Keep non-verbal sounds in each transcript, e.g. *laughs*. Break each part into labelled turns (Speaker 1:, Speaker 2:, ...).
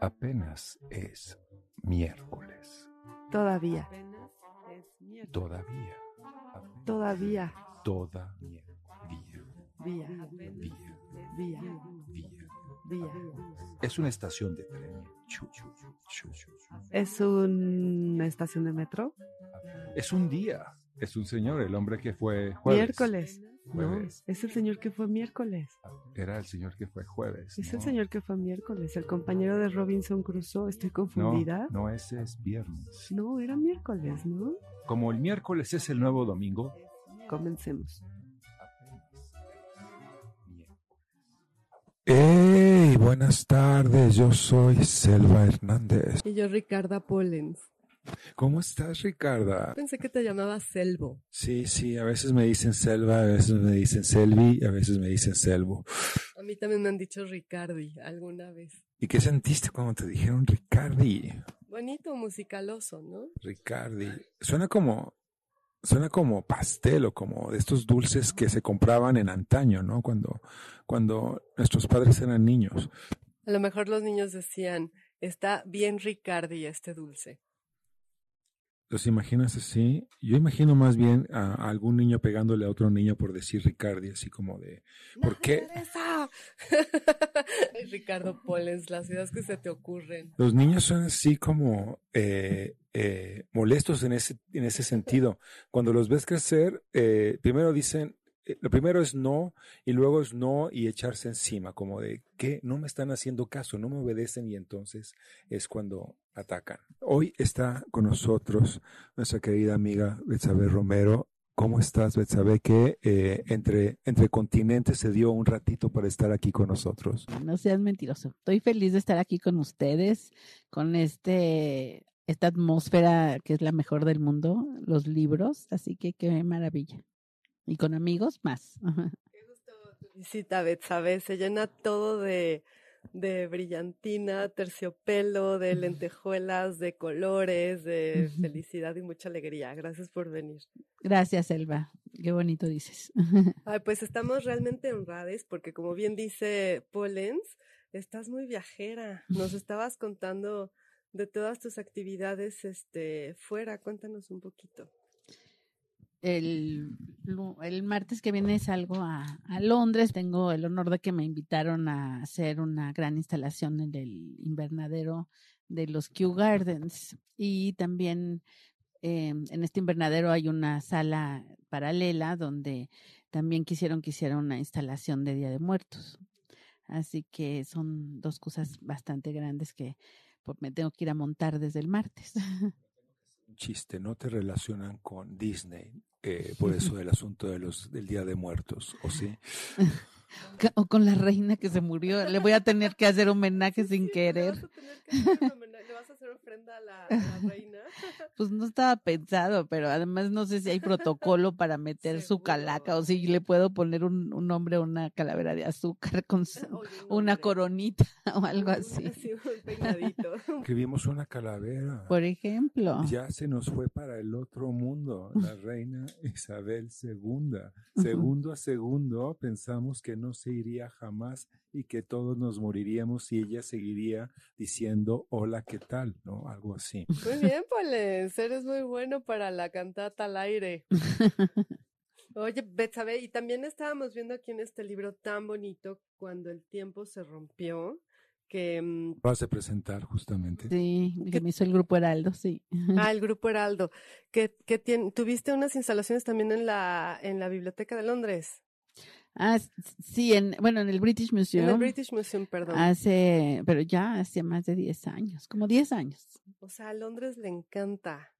Speaker 1: Apenas es miércoles.
Speaker 2: Todavía.
Speaker 1: Todavía.
Speaker 2: Todavía.
Speaker 1: Todavía.
Speaker 2: Vía.
Speaker 1: Vía.
Speaker 2: Vía.
Speaker 1: Vía. Es una estación de tren.
Speaker 2: ¿Es una estación de metro?
Speaker 1: Es un día. Es un señor, el hombre que fue jueves.
Speaker 2: Miércoles. No, es el señor que fue miércoles.
Speaker 1: Era el señor que fue jueves.
Speaker 2: Es el
Speaker 1: ¿no?
Speaker 2: señor que fue miércoles, el compañero de Robinson Crusoe. ¿Estoy
Speaker 1: No,
Speaker 2: confundida?
Speaker 1: no, ese es viernes.
Speaker 2: No, era miércoles, ¿no?
Speaker 1: Como el miércoles es el nuevo domingo.
Speaker 2: Comencemos.
Speaker 1: ¡Hey! Buenas tardes, yo soy Selva Hernández.
Speaker 2: Y yo, Ricarda Pollens.
Speaker 1: ¿Cómo estás, Ricarda?
Speaker 2: Pensé que te llamabas Selvo.
Speaker 1: Sí, sí, a veces me dicen Selva, a veces me dicen Selvi, a veces me dicen Selvo.
Speaker 2: A mí también me han dicho Ricardi alguna vez.
Speaker 1: ¿Y qué sentiste cuando te dijeron Ricardi?
Speaker 2: Bonito, musicaloso, ¿no?
Speaker 1: Ricardi. Suena como, suena como pastel o como de estos dulces que se compraban en antaño, ¿no? Cuando, cuando nuestros padres eran niños.
Speaker 2: A lo mejor los niños decían, está bien Ricardi este dulce.
Speaker 1: ¿Los imaginas así? Yo imagino más bien a, a algún niño pegándole a otro niño por decir Ricardi, así como de, ¿por qué? *laughs*
Speaker 2: Ricardo Pollens, las ideas que se te ocurren.
Speaker 1: Los niños son así como eh, eh, molestos en ese, en ese sentido. Cuando los ves crecer, eh, primero dicen, eh, lo primero es no, y luego es no y echarse encima, como de que no me están haciendo caso, no me obedecen, y entonces es cuando atacan. Hoy está con nosotros nuestra querida amiga Betsabe Romero. ¿Cómo estás, Betsabe? Que eh, entre, entre continentes se dio un ratito para estar aquí con nosotros.
Speaker 3: No seas mentiroso. Estoy feliz de estar aquí con ustedes, con este esta atmósfera que es la mejor del mundo, los libros, así que qué maravilla. Y con amigos más.
Speaker 2: Qué gusto tu visita, Betsabe. Se llena todo de, de brillantina, terciopelo, de *laughs* lentejuelas, de colores, de *laughs* felicidad y mucha alegría. Gracias por venir.
Speaker 3: Gracias, Elba. Qué bonito dices.
Speaker 2: Ay, pues estamos realmente honradas porque como bien dice Pollens, estás muy viajera. Nos *laughs* estabas contando de todas tus actividades este fuera. Cuéntanos un poquito.
Speaker 3: El, el martes que viene salgo a, a Londres. Tengo el honor de que me invitaron a hacer una gran instalación en el invernadero de los Kew Gardens. Y también eh, en este invernadero hay una sala paralela donde también quisieron que hiciera una instalación de Día de Muertos. Así que son dos cosas bastante grandes que pues, me tengo que ir a montar desde el martes. *laughs*
Speaker 1: un chiste, no te relacionan con Disney eh, por eso *laughs* del asunto de los del Día de Muertos, ¿o sí? *laughs*
Speaker 3: O con la reina que se murió. Le voy a tener que hacer homenaje sin
Speaker 2: Sí,
Speaker 3: querer.
Speaker 2: Hacer ofrenda a la, a la reina. *laughs*
Speaker 3: Pues no estaba pensado, pero además no sé si hay protocolo para meter su calaca o si le puedo poner un, un nombre una calavera de azúcar con su- *laughs*
Speaker 2: Oye,
Speaker 3: una
Speaker 2: hombre.
Speaker 3: coronita *laughs* o algo así.
Speaker 2: Así, un peinadito.
Speaker 1: Escribimos una calavera.
Speaker 3: Por ejemplo.
Speaker 1: Ya se nos fue para el otro mundo, la reina Isabel II. Segundo a segundo pensamos que no se iría jamás y que todos nos moriríamos y ella seguiría diciendo hola, ¿qué tal? ¿No? Algo así.
Speaker 2: Muy bien, Pollens, eres muy bueno para la cantata al aire. *laughs* Oye, Betsabe, y también estábamos viendo aquí en este libro tan bonito cuando el tiempo se rompió, que mm,
Speaker 1: Vas a presentar justamente.
Speaker 3: Sí, que me hizo el grupo Heraldo, sí.
Speaker 2: ah, el grupo Heraldo, que, que tien- tuviste unas instalaciones también en la en la Biblioteca de Londres,
Speaker 3: Ah, sí, en, bueno, en el British
Speaker 2: en
Speaker 3: Museum.
Speaker 2: el British Museum, perdón.
Speaker 3: Hace, pero ya hace más de 10 años, como 10 años.
Speaker 2: O sea, a Londres le encanta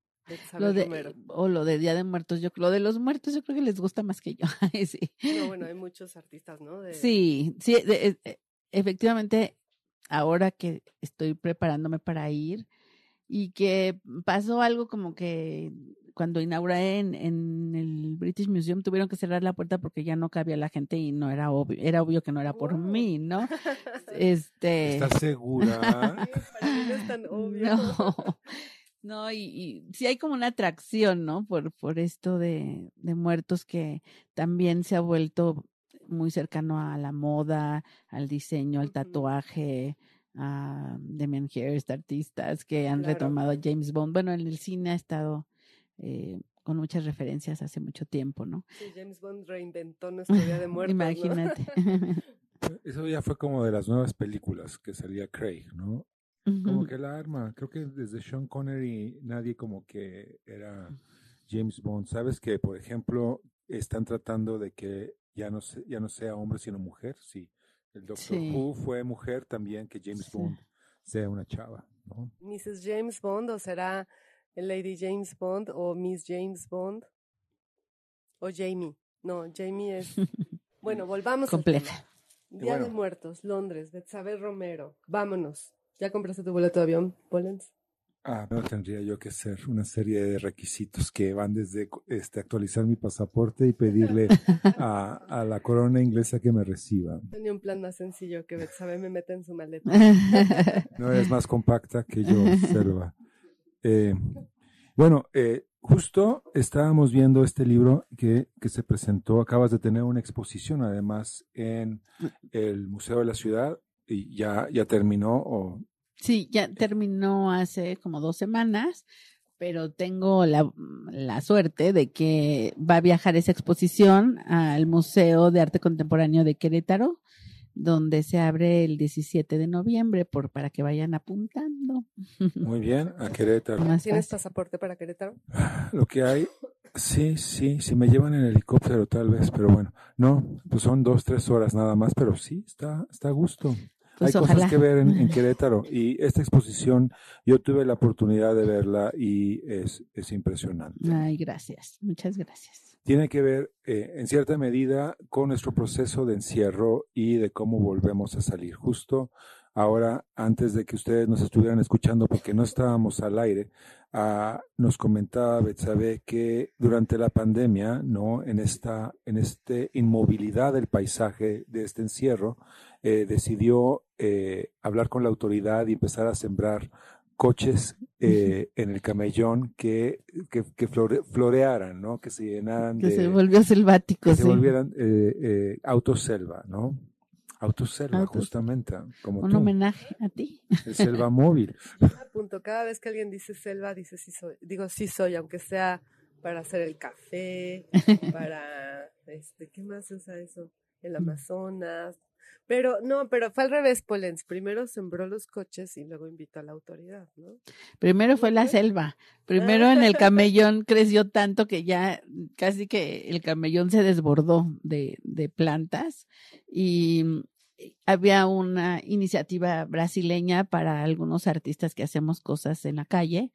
Speaker 3: Lo de,
Speaker 2: Romero.
Speaker 3: o lo de Día de Muertos, yo lo de los muertos yo creo que les gusta más que yo. *laughs* Sí.
Speaker 2: No, bueno, hay muchos artistas, ¿no? De-
Speaker 3: Sí, sí, de- e- e- efectivamente, ahora que estoy preparándome para ir y que pasó algo como que cuando inauguré en, en el British Museum tuvieron que cerrar la puerta porque ya no cabía la gente y no era obvio, era obvio que no era por
Speaker 2: Wow.
Speaker 3: mí, ¿no? *laughs* Este,
Speaker 1: ¿Estás segura?
Speaker 2: Sí, para mí no es tan obvio.
Speaker 3: no, no, y, y sí hay como una atracción, ¿no? Por, por esto de, de muertos que también se ha vuelto muy cercano a la moda, al diseño, al tatuaje, a Demian Hirst, artistas que han
Speaker 2: Claro.
Speaker 3: retomado a James Bond. Bueno, en el cine ha estado eh, con muchas referencias hace mucho tiempo, ¿no?
Speaker 2: Sí, James Bond reinventó nuestro Día de *laughs* Muertos. ¿no?
Speaker 3: Imagínate. *laughs*
Speaker 1: Eso ya fue como de las nuevas películas que salía Craig, ¿no? Como que la arma, creo que desde Sean Connery nadie como que era James Bond. Sabes que, por ejemplo, están tratando de que ya no, se- ya no sea hombre sino mujer. Sí, el Doctor
Speaker 3: Sí.
Speaker 1: Who fue mujer también, que James
Speaker 3: Sí.
Speaker 1: Bond sea una chava, ¿no?
Speaker 2: Mrs. James Bond o será Lady James Bond o Miss James Bond o Jamie. No, Jamie es. *laughs* Bueno, volvamos tema. Día de. Muertos, Londres, Betsabe Romero. Vámonos. ¿Ya compraste tu boleto de avión, Polens?
Speaker 1: Ah, no tendría yo que hacer una serie de requisitos que van desde este, actualizar mi pasaporte y pedirle *laughs* a, a la corona inglesa que me reciba.
Speaker 2: Tenía un plan más sencillo que Betsabe me meta en su maleta.
Speaker 1: No eres más compacta que yo, Selva. *laughs* Eh, bueno, eh, justo estábamos viendo este libro que, que se presentó. Acabas de tener una exposición, además, en el Museo de la Ciudad y ya, ya terminó. O,
Speaker 3: Sí, ya terminó hace como dos semanas, pero tengo la, la suerte de que va a viajar esa exposición al Museo de Arte Contemporáneo de Querétaro, donde se abre el 17 de noviembre, por, para que vayan apuntando.
Speaker 1: muy *laughs* bien, a Querétaro.
Speaker 3: Más
Speaker 2: ¿Tienes pasaporte para Querétaro?
Speaker 1: Lo que hay, sí, sí, si me llevan en helicóptero tal vez, pero bueno, no, pues son dos, tres horas nada más, pero sí, está, está a gusto.
Speaker 3: Pues
Speaker 1: Hay
Speaker 3: ojalá.
Speaker 1: cosas que ver en, en *laughs* Querétaro y esta exposición yo tuve la oportunidad de verla y es, es impresionante.
Speaker 3: Ay, gracias. Muchas gracias.
Speaker 1: Tiene que ver eh, en cierta medida con nuestro proceso de encierro y de cómo volvemos a salir. Justo ahora, antes de que ustedes nos estuvieran escuchando porque no estábamos al aire, ah, nos comentaba Betsabe que durante la pandemia, ¿no? En esta, en este inmovilidad del paisaje de este encierro, eh, decidió eh, hablar con la autoridad y empezar a sembrar coches eh, en el camellón que, que, que flore- florearan, ¿no? Que se llenaran
Speaker 3: Que
Speaker 1: de...
Speaker 3: se volvió selvático,
Speaker 1: que se
Speaker 3: sí.
Speaker 1: volvieran eh, eh, autoselva, ¿no? Autoselva,
Speaker 3: Autos-
Speaker 1: justamente, como
Speaker 3: Un
Speaker 1: tú,
Speaker 3: homenaje a ti.
Speaker 1: el selva *laughs* móvil.
Speaker 2: Punto. Cada vez que alguien dice selva, dice sí soy. Digo sí soy, aunque sea para hacer el café, para este, ¿qué más se usa eso? El Amazonas. Pero no, pero fue al revés, Polens. Primero sembró los coches y luego invitó a la autoridad, ¿no?
Speaker 3: Primero fue la selva. Primero en el *laughs* camellón creció tanto que ya casi que el camellón se desbordó de, de plantas y había una iniciativa brasileña para algunos artistas que hacemos cosas en la calle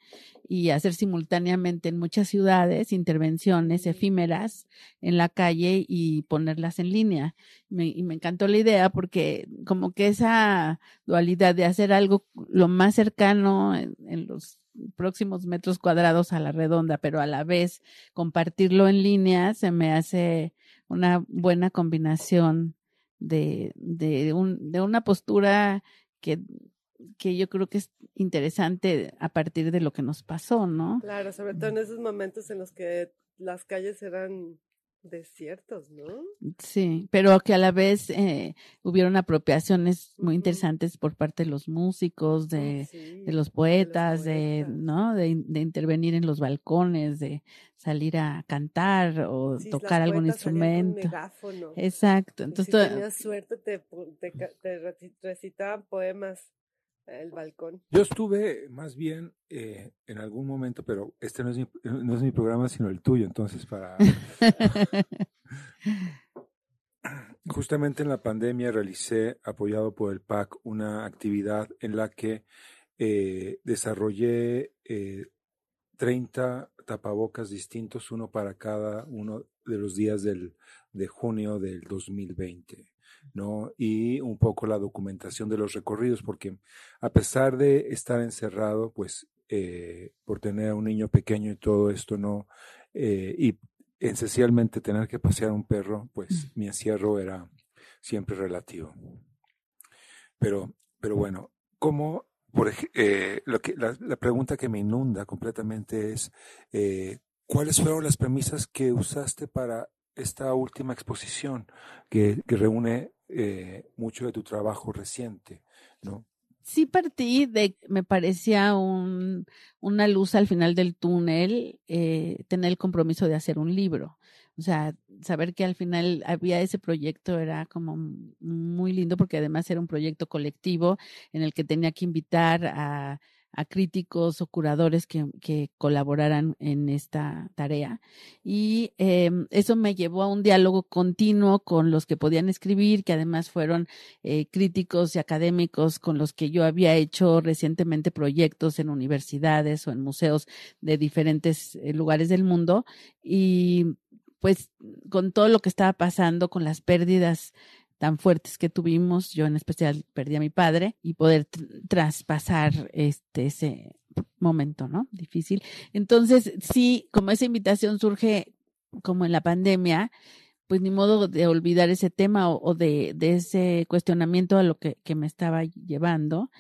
Speaker 3: y hacer simultáneamente en muchas ciudades intervenciones efímeras en la calle y ponerlas en línea. Me- y me encantó la idea porque como que esa dualidad de hacer algo lo más cercano en, en los próximos metros cuadrados a la redonda, pero a la vez compartirlo en línea se me hace una buena combinación de, de, un, de una postura que, que yo creo que es interesante a partir de lo que nos pasó, ¿no?
Speaker 2: Claro, sobre todo en esos momentos en los que las calles eran desiertos, ¿no?
Speaker 3: Sí, pero que a la vez eh, hubieron apropiaciones muy interesantes por parte de los músicos, de,
Speaker 2: Sí,
Speaker 3: de los poetas, de,
Speaker 2: poetas.
Speaker 3: ¿no? De, in- de intervenir en los balcones, de salir a cantar o
Speaker 2: Sí,
Speaker 3: tocar algún
Speaker 2: con
Speaker 3: instrumento.
Speaker 2: megáfono.
Speaker 3: Exacto.
Speaker 2: Y
Speaker 3: Entonces,
Speaker 2: si tenías suerte, te, te, recitaban poemas el balcón.
Speaker 1: Yo estuve más bien eh, en algún momento, pero este no es, mi, no es mi programa, sino el tuyo, entonces para... *laughs* Justamente en la pandemia realicé, apoyado por el PAC, una actividad en la que eh, desarrollé eh, 30 tapabocas distintos, uno para cada uno de los días del, de junio del 2020, ¿no? Y un poco la documentación de los recorridos, porque a pesar de estar encerrado, pues eh, por tener a un niño pequeño y todo esto, ¿no? Eh, y esencialmente tener que pasear un perro, pues mi encierro era siempre relativo. Pero, pero bueno, ¿cómo, por eh, lo que, la, la pregunta que me inunda completamente es, eh, ¿cuáles fueron las premisas que usaste para esta última exposición que, que reúne eh, mucho de tu trabajo reciente, ¿no?
Speaker 3: sí partí de, me parecía un, una luz al final del túnel, eh, tener el compromiso de hacer un libro. O sea, saber que al final había ese proyecto era como muy lindo porque además era un proyecto colectivo en el que tenía que invitar a a críticos o curadores que, que colaboraran en esta tarea. Y eh, eso me llevó a un diálogo continuo con los que podían escribir, que además fueron eh, críticos y académicos con los que yo había hecho recientemente proyectos en universidades o en museos de diferentes eh, lugares del mundo. Y pues con todo lo que estaba pasando, con las pérdidas tan fuertes que tuvimos, yo en especial perdí a mi padre y poder traspasar este ese momento, ¿no? Difícil. Entonces, sí, como esa invitación surge como en la pandemia, pues ni modo de olvidar ese tema o, de, de, ese cuestionamiento a lo que, que me estaba llevando.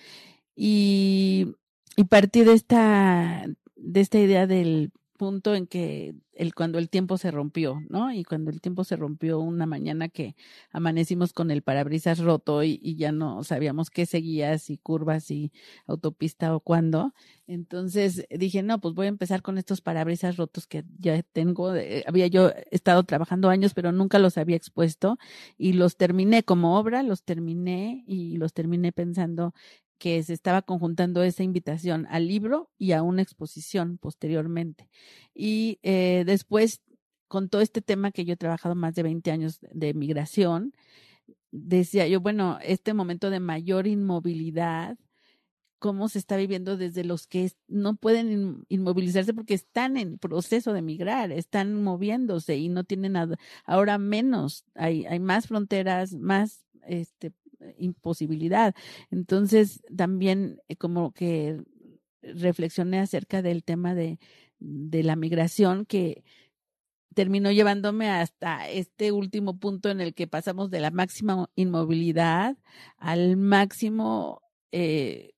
Speaker 3: Y, y partí de esta, de esta idea del punto en que el, cuando el tiempo se rompió, ¿no? Y cuando el tiempo se rompió una mañana que amanecimos con el parabrisas roto y, ya no sabíamos qué seguía, si curvas, y autopista o cuándo. Entonces dije, no, pues voy a empezar con estos parabrisas rotos que ya tengo. Eh, había yo estado trabajando años, pero nunca los había expuesto y los terminé como obra, los terminé y los terminé pensando que se estaba conjuntando esa invitación al libro y a una exposición posteriormente. Y eh, después, con todo este tema que yo he trabajado más de 20 años de migración, decía yo, bueno, este momento de mayor inmovilidad, cómo se está viviendo desde los que no pueden inmovilizarse porque están en proceso de migrar, están moviéndose y no tienen nada, ahora menos, hay, hay más fronteras, más este, imposibilidad. Entonces, también eh, como que reflexioné acerca del tema de, de la migración que terminó llevándome hasta este último punto en el que pasamos de la máxima inmovilidad al máximo eh,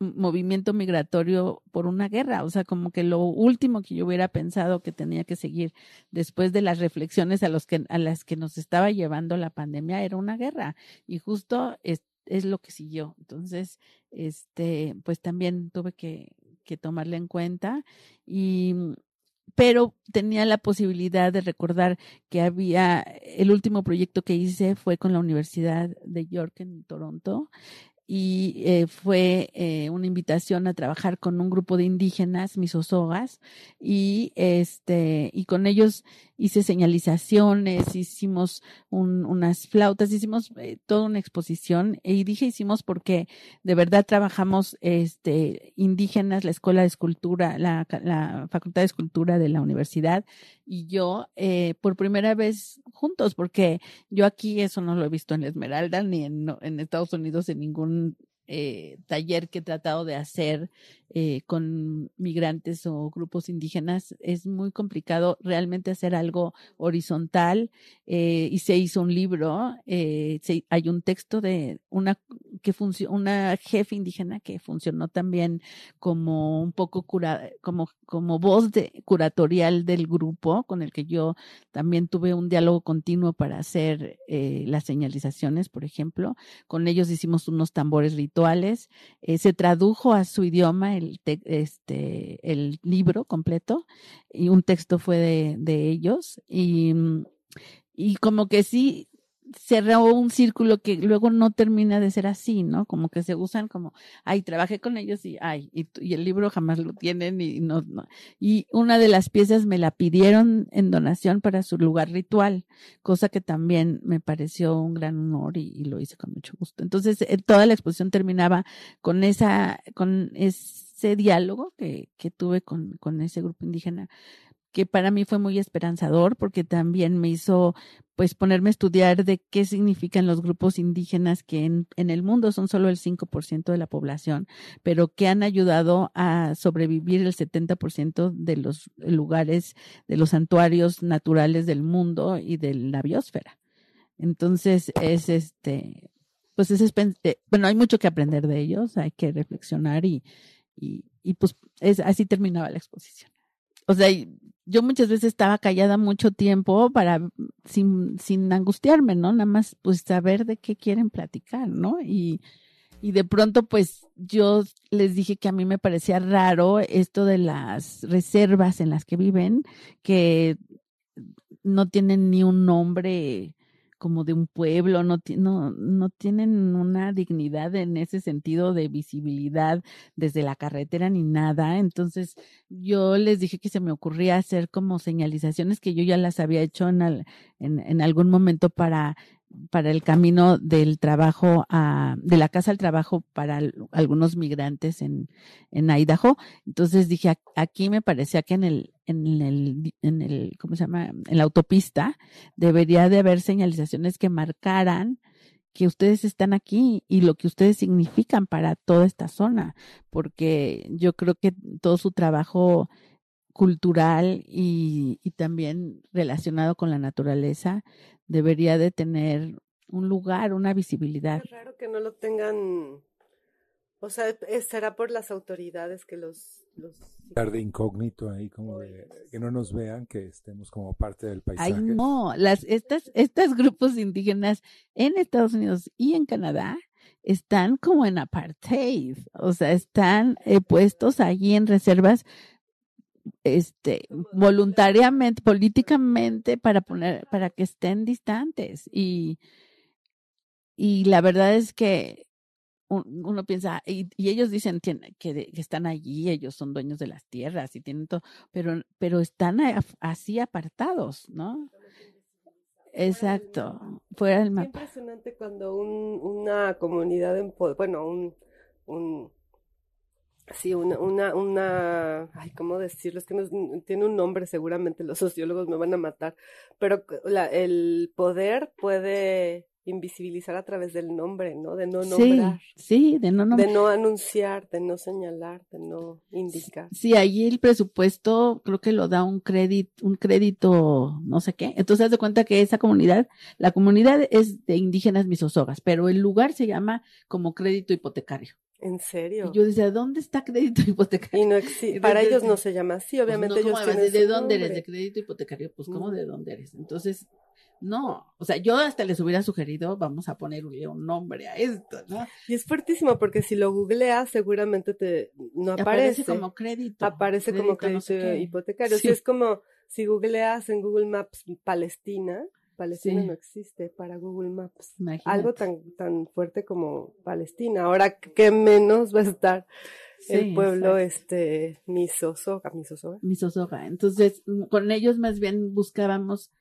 Speaker 3: movimiento migratorio por una guerra, o sea, como que lo último que yo hubiera pensado que tenía que seguir después de las reflexiones a los que a las que nos estaba llevando la pandemia era una guerra y justo es, es lo que siguió. Entonces, este, pues también tuve que, que tomarle en cuenta y pero tenía la posibilidad de recordar que había el último proyecto que hice fue con la Universidad de York en Toronto y eh, fue eh, una invitación a trabajar con un grupo de indígenas, misosogas, y este, y con ellos hice señalizaciones, hicimos un, unas flautas, hicimos eh, toda una exposición y dije hicimos porque de verdad trabajamos este, indígenas, la Escuela de Escultura, la, la Facultad de Escultura de la universidad y yo eh, por primera vez juntos, porque yo aquí eso no lo he visto en Esmeralda ni en, en Estados Unidos en ningún um, eh, taller que he tratado de hacer eh, con migrantes o grupos indígenas, es muy complicado realmente hacer algo horizontal eh, y se hizo un libro, hay un texto de una que una jefe indígena que funcionó también como un poco cura, como, como voz de, curatorial del grupo con el que yo también tuve un diálogo continuo para hacer las señalizaciones, por ejemplo. Con ellos hicimos unos tambores rituales, eh, se tradujo a su idioma el, este, el libro completo y un texto fue de, de ellos y, y como que sí cerró un círculo que luego no termina de ser así, ¿no? Como que se usan como, ay, trabajé con ellos y, ay, y, el libro jamás lo tienen y no, no, Y una de las piezas me la pidieron en donación para su lugar ritual, cosa que también me pareció un gran honor y, y lo hice con mucho gusto. Entonces, eh, toda la exposición terminaba con esa, con ese diálogo que, que tuve con, con ese grupo indígena, que para mí fue muy esperanzador porque también me hizo pues ponerme a estudiar de qué significan los grupos indígenas que en, en el mundo son solo el 5% de la población, pero que han ayudado a sobrevivir el 70% de los lugares, de los santuarios naturales del mundo y de la biosfera. Entonces es este, pues es, eh, bueno, hay mucho que aprender de ellos, hay que reflexionar y, y, pues es, así terminaba la exposición. O sea, yo muchas veces estaba callada mucho tiempo para, sin, sin angustiarme, ¿no? Nada más pues saber de qué quieren platicar, ¿no? Y, y de pronto pues yo les dije que a mí me parecía raro esto de las reservas en las que viven, que no tienen ni un nombre como de un pueblo, no, no, no tienen una dignidad en ese sentido de visibilidad desde la carretera ni nada. Entonces yo les dije que se me ocurría hacer como señalizaciones que yo ya las había hecho en, en, en algún momento para para el camino del trabajo a, de la casa al trabajo para algunos migrantes en, en Idaho. Entonces dije, aquí me parecía que en el, en el, en el, ¿cómo se llama? En la autopista debería de haber señalizaciones que marcaran que ustedes están aquí y lo que ustedes significan para toda esta zona, porque yo creo que todo su trabajo cultural y, y también relacionado con la naturaleza debería de tener un lugar, una visibilidad.
Speaker 2: Es raro que no lo tengan, o sea, será por las autoridades que los... los...
Speaker 1: de incógnito ahí, como de que no nos vean, que estemos como parte del paisaje.
Speaker 3: Ay, no, las, estas, estos grupos indígenas en Estados Unidos y en Canadá están como en apartheid, o sea, están eh, puestos allí en reservas este voluntariamente, políticamente para poner, para que estén distantes. Y, y la verdad es que uno piensa, y, ellos dicen que, que, están allí, ellos son dueños de las tierras y tienen todo, pero, pero están así apartados, ¿no? Exacto, fuera del mapa.
Speaker 2: Es impresionante cuando un, una comunidad, en, bueno, un, un Sí, una, una, una, ay, ¿cómo decirlo? Es que no, tiene un nombre, seguramente los sociólogos me van a matar, pero la, el poder puede invisibilizar a través del nombre, ¿no? De no nombrar.
Speaker 3: Sí, de no
Speaker 2: nombrar. De no anunciar, de no señalar, de no indicar.
Speaker 3: Sí, allí el presupuesto creo que lo da un crédito, un crédito, no sé qué. Entonces, haz de cuenta que esa comunidad, la comunidad es de indígenas misosogas, pero el lugar se llama como crédito hipotecario.
Speaker 2: ¿En serio?
Speaker 3: Y yo decía, ¿dónde está crédito *laughs* hipotecario?
Speaker 2: Y no existe. Para ellos no se llama así, pues obviamente ellos tienen
Speaker 3: ¿De dónde eres? ¿De crédito hipotecario? Pues, ¿cómo de dónde eres? Entonces, no. O sea, yo hasta les hubiera sugerido, vamos a ponerle un nombre a esto, ¿no?
Speaker 2: Y es fuertísimo porque si lo googleas, seguramente te no aparece.
Speaker 3: Aparece como crédito.
Speaker 2: Aparece como crédito hipotecario. Sí. es como si googleas en Google Maps Palestina, Palestina no existe para Google Maps. Algo tan, tan fuerte como Palestina. Ahora, ¿qué menos va a estar el pueblo este misosoga, misosoga?
Speaker 3: Misosoga. Entonces, con ellos más bien buscábamos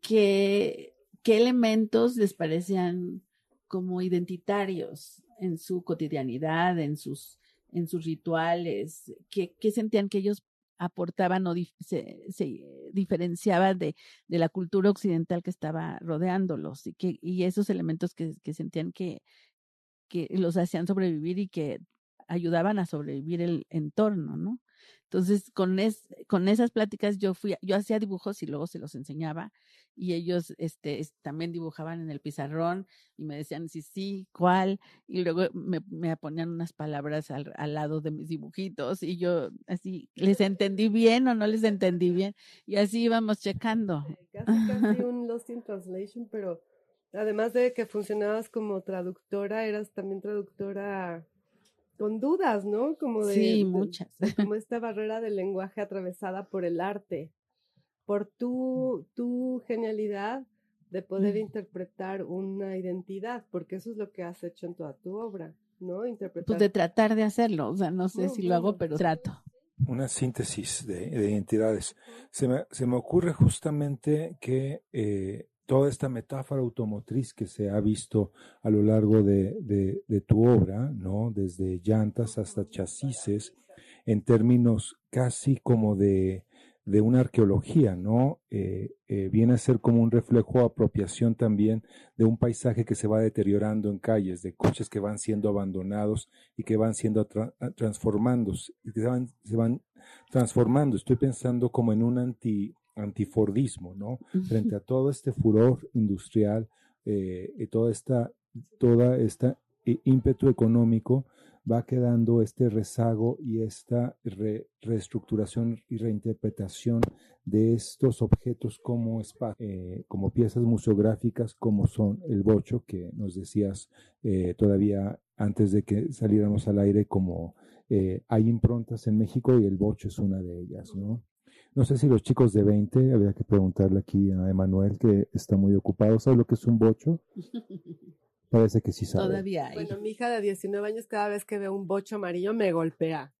Speaker 3: qué, qué elementos les parecían como identitarios en su cotidianidad, en sus, en sus rituales, qué, qué sentían que ellos aportaban o se, se, diferenciaba de, de, la cultura occidental que estaba rodeándolos y, que, y esos elementos que, que sentían que, que los hacían sobrevivir y que ayudaban a sobrevivir el entorno, ¿no? Entonces, con, es, con esas pláticas yo fui, yo hacía dibujos y luego se los enseñaba y ellos este, también dibujaban en el pizarrón y me decían sí, sí, cuál, y luego me, me ponían unas palabras al, al, lado de mis dibujitos y yo así, ¿les entendí bien o no les entendí bien? Y así íbamos checando. *laughs*
Speaker 2: Casi, casi un Lost in Translation, pero además de que funcionabas como traductora, eras también traductora con dudas, ¿no? Como de,
Speaker 3: sí, muchas.
Speaker 2: como *laughs* esta barrera del lenguaje atravesada por el arte, por tu, tu genialidad de poder interpretar una identidad, porque eso es lo que has hecho en toda tu obra, ¿no?
Speaker 3: Interpretar. Pues de tratar de hacerlo, o sea, no sé si lo hago, pero trato.
Speaker 1: Una síntesis de, de identidades. Se me, se me, ocurre justamente que eh, toda esta metáfora automotriz que se ha visto a lo largo de, de, tu obra, ¿no? Desde llantas hasta chasis, en términos casi como de, de una arqueología, ¿no? Eh, eh, viene a ser como un reflejo, apropiación también de un paisaje que se va deteriorando en calles, de coches que van siendo abandonados y que van siendo transformando, que se van, se van transformando. Estoy pensando como en un anti, antifordismo, ¿no? Frente a todo este furor industrial, eh, y toda esta, toda esta ímpetu económico va quedando este rezago y esta reestructuración y reinterpretación de estos objetos como, eh, como piezas museográficas, como son el bocho, que nos decías eh, todavía antes de que saliéramos al aire, como eh, hay improntas en México y el bocho es una de ellas, ¿no? No sé si los chicos de 20, habría que preguntarle aquí a Emanuel, que está muy ocupado, ¿sabe lo que es un bocho? *laughs* Parece que sí sabe.
Speaker 3: Todavía hay.
Speaker 2: Bueno, mi hija de 19 años, cada vez que ve un bocho amarillo, me golpea.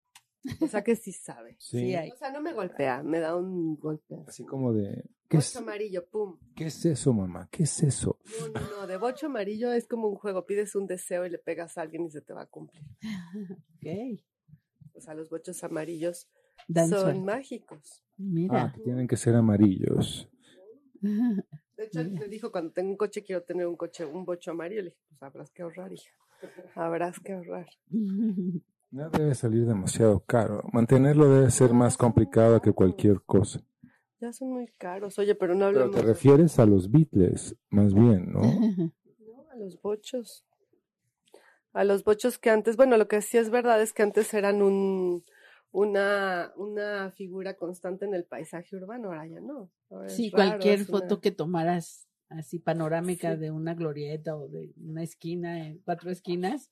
Speaker 2: O sea que sí sabe. *laughs*
Speaker 1: Sí.
Speaker 2: O sea, no me golpea, me da un golpe.
Speaker 1: Así como de. ¿qué
Speaker 2: bocho amarillo, pum.
Speaker 1: ¿Qué es eso, mamá? ¿Qué es eso?
Speaker 2: No, no, no. De bocho amarillo es como un juego. Pides un deseo y le pegas a alguien y se te va a cumplir. *laughs*
Speaker 3: ok.
Speaker 2: O sea, los bochos amarillos
Speaker 3: Dan
Speaker 2: son
Speaker 3: suerte.
Speaker 2: mágicos.
Speaker 3: Mira.
Speaker 1: Ah, que tienen que ser amarillos. *laughs*
Speaker 2: De hecho, me dijo, cuando tengo un coche, quiero tener un coche, un bocho amarillo. Le dije, pues habrás que ahorrar, hija. Habrás que ahorrar. *laughs*
Speaker 1: No debe salir demasiado caro. Mantenerlo debe ser más complicado que cualquier cosa.
Speaker 2: Ya son muy caros. Oye, pero no
Speaker 1: Pero
Speaker 2: hablemos
Speaker 1: te
Speaker 2: de-
Speaker 1: refieres a los Beatles, más bien, ¿no? *laughs*
Speaker 2: No, a los bochos. A los bochos que antes, bueno, lo que sí es verdad es que antes eran un, una, una figura constante en el paisaje urbano, ahora ya no. Ahora
Speaker 3: Sí,
Speaker 2: raro,
Speaker 3: cualquier
Speaker 2: es una-
Speaker 3: foto que tomaras así panorámica
Speaker 2: Sí.
Speaker 3: de una glorieta o de una esquina en cuatro esquinas,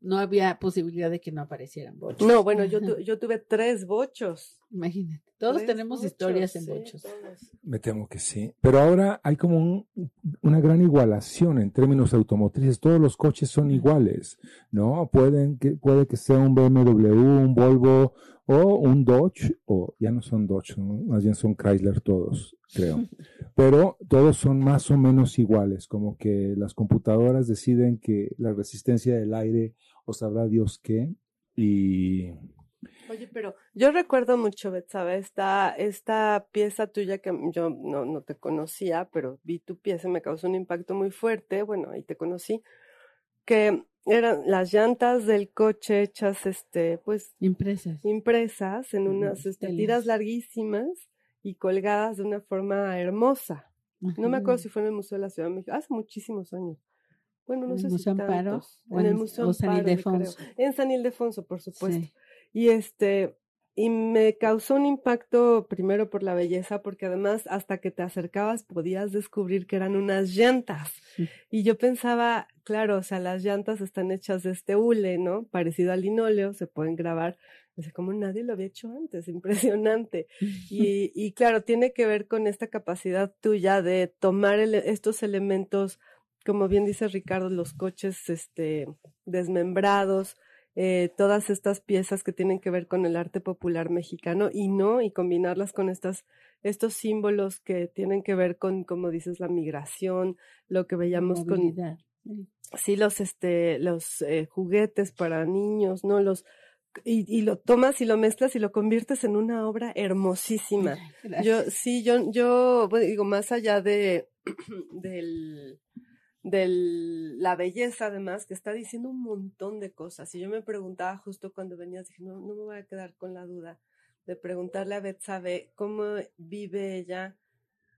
Speaker 3: no había posibilidad de que no aparecieran bochos.
Speaker 2: No, bueno, yo, *laughs* tu- yo tuve tres bochos.
Speaker 3: Imagínate. Todos tenemos historias en
Speaker 2: sí,
Speaker 3: bochos.
Speaker 2: todos.
Speaker 1: Me temo que sí. Pero ahora hay como un- una gran igualación en términos automotrices. Todos los coches son iguales, ¿no? Pueden que, puede que sea un BMW, un Volvo o un Dodge, o ya no son Dodge, ¿no? más bien son Chrysler todos, creo. *laughs* Pero todos son más o menos iguales, como que las computadoras deciden que la resistencia del aire o sabrá Dios qué. Y
Speaker 2: Oye, pero yo recuerdo mucho, Betsabe, esta, esta pieza tuya que yo no, no te conocía, pero vi tu pieza y me causó un impacto muy fuerte. Bueno, ahí te conocí. Que eran las llantas del coche hechas, este, pues,
Speaker 3: Impresas.
Speaker 2: impresas en unas este,
Speaker 3: telas.
Speaker 2: tiras larguísimas y colgadas de una forma hermosa. No me acuerdo si fue en el Museo de la Ciudad de México, hace muchísimos años. Bueno, no
Speaker 3: ¿En
Speaker 2: sé
Speaker 3: el
Speaker 2: si
Speaker 3: Museo Amparo
Speaker 2: tantos.
Speaker 3: o
Speaker 2: En el
Speaker 3: en-
Speaker 2: Museo
Speaker 3: San
Speaker 2: Amparo,
Speaker 3: Ildefonso?
Speaker 2: En San Ildefonso, por supuesto.
Speaker 3: Sí.
Speaker 2: Y este, y me causó un impacto primero por la belleza, porque además hasta que te acercabas podías descubrir que eran unas llantas.
Speaker 3: Sí.
Speaker 2: Y yo pensaba, claro, o sea, las llantas están hechas de este hule, ¿no? Parecido al linóleo, se pueden grabar. O sea, como nadie lo había hecho antes, *laughs* impresionante. *laughs* Y, y claro, tiene que ver con esta capacidad tuya de tomar estos elementos, como bien dice Ricardo, los coches este, desmembrados, eh, todas estas piezas que tienen que ver con el arte popular mexicano y no, y combinarlas con estas, estos símbolos que tienen que ver con, como dices, la migración, lo que veíamos con.
Speaker 3: Sí.
Speaker 2: los, este, los eh, juguetes para niños, ¿no? Los, y, y lo tomas y lo mezclas y lo conviertes en una obra hermosísima. Yo, sí, yo, yo, bueno, digo, más allá de, *clears throat* del, del, la belleza, además, que está diciendo un montón de cosas. Y yo me preguntaba justo cuando venías, dije, no, no me voy a quedar con la duda de preguntarle a Betsabe cómo vive ella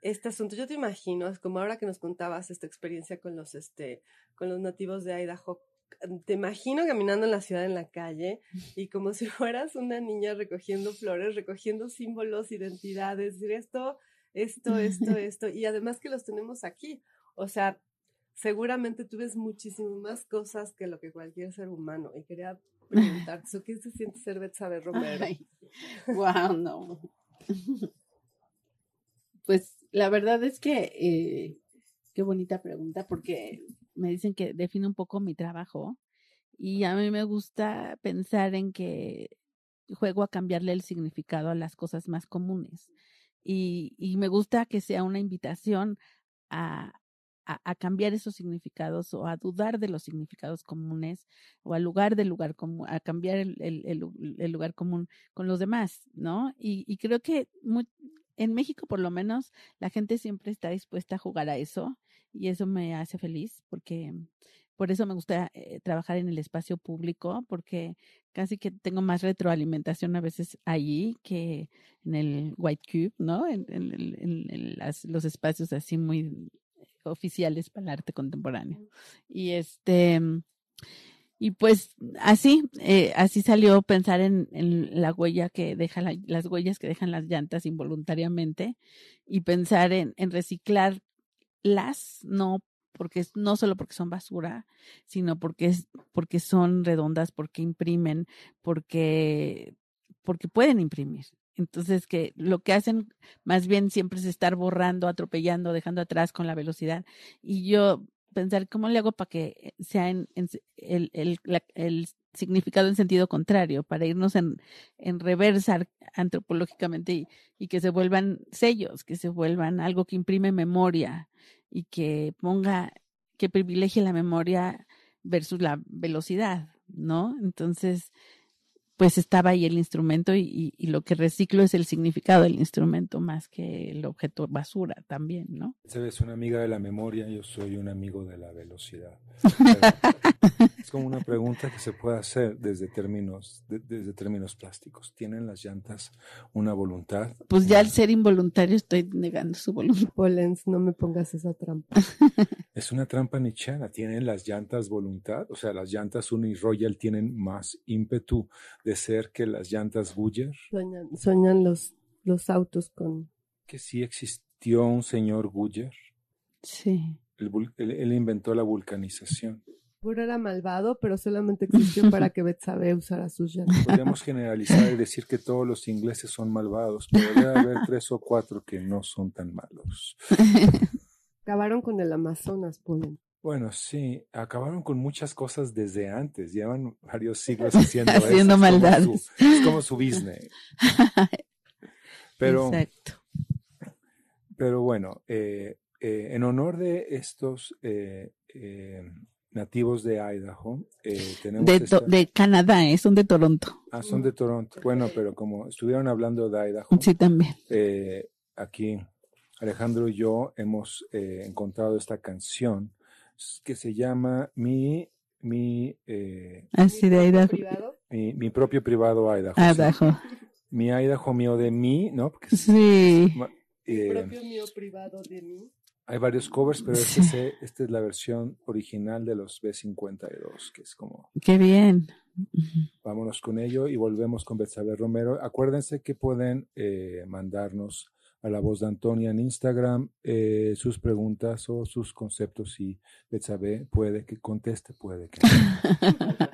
Speaker 2: este asunto. Yo te imagino, es como ahora que nos contabas esta experiencia con los, este, con los nativos de Idaho. Te imagino caminando en la ciudad, en la calle, *laughs* y como si fueras una niña recogiendo flores, recogiendo símbolos, identidades, decir esto, esto, esto, *laughs* esto, y además que los tenemos aquí. O sea, seguramente tú ves muchísimo más cosas que lo que cualquier ser humano. Y quería preguntarte, ¿eso ¿qué se siente ser Betsabe *laughs* Romero?
Speaker 3: Ay, wow, no. *laughs* Pues la verdad es que eh, qué bonita pregunta porque me dicen que define un poco mi trabajo y a mí me gusta pensar en que juego a cambiarle el significado a las cosas más comunes y, y me gusta que sea una invitación a, a, cambiar esos significados o a dudar de los significados comunes o al lugar del lugar común, a cambiar el, el, lugar común con los demás, ¿no? Y, y creo que en México, por lo menos, la gente siempre está dispuesta a jugar a eso y eso me hace feliz porque por eso me gusta eh, trabajar en el espacio público porque casi que tengo más retroalimentación a veces allí que en el White Cube, ¿no? En- en las- los espacios así muy oficiales para el arte contemporáneo. Y este y pues así, eh, así salió pensar en, en la huella que deja las huellas que dejan las llantas involuntariamente y pensar en, en reciclarlas, no porque no solo porque son basura, sino porque es, porque son redondas, porque imprimen, porque, porque pueden imprimir. Entonces, que lo que hacen más bien siempre es estar borrando, atropellando, dejando atrás con la velocidad. Y yo pensar cómo le hago para que sea en, el, el, significado en sentido contrario, para irnos en, en reversa antropológicamente y, y, que se vuelvan sellos, que se vuelvan algo que imprime memoria y que ponga, que privilegie la memoria versus la velocidad, ¿no? Entonces, pues estaba ahí el instrumento y, y, lo que reciclo es el significado del instrumento más que el objeto basura también, ¿no?
Speaker 1: Es una amiga de la memoria, yo soy un amigo de la velocidad. *laughs* es como una pregunta que se puede hacer desde términos, de, desde términos plásticos. ¿Tienen las llantas una voluntad?
Speaker 3: Pues ya al ser involuntario estoy negando su voluntad.
Speaker 2: Polens, no me pongas esa trampa. *laughs*
Speaker 1: es una trampa nichana. ¿Tienen las llantas voluntad? O sea, las llantas Uniroyal tienen más ímpetu de ser que las llantas Goodyear?
Speaker 2: Sueñan, sueñan los, los autos con...
Speaker 1: Que sí existió un señor Goodyear.
Speaker 3: Sí.
Speaker 1: Él, él, él inventó la vulcanización.
Speaker 2: Seguro era malvado, pero solamente existió para que Betsabe usara sus llantas. *laughs*
Speaker 1: Podríamos generalizar y decir que todos los ingleses son malvados, pero debe haber tres o cuatro que no son tan malos.
Speaker 2: Acabaron con el Amazonas, Polen.
Speaker 1: Bueno, sí, acabaron con muchas cosas desde antes. Llevan varios siglos haciendo, *laughs*
Speaker 3: haciendo
Speaker 1: eso.
Speaker 3: maldades.
Speaker 1: Es como, su, es como su business. *laughs* Pero,
Speaker 3: Exacto.
Speaker 1: pero bueno, eh, eh, en honor de estos eh, nativos de Idaho, tenemos.
Speaker 3: De,
Speaker 1: esta...
Speaker 3: de, Canadá, son de Toronto.
Speaker 1: Ah, son de Toronto. Bueno, pero como estuvieron hablando de Idaho.
Speaker 3: Sí, también.
Speaker 1: aquí Alejandro y yo hemos encontrado esta canción que se llama mi mi eh,
Speaker 3: así de Idaho
Speaker 1: mi, mi, propio privado Idaho,
Speaker 3: Idaho.
Speaker 1: Sí. mi Idaho mío de mí no
Speaker 3: Porque sí
Speaker 2: eh, mi propio mío privado de mí
Speaker 1: hay varios covers pero sí. este, esta es la versión original de los B52 que es como
Speaker 3: qué bien
Speaker 1: vámonos con ello y volvemos con Betsabe Romero acuérdense que pueden eh, mandarnos a la voz de Antonia en Instagram eh, sus preguntas o sus conceptos y Betsabe puede que conteste, puede que no. *laughs*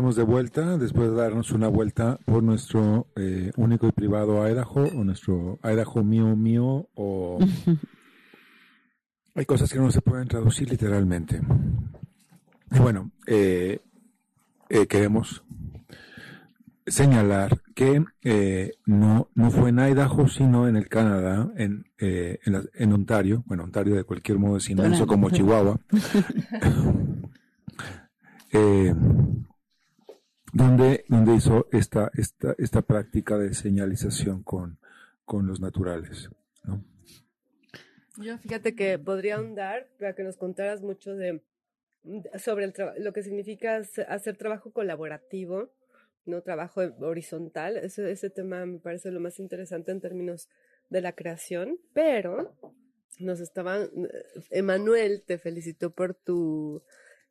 Speaker 1: Estamos de vuelta después de darnos una vuelta por nuestro eh, único y privado Idaho o nuestro Idaho mío mío o *laughs* hay cosas que no se pueden traducir literalmente. Y bueno, eh, eh, queremos señalar que eh, no, no fue en Idaho, sino en el Canadá, en, eh, en, la- en Ontario, bueno, Ontario de cualquier modo es inmenso como Chihuahua, *laughs* *laughs* eh, donde, donde hizo esta, esta, esta práctica de señalización con, con los naturales. ¿no?
Speaker 2: Yo fíjate que podría ahondar para que nos contaras mucho de sobre el lo que significa hace- hacer trabajo colaborativo, no trabajo horizontal. Ese, ese tema me parece lo más interesante en términos de la creación, pero nos estaban, Emanuel te felicitó por tu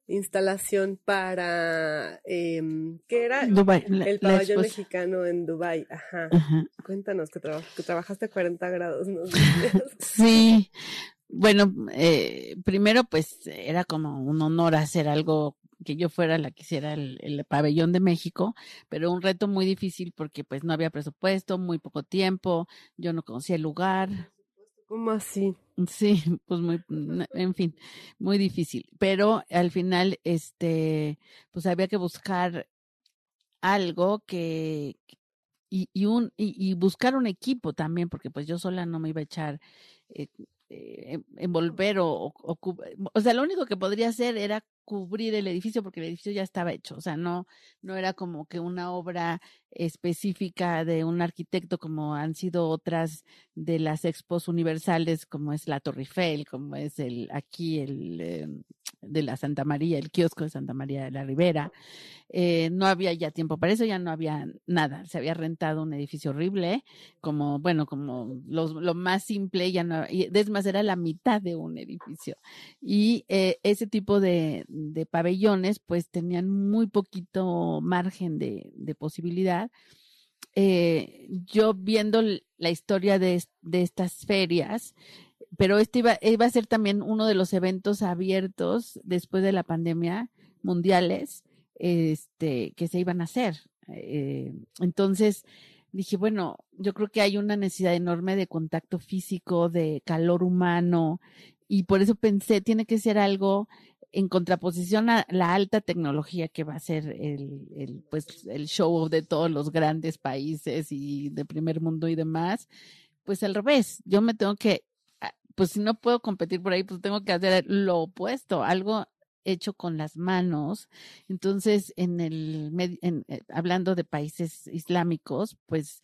Speaker 2: instalación para, em, ¿qué era?
Speaker 3: Dubái, la-
Speaker 2: el pabellón mexicano en Dubai. Ajá.
Speaker 3: Ajá.
Speaker 2: Cuéntanos que, traba- que trabajaste a 40 grados. ¿nos *laughs* dices? *laughs*
Speaker 3: Sí, bueno, eh, primero pues era como un honor hacer algo que yo fuera la que hiciera el, el pabellón de México, pero un reto muy difícil porque pues no había presupuesto, muy poco tiempo, yo no conocía el lugar,
Speaker 2: ¿Cómo así?
Speaker 3: Sí, *laughs* pues muy, en fin, muy difícil. Pero al final, este, pues había que buscar algo que y, y un y, y buscar un equipo también, porque pues yo sola no me iba a echar eh, eh, en- envolver o, o, o o sea, lo único que podría hacer era cubrir el edificio porque el edificio ya estaba hecho, o sea, no no era como que una obra específica de un arquitecto como han sido otras de las expos universales como es la Torre Eiffel, como es el aquí el eh, de la Santa María, el kiosco de Santa María de la Ribera. Eh, no había ya tiempo para eso, ya no había nada. Se había rentado un edificio horrible, como, bueno, como los- lo más simple, ya no, y es más, era la mitad de un edificio. Y eh, ese tipo de, de pabellones, pues tenían muy poquito margen de, posibilidad eh, yo viendo la historia de, de estas ferias, pero este iba, iba a ser también uno de los eventos abiertos después de la pandemia mundiales, este, que se iban a hacer. Eh, entonces dije, bueno, yo creo que hay una necesidad enorme de contacto físico, de calor humano, y por eso pensé, tiene que ser algo en contraposición a la alta tecnología que va a ser el, el, pues, el show de todos los grandes países y de primer mundo y demás, pues al revés, yo me tengo que, ah, pues si no puedo competir por ahí, pues tengo que hacer lo opuesto, algo hecho con las manos. Entonces, en el, eh, hablando de países islámicos, pues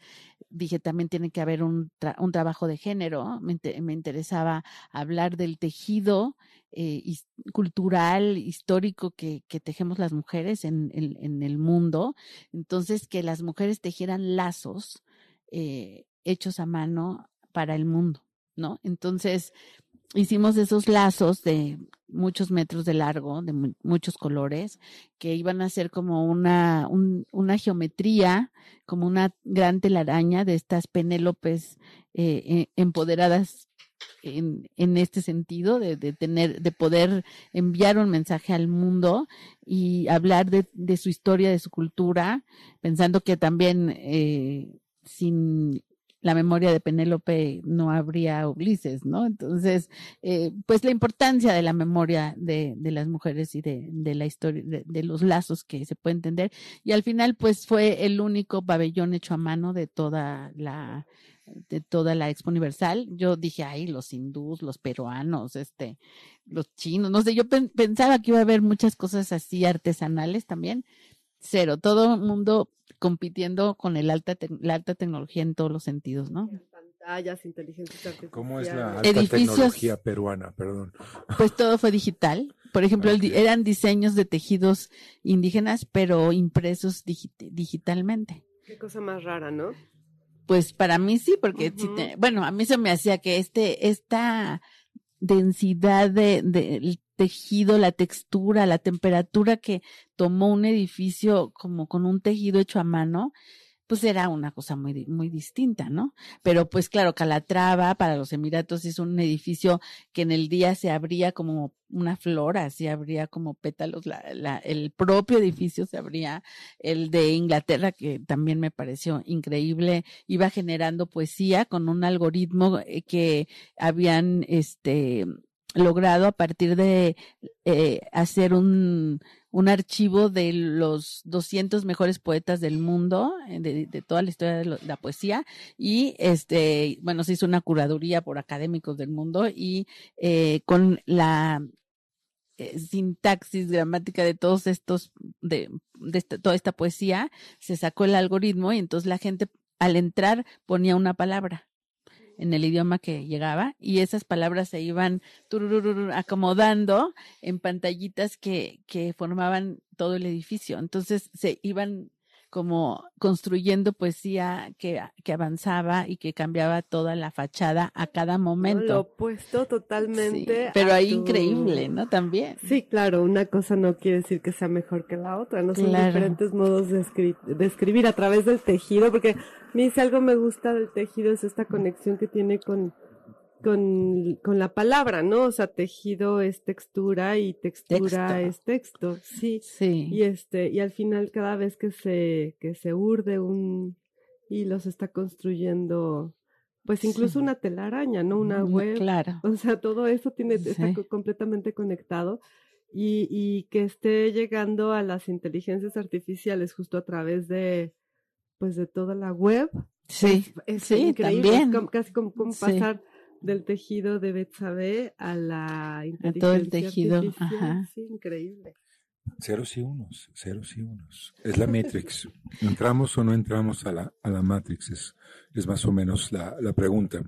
Speaker 3: dije también tiene que haber un, un trabajo de género. Me, me interesaba hablar del tejido eh, cultural, histórico que, tejemos las mujeres en, en- en el mundo. Entonces, que las mujeres tejieran lazos eh, hechos a mano para el mundo, ¿no? Entonces, hicimos esos lazos de muchos metros de largo, de mu- muchos colores, que iban a ser como una, un- una geometría, como una gran telaraña de estas penélopes eh, eh, empoderadas en, en este sentido, de, de tener, de poder enviar un mensaje al mundo y hablar de, de su historia, de su cultura, pensando que también eh, sin la memoria de Penélope no habría Ulises, ¿no? Entonces, eh, pues la importancia de la memoria de, de las mujeres y de, de la historia, de, los lazos que se puede entender. Y al final, pues fue el único pabellón hecho a mano de toda la de toda la Expo Universal. Yo dije, ay, los hindús, los peruanos, este, los chinos, no sé, yo pen- pensaba que iba a haber muchas cosas así artesanales también. Cero, todo el mundo compitiendo con el alta la alta tecnología en todos los sentidos, ¿no?
Speaker 2: Pantallas, inteligencia artificial.
Speaker 1: ¿Cómo es la alta
Speaker 3: Edificios-
Speaker 1: tecnología peruana? Perdón.
Speaker 3: Pues todo fue digital. Por ejemplo, el eran diseños de tejidos indígenas, pero impresos digi- digitalmente.
Speaker 2: Qué cosa más rara, ¿no?
Speaker 3: Pues para mí sí, porque te- bueno, a mí se me hacía que este, esta densidad de, del tejido, la textura, la temperatura que tomó un edificio como con un tejido hecho a mano, pues era una cosa muy, muy distinta, ¿no? Pero pues claro, Calatrava para los Emiratos es un edificio que en el día se abría como una flor, así abría como pétalos, la, la, el propio edificio se abría, el de Inglaterra, que también me pareció increíble, iba generando poesía con un algoritmo eh, que habían este logrado a partir de eh, hacer un, un archivo de los 200 mejores poetas del mundo, eh, de, de toda la historia de lo- la poesía, y este, bueno, se hizo una curaduría por académicos del mundo y eh, con la eh, sintaxis gramática de todos estos, de, de esta- toda esta poesía, se sacó el algoritmo y entonces la gente al entrar ponía una palabra en el idioma que llegaba y esas palabras se iban acomodando en pantallitas que, que formaban todo el edificio. Entonces se iban como construyendo poesía que, que avanzaba y que cambiaba toda la fachada a cada momento.
Speaker 2: Lo opuesto
Speaker 3: Sí,
Speaker 2: totalmente.
Speaker 3: pero ahí
Speaker 2: tu-
Speaker 3: increíble, ¿no? También.
Speaker 2: Sí, claro, una cosa no quiere decir que sea mejor que la otra, no son
Speaker 3: Claro.
Speaker 2: diferentes modos de, escri- de escribir a través del tejido, porque a mí si algo me gusta del tejido es esta conexión que tiene con, con, con la palabra, ¿no? O sea, tejido es textura y textura
Speaker 3: Texto.
Speaker 2: es texto, sí.
Speaker 3: Sí.
Speaker 2: Y este, y al final cada vez que se, que se urde un hilo se está construyendo, pues incluso
Speaker 3: Sí.
Speaker 2: una telaraña, ¿no? Una
Speaker 3: Mm,
Speaker 2: web.
Speaker 3: Claro.
Speaker 2: O sea, todo eso tiene, está
Speaker 3: Sí.
Speaker 2: completamente conectado y, y que esté llegando a las inteligencias artificiales justo a través de, pues, de toda la web.
Speaker 3: Sí.
Speaker 2: Es
Speaker 3: Sí,
Speaker 2: increíble. Es
Speaker 3: también.
Speaker 2: como- casi como, como
Speaker 3: Sí.
Speaker 2: Del tejido de Betsabe a la inteligencia
Speaker 3: todo el tejido,
Speaker 2: artificial.
Speaker 3: ajá.
Speaker 2: Sí, increíble.
Speaker 1: Ceros y unos, ceros y unos. Es la Matrix. ¿Entramos o no entramos a la, a la Matrix? Es, es más o menos la, la pregunta.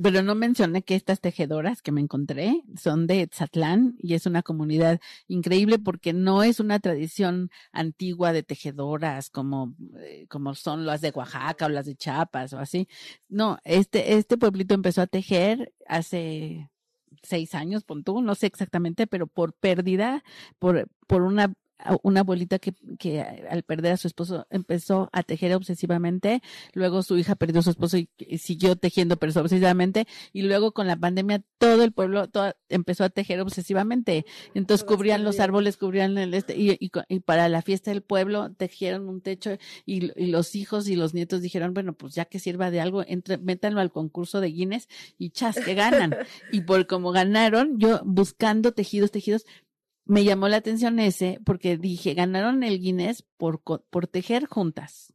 Speaker 3: Pero no mencioné que estas tejedoras que me encontré son de Tzatlán y es una comunidad increíble porque no es una tradición antigua de tejedoras como, eh, como son las de Oaxaca o las de Chiapas o así. No, este, este pueblito empezó a tejer hace seis años, pon tú, no sé exactamente, pero por pérdida, por, por una una abuelita que, que al perder a su esposo empezó a tejer obsesivamente, luego su hija perdió a su esposo y, y siguió tejiendo pero obsesivamente, y luego con la pandemia todo el pueblo todo, empezó a tejer obsesivamente. Entonces cubrían los árboles, cubrían el este, y, y, y para la fiesta del pueblo tejieron un techo y, y, los hijos y los nietos dijeron, bueno, pues ya que sirva de algo, entre, métanlo al concurso de Guinness y chas, que ganan. *laughs* y por como ganaron, yo buscando tejidos, tejidos, me llamó la atención ese porque dije, ganaron el Guinness por, por tejer juntas.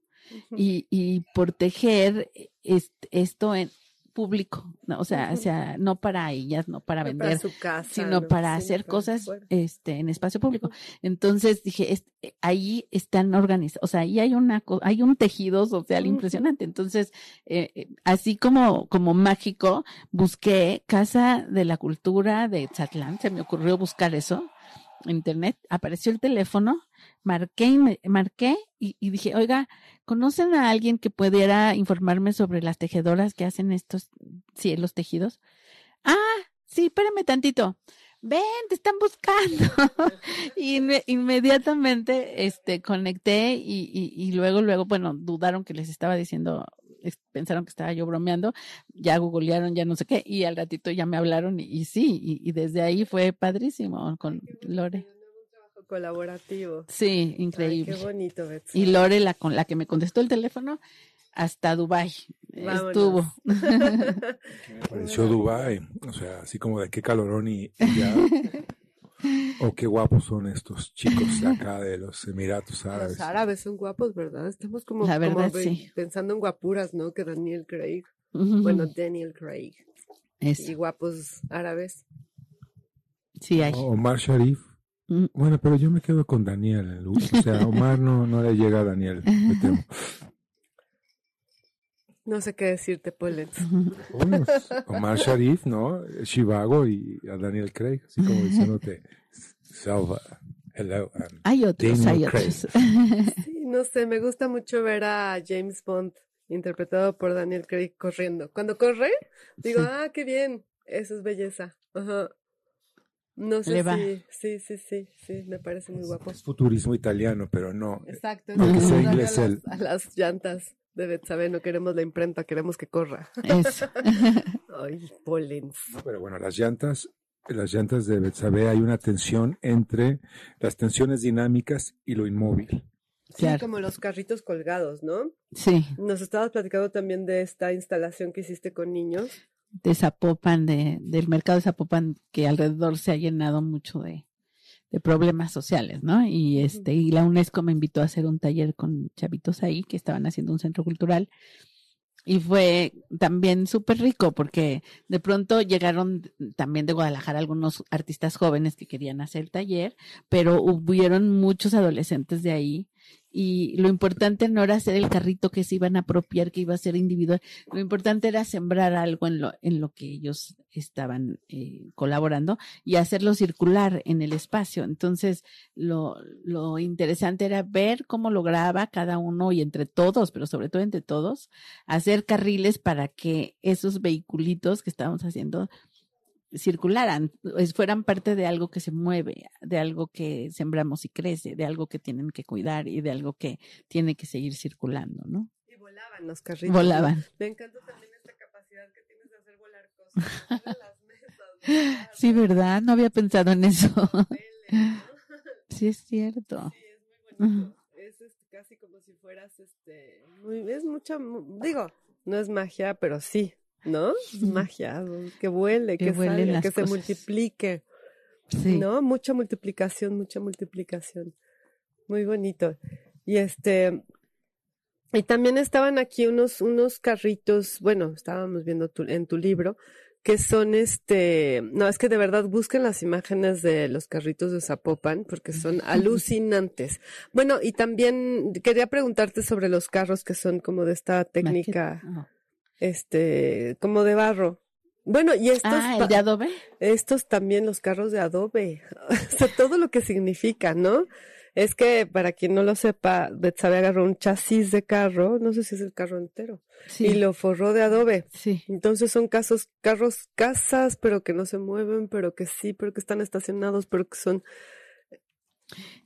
Speaker 3: Y, y por tejer est, esto en público, ¿no? o sea, o sea, no para ellas, no para
Speaker 2: No
Speaker 3: vender,
Speaker 2: para su casa,
Speaker 3: sino
Speaker 2: no,
Speaker 3: para
Speaker 2: sí,
Speaker 3: hacer
Speaker 2: para
Speaker 3: cosas este en espacio público. Entonces dije, es, ahí están organizados, o sea, ahí hay una hay un tejido social impresionante. Entonces, eh, eh, así como como mágico, busqué Casa de la Cultura de Tzatlán, se me ocurrió buscar eso internet, apareció el teléfono, marqué y marqué y, dije, oiga, ¿conocen a alguien que pudiera informarme sobre las tejedoras que hacen estos cielos tejidos? Ah, sí, espérame tantito. Ven, te están buscando. *laughs* y inme- inmediatamente este conecté y, y, y luego, luego, bueno, dudaron que les estaba diciendo, pensaron que estaba yo bromeando, ya googlearon, ya no sé qué, y al ratito ya me hablaron y, y sí, y, y desde ahí fue padrísimo con Lore.
Speaker 2: Un trabajo colaborativo.
Speaker 3: Sí,
Speaker 2: Ay,
Speaker 3: increíble.
Speaker 2: qué bonito, Betsy.
Speaker 3: Y Lore, la con la que me contestó el teléfono, hasta Dubai
Speaker 2: Vámonos. *laughs*
Speaker 3: estuvo.
Speaker 1: Me pareció Dubai, o sea, así como de qué calorón y, y ya. *laughs* O qué guapos son estos chicos de *laughs* acá de los Emiratos Árabes.
Speaker 2: Los árabes son guapos, ¿verdad? Estamos como,
Speaker 3: La
Speaker 2: como
Speaker 3: verdad,
Speaker 2: ve-
Speaker 3: sí.
Speaker 2: pensando en guapuras, ¿no? Que Daniel Craig. Bueno, Daniel Craig.
Speaker 3: Eso,
Speaker 2: Y guapos árabes.
Speaker 3: sí hay.
Speaker 1: O- Omar Sharif.
Speaker 3: Mm.
Speaker 1: Bueno, pero yo me quedo con Daniel. O sea, Omar no, no le llega a Daniel. me temo. *laughs*
Speaker 2: No sé qué decirte, Polens.
Speaker 1: Unos, Omar Sharif, ¿no? Chivago y a Daniel Craig, así como diciéndote, Salva, hello. and
Speaker 3: Hay otros,
Speaker 1: Daniel
Speaker 3: hay otros.
Speaker 2: Sí, no sé, me gusta mucho ver a James Bond interpretado por Daniel Craig corriendo. Cuando corre, digo,
Speaker 3: Sí.
Speaker 2: ah, qué bien, eso es belleza. Ajá. No sé si, sí, sí, sí, sí, me parece muy guapo.
Speaker 1: Es futurismo italiano, pero no.
Speaker 2: Exacto. Es
Speaker 1: inglés
Speaker 2: a las,
Speaker 1: él.
Speaker 2: a las llantas de Betsabe, no queremos la imprenta, queremos que corra.
Speaker 3: Eso. *laughs*
Speaker 2: Ay, Polens.
Speaker 1: Pero bueno, las llantas, las llantas de Betsabe hay una tensión entre las tensiones dinámicas y lo inmóvil.
Speaker 2: Sí,
Speaker 3: Claro.
Speaker 2: como los carritos colgados, ¿no?
Speaker 3: Sí,
Speaker 2: Nos estabas platicando también de esta instalación que hiciste con niños.
Speaker 3: de Zapopan, de, del mercado de Zapopan, que alrededor se ha llenado mucho de, de problemas sociales, ¿no? Y este, y la UNESCO me invitó a hacer un taller con chavitos ahí que estaban haciendo un centro cultural. Y fue también súper rico porque de pronto llegaron también de Guadalajara algunos artistas jóvenes que querían hacer el taller, pero hubieron muchos adolescentes de ahí y lo importante no era hacer el carrito que se iban a apropiar, que iba a ser individual, lo importante era sembrar algo en lo, en lo que ellos estaban eh, colaborando y hacerlo circular en el espacio. Entonces, lo, lo interesante era ver cómo lograba cada uno y entre todos, pero sobre todo entre todos, hacer carriles para que esos vehiculitos que estábamos haciendo circularan, es- fueran parte de algo que se mueve, de algo que sembramos y crece, de algo que tienen que cuidar y de algo que tiene que seguir circulando, ¿no?
Speaker 2: Y volaban los carritos.
Speaker 3: Volaban.
Speaker 2: Me encanta también esta capacidad que tienes de hacer volar cosas. *laughs* Las mesas,
Speaker 3: Sí, ¿verdad? No había pensado en eso. *laughs* Sí, es cierto.
Speaker 2: Sí, es muy bonito. Es este, casi como si fueras, este, muy, es mucha, mu- digo, no es magia, pero sí, ¿no? Magia, que vuele,
Speaker 3: Que
Speaker 2: que, salga, que se multiplique,
Speaker 3: Sí.
Speaker 2: ¿no? Mucha multiplicación, mucha multiplicación. Muy bonito. Y este, y también estaban aquí unos, unos carritos, bueno, estábamos viendo tu- en tu libro, que son este, no, es que de verdad busquen las imágenes de los carritos de Zapopan, porque son *laughs* alucinantes. Bueno, y también quería preguntarte sobre los carros que son como de esta técnica,
Speaker 3: Maqueta.
Speaker 2: Este, como de barro. Bueno, y estos,
Speaker 3: Ah, el de adobe.
Speaker 2: estos también los carros de adobe, *laughs* o sea, todo lo que significa, ¿no? Es que para quien no lo sepa, Betsabe agarró un chasis de carro, no sé si es el carro entero,
Speaker 3: Sí.
Speaker 2: y lo forró de adobe.
Speaker 3: Sí.
Speaker 2: Entonces son casos, carros, casas, pero que no se mueven, pero que sí, pero que están estacionados, pero que son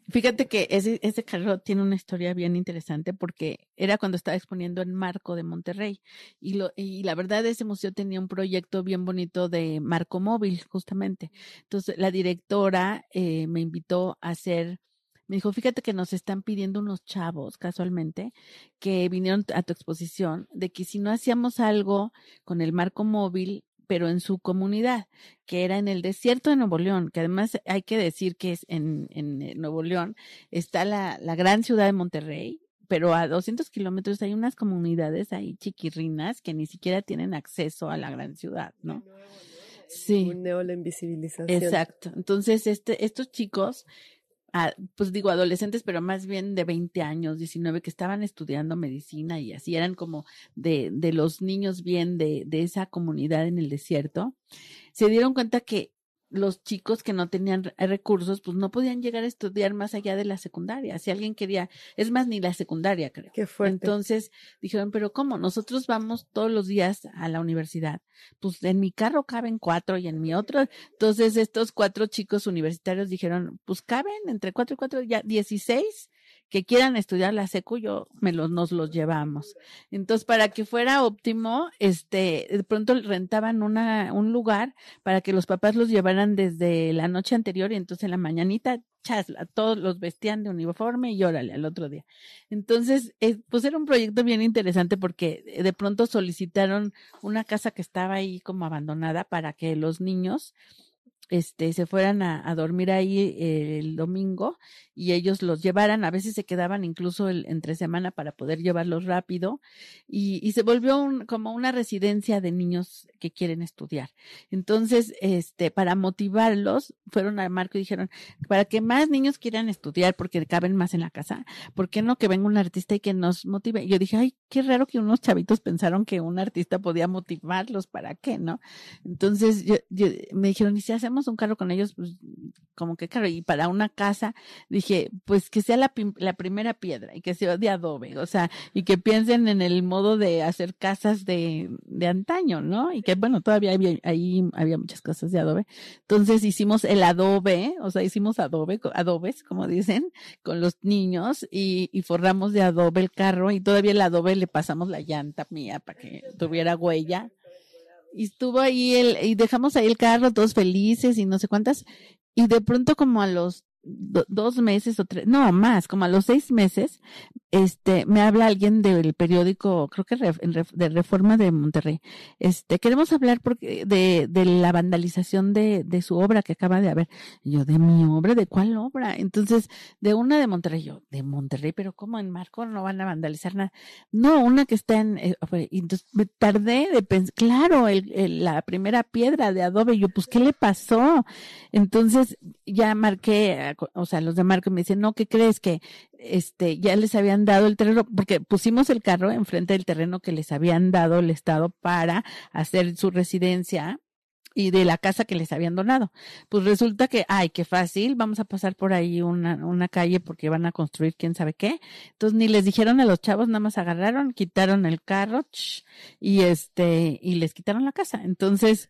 Speaker 3: Fíjate que ese, ese carro tiene una historia bien interesante porque era cuando estaba exponiendo en Marco de Monterrey y, lo, y la verdad ese museo tenía un proyecto bien bonito de Marco Móvil justamente. Entonces la directora eh, me invitó a hacer, me dijo, fíjate que nos están pidiendo unos chavos casualmente que vinieron a tu exposición de que si no hacíamos algo con el Marco Móvil pero en su comunidad, que era en el desierto de Nuevo León, que además hay que decir que es en, en eh, Nuevo León, está la, la gran ciudad de Monterrey, pero a 200 kilómetros hay unas comunidades ahí chiquirrinas que ni siquiera tienen acceso a la gran ciudad, ¿no? Sí.
Speaker 2: un neo la invisibilización.
Speaker 3: Exacto. Entonces, este, estos chicos, pues digo adolescentes, pero más bien de 20 años, 19, que estaban estudiando medicina y así, eran como de, de los niños bien de, de esa comunidad en el desierto, se dieron cuenta que los chicos que no tenían re- recursos, pues no podían llegar a estudiar más allá de la secundaria. Si alguien quería, es más, ni la secundaria, creo.
Speaker 2: Qué fuerte.
Speaker 3: Entonces dijeron, pero ¿cómo? Nosotros vamos todos los días a la universidad. Pues en mi carro caben cuatro y en mi otro. Entonces estos cuatro chicos universitarios dijeron, pues caben entre cuatro y cuatro, ya dieciséis que quieran estudiar la secu, yo me los, nos los llevamos. Entonces, para que fuera óptimo, este, de pronto rentaban una, un lugar para que los papás los llevaran desde la noche anterior y entonces en la mañanita, chasla, todos los vestían de uniforme y órale al otro día. Entonces, eh, pues era un proyecto bien interesante porque de pronto solicitaron una casa que estaba ahí como abandonada para que los niños este, se fueran a, dormir ahí eh, el domingo y ellos los llevaran, a veces se quedaban incluso el, entre semana para poder llevarlos rápido y, y se volvió un, como una residencia de niños que quieren estudiar. Entonces, este, para motivarlos, fueron a Marco y dijeron, para que más niños quieran estudiar porque caben más en la casa, ¿por qué no que venga un artista y que nos motive? Yo dije, ay, qué raro que unos chavitos pensaron que un artista podía motivarlos, ¿para qué, no? Entonces, yo, me dijeron, ¿y si hacemos un carro con ellos? Pues, como que claro, y para una casa, dije, pues que sea la, la primera piedra y que sea de adobe, o sea, y que piensen en el modo de hacer casas de, de antaño, ¿no? Y que, bueno, todavía había, ahí había muchas casas de adobe. Entonces hicimos el adobe, o sea, hicimos adobe, adobes, como dicen, con los niños y, y forramos de adobe el carro y todavía el adobe le pasamos la llanta mía para que tuviera huella y estuvo ahí el, y dejamos ahí el carro todos felices y no sé cuántas, y de pronto como a los do, dos meses o tres, no más, como a los seis meses, este, me habla alguien del periódico, creo que de Reforma de Monterrey. Este, queremos hablar porque de, de la vandalización de, de su obra que acaba de haber. Yo, ¿de mi obra? ¿De cuál obra? Entonces, de una de Monterrey, yo, de Monterrey, pero ¿cómo en Marco no van a vandalizar nada? No, una que está en, eh, entonces me tardé de pensar, claro, el, la primera piedra de adobe, yo, pues, ¿qué le pasó? Entonces, ya marqué, o sea, los de Marco me dicen, no, ¿qué crees que este, ya les habían dado el terreno, porque pusimos el carro enfrente del terreno que les habían dado el Estado para hacer su residencia y de la casa que les habían donado. Pues resulta que, ay, qué fácil, vamos a pasar por ahí una, una calle porque van a construir quién sabe qué. Entonces ni les dijeron a los chavos, nada más agarraron, quitaron el carro y este, y les quitaron la casa. Entonces,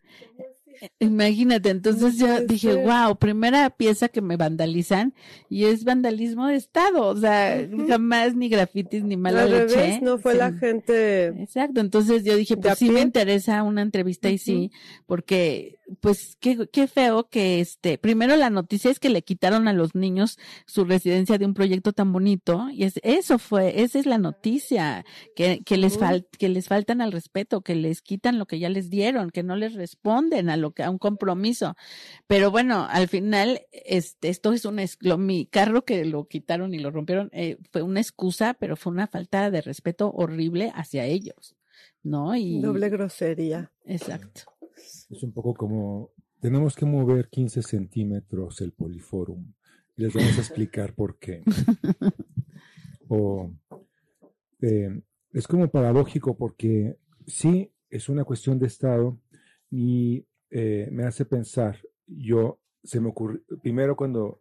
Speaker 3: Imagínate, entonces yo dije, wow, primera pieza que me vandalizan y es vandalismo de Estado, o sea, uh -huh. jamás ni grafitis ni mala
Speaker 2: Al
Speaker 3: leche.
Speaker 2: Revés, no fue sí. la gente.
Speaker 3: Exacto, entonces yo dije, pues sí me interesa una entrevista uh -huh. y sí, porque pues qué, qué feo que este, primero la noticia es que le quitaron a los niños su residencia de un proyecto tan bonito y es, eso fue, esa es la noticia, que, que les fal, que les faltan al respeto, que les quitan lo que ya les dieron, que no les responden a lo que, a un compromiso. Pero bueno, al final, este, esto es un, lo, mi carro que lo quitaron y lo rompieron, eh, fue una excusa, pero fue una falta de respeto horrible hacia ellos. ¿No? Y,
Speaker 2: Doble grosería.
Speaker 3: Exacto.
Speaker 1: Es un poco como, tenemos que mover 15 centímetros el poliforum. Les vamos a explicar por qué. *laughs* o, eh, es como paradójico porque sí, es una cuestión de Estado y eh, me hace pensar, yo, se me ocurrió, primero cuando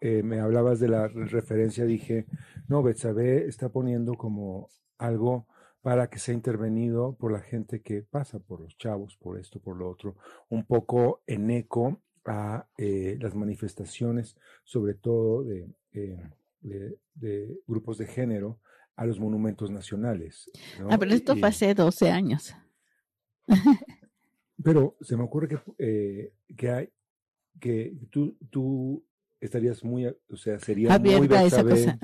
Speaker 1: eh, me hablabas de la referencia, dije, no, Betsabe está poniendo como algo para que sea intervenido por la gente que pasa, por los chavos, por esto, por lo otro, un poco en eco a eh, las manifestaciones, sobre todo de, eh, de, de, grupos de género, a los monumentos nacionales. ¿no?
Speaker 3: Ah, pero esto
Speaker 1: y,
Speaker 3: fue hace 12 años.
Speaker 1: pero se me ocurre que, eh, que hay, que tú, tú estarías muy, o sea, sería
Speaker 3: Abierta
Speaker 1: muy
Speaker 3: Betsabe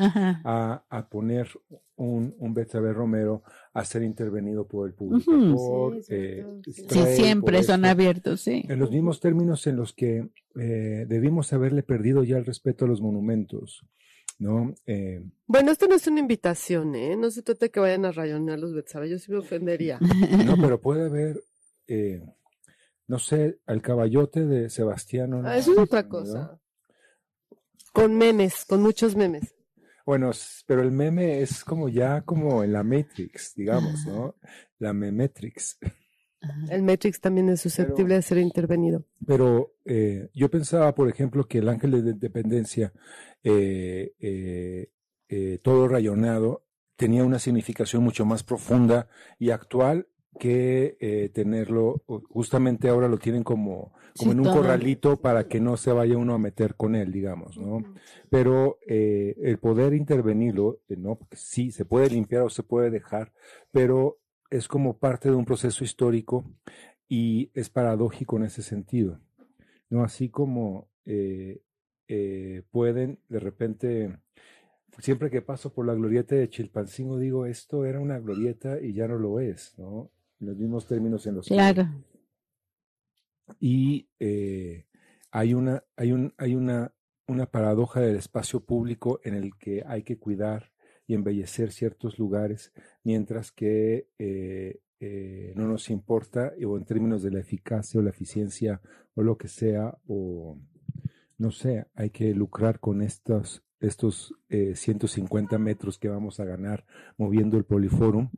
Speaker 1: a, a, poner un, un Betsabe Romero a ser intervenido por el público. Uh -huh. por,
Speaker 3: sí, eh, sí, siempre por son esto. abiertos, sí.
Speaker 1: En los mismos términos en los que eh, debimos haberle perdido ya el respeto a los monumentos. ¿no? Eh,
Speaker 2: bueno, esto no es una invitación, ¿eh? No se trata de que vayan a rayonar los Betsabe, yo sí me ofendería.
Speaker 1: no, pero puede haber, eh, no sé, al caballote de Sebastián.
Speaker 2: Ah, eso es otra cosa. Con memes, con muchos memes.
Speaker 1: Bueno, pero el meme es como ya como en la Matrix, digamos, ¿no? La Memetrix.
Speaker 2: El Matrix también es susceptible pero, de ser intervenido.
Speaker 1: Pero eh, yo pensaba, por ejemplo, que el ángel de independencia, eh, eh, todo rayonado, tenía una significación mucho más profunda y actual que eh, tenerlo, justamente ahora lo tienen como, como
Speaker 3: Sí,
Speaker 1: en un
Speaker 3: todo.
Speaker 1: corralito para que no se vaya uno a meter con él, digamos, ¿no? Pero eh, el poder intervenirlo, eh, ¿no? Porque sí, se puede limpiar o se puede dejar, pero es como parte de un proceso histórico y es paradójico en ese sentido, ¿no? Así como eh, pueden de repente, siempre que paso por la glorieta de Chilpancingo digo, esto era una glorieta y ya no lo es, ¿no? En los mismos términos en los que-
Speaker 3: Claro.
Speaker 1: y eh, hay una hay un hay una una paradoja del espacio público en el que hay que cuidar y embellecer ciertos lugares mientras que eh, eh, no nos importa o en términos de la eficacia o la eficiencia o lo que sea o no sé hay que lucrar con estos estos eh, 150 metros que vamos a ganar moviendo el poliforum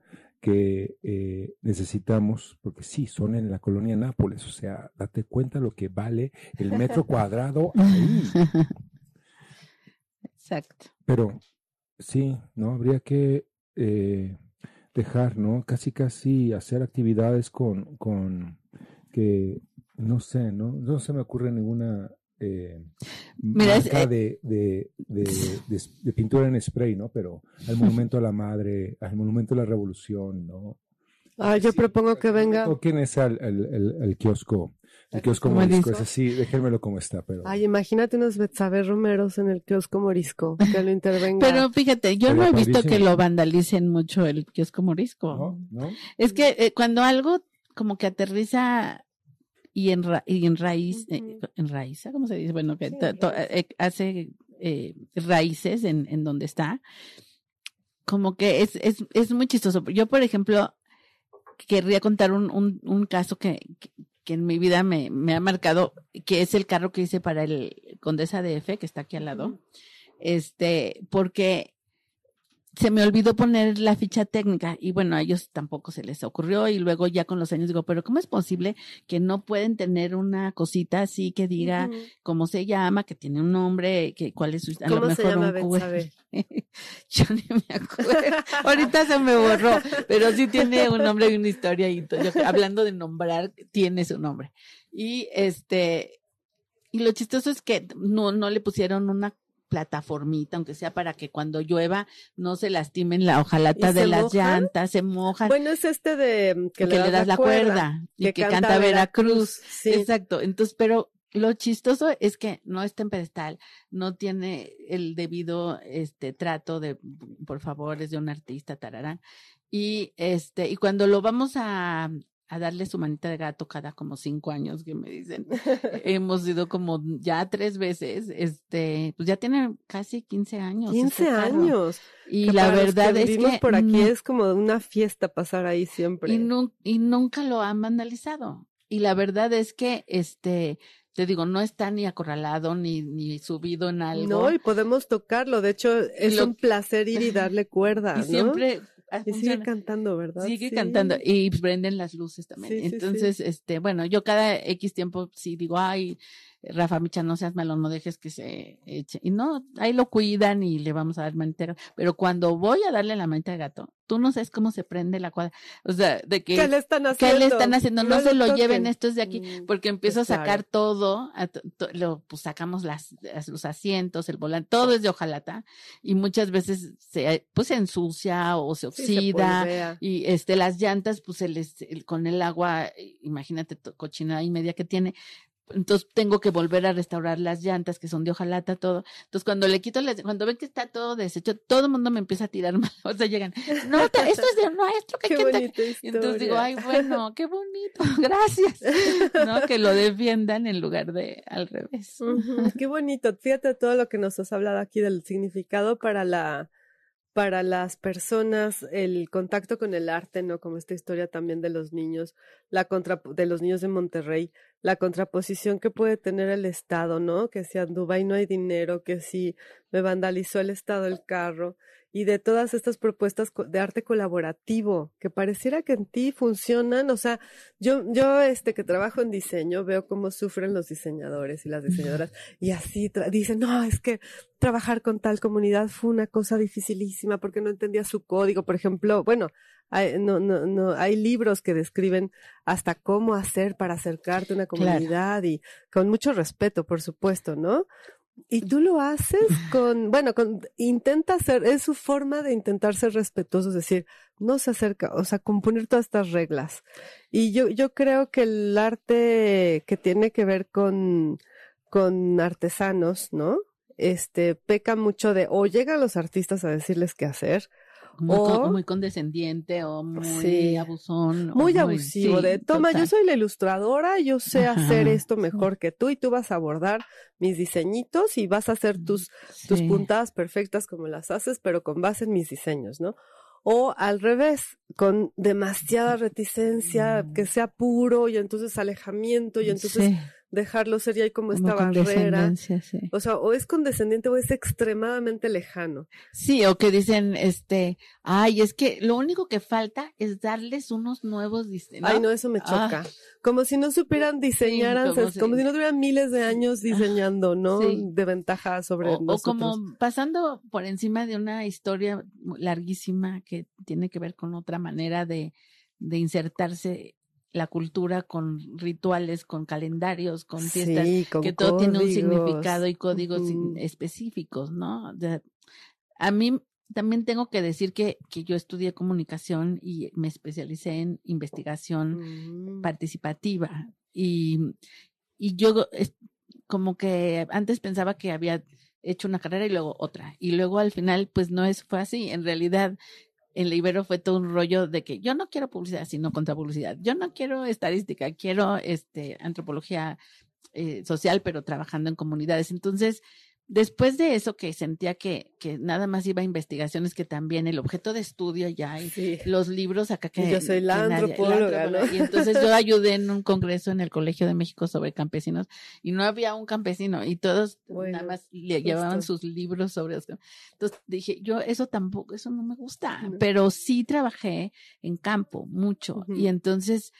Speaker 1: que eh, necesitamos, porque sí, son en la colonia Nápoles, o sea, date cuenta lo que vale el metro *laughs* cuadrado ahí.
Speaker 3: Exacto.
Speaker 1: Pero sí, ¿no? Habría que eh, dejar, ¿no? Casi, casi hacer actividades con, con que, no sé, ¿no? No se me ocurre ninguna eh,
Speaker 3: Mira, es-
Speaker 1: marca
Speaker 3: eh,
Speaker 1: de, de, de, de, de pintura en spray, ¿no? Pero al monumento a la madre, al monumento a la revolución, ¿no?
Speaker 2: Ah, yo
Speaker 1: Sí,
Speaker 2: propongo que venga.
Speaker 1: Toquen ese al, al, al- al kiosco, el kiosco morisco,
Speaker 3: dice.
Speaker 1: ese sí, déjenmelo como está, pero
Speaker 2: Ay, imagínate unos Betsabe Romeros en el kiosco morisco, que lo intervenga.
Speaker 3: Pero fíjate, yo no he visto que lo vandalicen mucho el kiosco morisco.
Speaker 1: ¿no? ¿No?
Speaker 3: Es que eh, cuando algo como que aterriza y, en raíz, eh,
Speaker 2: Ujú.
Speaker 3: en raíz, ¿cómo se dice? Bueno, que
Speaker 2: Sí, raíz.
Speaker 3: eh, hace eh, raíces en, en donde está, como que es, es, es muy chistoso. Yo, por ejemplo, querría contar un, un, un caso que, que, que en mi vida me, me ha marcado, que es el carro que hice para el Condesa de F, que está aquí al lado este, porque se me olvidó poner la ficha técnica y bueno, a ellos tampoco se les ocurrió y luego ya con los años digo, pero ¿cómo es posible que no pueden tener una cosita así que diga cómo se llama, que tiene un nombre, que cuál es su, a lo
Speaker 2: ¿Cómo se
Speaker 3: mejor
Speaker 2: llama
Speaker 3: un? *laughs* Yo ni me acuerdo. Ahorita se me borró, pero sí tiene un nombre y una historia y to- yo- hablando de nombrar, tiene su nombre. Y este, y lo chistoso es que no, no le pusieron una plataformita, aunque sea para que cuando llueva no se lastimen la hojalata
Speaker 2: ¿Y
Speaker 3: de las
Speaker 2: mojan?
Speaker 3: llantas, se mojan,
Speaker 2: Bueno, es este de que,
Speaker 3: que, le das la cuerda, y que, canta, Veracruz.
Speaker 2: Sí.
Speaker 3: Exacto. Entonces, pero lo chistoso es que no está en pedestal, no tiene el debido este trato de por favor, es de un artista, tararán. Y este, y cuando lo vamos a, a darle su manita de gato cada como cinco años que me dicen, *laughs* hemos ido como ya tres veces, este, pues ya tiene casi 15 años.
Speaker 2: 15
Speaker 3: este
Speaker 2: años.
Speaker 3: Y
Speaker 2: que
Speaker 3: la verdad
Speaker 2: que
Speaker 3: es que
Speaker 2: por aquí
Speaker 3: no-
Speaker 2: es como una fiesta pasar ahí siempre.
Speaker 3: y, nu- y nunca lo han vandalizado. Y la verdad es que, este, te digo, no está ni acorralado ni, ni subido en algo.
Speaker 2: No, y podemos tocarlo. De hecho, es
Speaker 3: lo-
Speaker 2: un placer ir y *laughs* darle cuerda,
Speaker 3: y
Speaker 2: ¿no?
Speaker 3: siempre
Speaker 2: Y sigue
Speaker 3: funciona.
Speaker 2: cantando, ¿verdad?
Speaker 3: Sigue
Speaker 2: Sí.
Speaker 3: cantando y prenden las luces también.
Speaker 2: Sí, sí, sí.
Speaker 3: Entonces, este, bueno, yo cada X tiempo sí digo, ay, Rafa Micha, no seas malo, no dejes que se eche. Y no, ahí lo cuidan y le vamos a dar manita. Pero cuando voy a darle la manita de gato, tú no sabes cómo se prende la cuadra. O sea, de que
Speaker 2: ¿Qué le están
Speaker 3: ¿Qué
Speaker 2: haciendo?
Speaker 3: le están haciendo? No, se lo lleven estos de aquí,
Speaker 2: Mm,
Speaker 3: porque empiezo
Speaker 2: pues
Speaker 3: a sacar
Speaker 2: claro.
Speaker 3: todo, a to- to- lo, pues sacamos las, los asientos, el volante, todo es de hojalata, y muchas veces se, pues se ensucia o se
Speaker 2: Sí, se
Speaker 3: oxida, y este, las llantas, pues se les, el- con el agua, imagínate, to- cochinada y media que tiene, entonces tengo que volver a restaurar las llantas que son de hojalata, todo. Entonces cuando le quito las, cuando ven que está todo deshecho, todo el mundo me empieza a tirar *laughs* mal. O sea, llegan, no, esto es *laughs* de nuestro, que
Speaker 2: Qué
Speaker 3: hay que ta-".
Speaker 2: bonita
Speaker 3: Y entonces digo, ay, bueno, qué bonito, *laughs* gracias. ¿No? Que lo defiendan en lugar de al revés.
Speaker 2: Qué bonito. Fíjate todo lo que nos has hablado aquí del significado para la para las personas, el contacto con el arte, ¿no? Como esta historia también de los niños, la contra, de los niños de Monterrey, la contraposición que puede tener el Estado, ¿no? Que si a Dubái no hay dinero, que si me vandalizó el Estado el carro, y de todas estas propuestas de arte colaborativo, que pareciera que en ti funcionan, o sea, yo, yo, este, que trabajo en diseño, veo cómo sufren los diseñadores y las diseñadoras, *laughs* y así dicen, no, es que trabajar con tal comunidad fue una cosa dificilísima porque no entendía su código. Por ejemplo, bueno, hay, no, no, no, hay libros que describen hasta cómo hacer para acercarte a una
Speaker 3: Claro.
Speaker 2: comunidad y con mucho respeto, por supuesto, ¿no? Y tú lo haces *laughs* con, bueno, con, intenta ser, es su forma de intentar ser respetuoso, es decir, no se acerca, o sea, componer todas estas reglas. Y yo, yo creo que el arte que tiene que ver con, con artesanos, ¿no? Este, peca mucho de, o llegan los artistas a decirles qué hacer,
Speaker 3: Muy, con-
Speaker 2: O-
Speaker 3: muy condescendiente o muy
Speaker 2: Sí.
Speaker 3: abusón. o
Speaker 2: muy abusivo
Speaker 3: sí,
Speaker 2: de, toma, yo soy la ilustradora, yo sé hacer esto mejor que tú y tú vas a abordar mis diseñitos y vas a hacer tus tus
Speaker 3: Sí.
Speaker 2: puntadas perfectas como las haces, pero con base en mis diseños, ¿no? O al revés, con demasiada reticencia,
Speaker 3: Mm.
Speaker 2: que sea puro y entonces alejamiento y entonces
Speaker 3: Sí,
Speaker 2: dejarlo ser y hay como esta barrera.
Speaker 3: sí.
Speaker 2: O sea, o es condescendiente o es extremadamente lejano.
Speaker 3: Sí, o que dicen, este, ay, es que lo único que falta es darles unos nuevos diseños.
Speaker 2: Ay, no, eso me choca.
Speaker 3: Ah.
Speaker 2: Como si no supieran diseñar,
Speaker 3: como si-
Speaker 2: como si no tuvieran miles de años diseñando, ¿no?
Speaker 3: Sí.
Speaker 2: De ventaja sobre
Speaker 3: O, o
Speaker 2: nosotros.
Speaker 3: como pasando por encima de una historia larguísima que tiene que ver con otra manera de, de insertarse la cultura con rituales, con calendarios, con fiestas,
Speaker 2: Sí, con
Speaker 3: que todo tiene un significado y códigos específicos, ¿no? A mí también tengo que decir que, que yo estudié comunicación y me especialicé en investigación
Speaker 2: Mm.
Speaker 3: participativa y, y yo es- como que antes pensaba que había hecho una carrera y luego otra y luego al final pues no es fue así en realidad en la Ibero fue todo un rollo de que yo no quiero publicidad sino contra publicidad. Yo no quiero estadística quiero este antropología eh, social pero trabajando en comunidades. Entonces después de eso que sentía que, que nada más iba a investigaciones que también el objeto de estudio ya y
Speaker 2: Sí.
Speaker 3: los libros acá que
Speaker 2: yo soy la antropóloga, ¿no?
Speaker 3: Y entonces yo ayudé en un congreso en el Colegio de México sobre campesinos y no había un campesino y todos
Speaker 2: Bueno,
Speaker 3: nada más le llevaban sus libros sobre los Entonces dije, yo eso tampoco, eso no me gusta, pero sí trabajé en campo mucho y entonces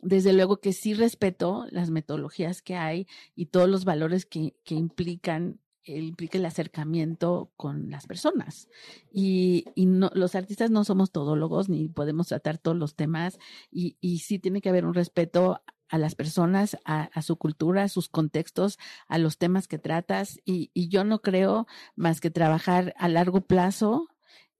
Speaker 3: desde luego que sí respeto las metodologías que hay y todos los valores que, que implican implica el acercamiento con las personas. Y, y no, los artistas no somos todólogos ni podemos tratar todos los temas y, y sí tiene que haber un respeto a las personas, a, su cultura, a sus contextos, a los temas que tratas y yo no creo más que trabajar a largo plazo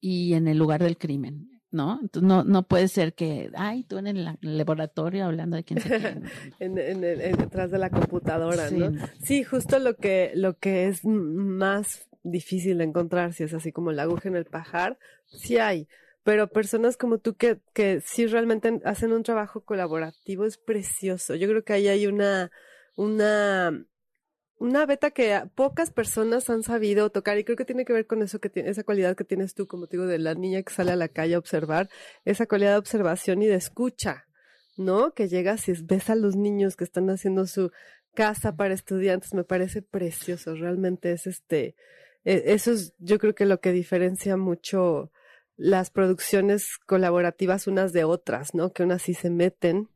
Speaker 3: y en el lugar del crimen. ¿No? Entonces no, no puede ser que, ay, tú en el la- laboratorio hablando de quién se. *laughs*
Speaker 2: En, en- en- detrás de la computadora,
Speaker 3: Sí,
Speaker 2: ¿no? Sí, justo lo que, lo que es más difícil de encontrar, si es así como la aguja en el pajar, sí hay. Pero personas como tú que, que sí realmente hacen un trabajo colaborativo es precioso. Yo creo que ahí hay una, una, una beta que pocas personas han sabido tocar y creo que tiene que ver con eso que tiene, esa cualidad que tienes tú, como te digo, de la niña que sale a la calle a observar, esa cualidad de observación y de escucha, ¿no? Que llegas y es- ves a los niños que están haciendo su casa para estudiantes, me parece precioso, realmente es este, e- eso es yo creo que lo que diferencia mucho las producciones colaborativas unas de otras, ¿no? Que unas sí se meten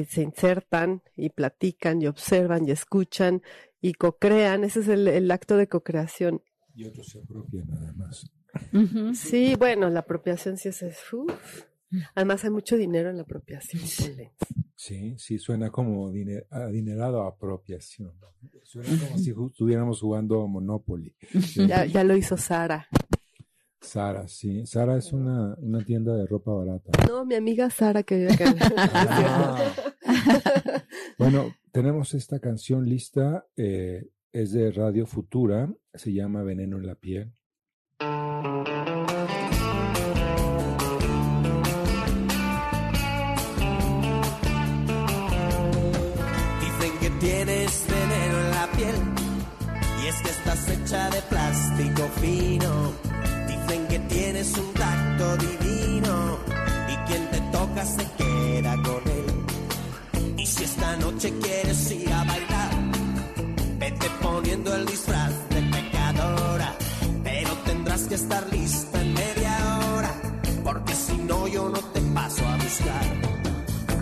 Speaker 2: y se insertan y platican y observan y escuchan y co-crean, ese es el, el acto de co-creación.
Speaker 1: Y otros se apropian nada más.
Speaker 2: Sí, bueno, la apropiación sí es, es- uf. Además hay mucho dinero en la apropiación.
Speaker 1: Sí, sí, suena como dine- adinerado a apropiación. Suena como si estuviéramos jugando Monopoly.
Speaker 2: Ya, ya lo hizo Sara.
Speaker 1: Sara, sí. Sara es una, una tienda de ropa barata.
Speaker 2: No, mi amiga Sara que vive acá. *laughs*
Speaker 1: Ah. *laughs* Bueno, tenemos esta canción lista, eh, es de Radio Futura, se llama Veneno en la piel.
Speaker 4: Dicen que tienes veneno en la piel y es que estás hecha de plástico fino. Dicen que tienes un tacto divino y quien te toca se queda con él. Esta noche quieres ir a bailar, vete poniendo el disfraz de pecadora, pero tendrás que estar lista en media hora, porque si no yo no te paso a buscar.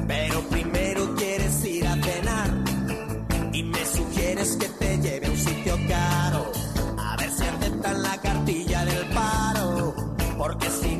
Speaker 4: Pero primero quieres ir a cenar y me sugieres que te lleve a un sitio caro. A ver si aceptan la cartilla del paro, porque si no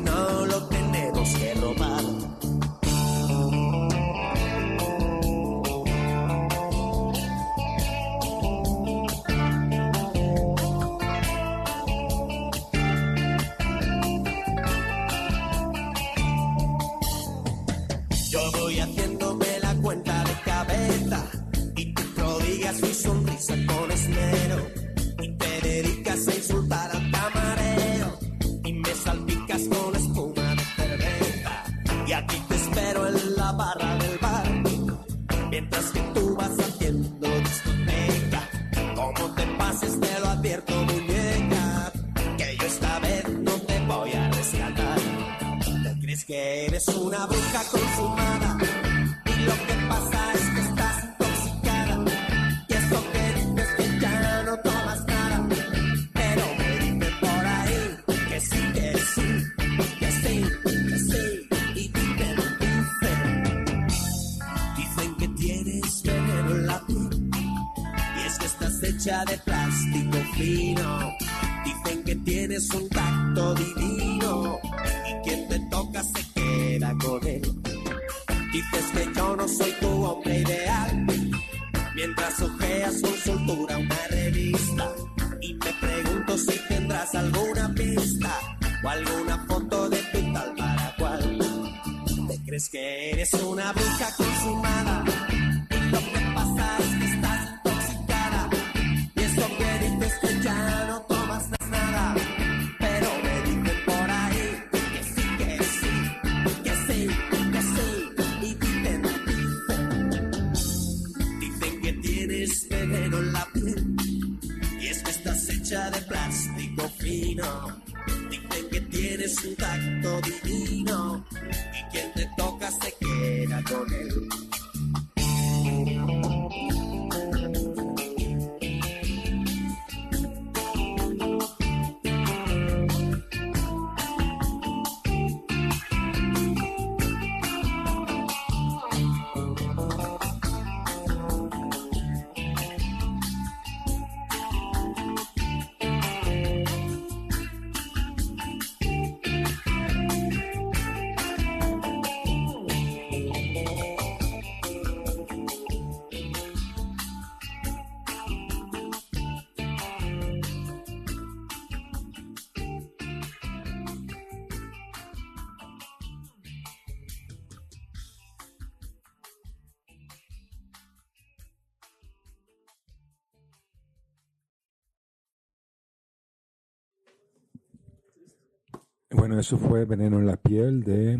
Speaker 1: Bueno, eso fue Veneno en la piel de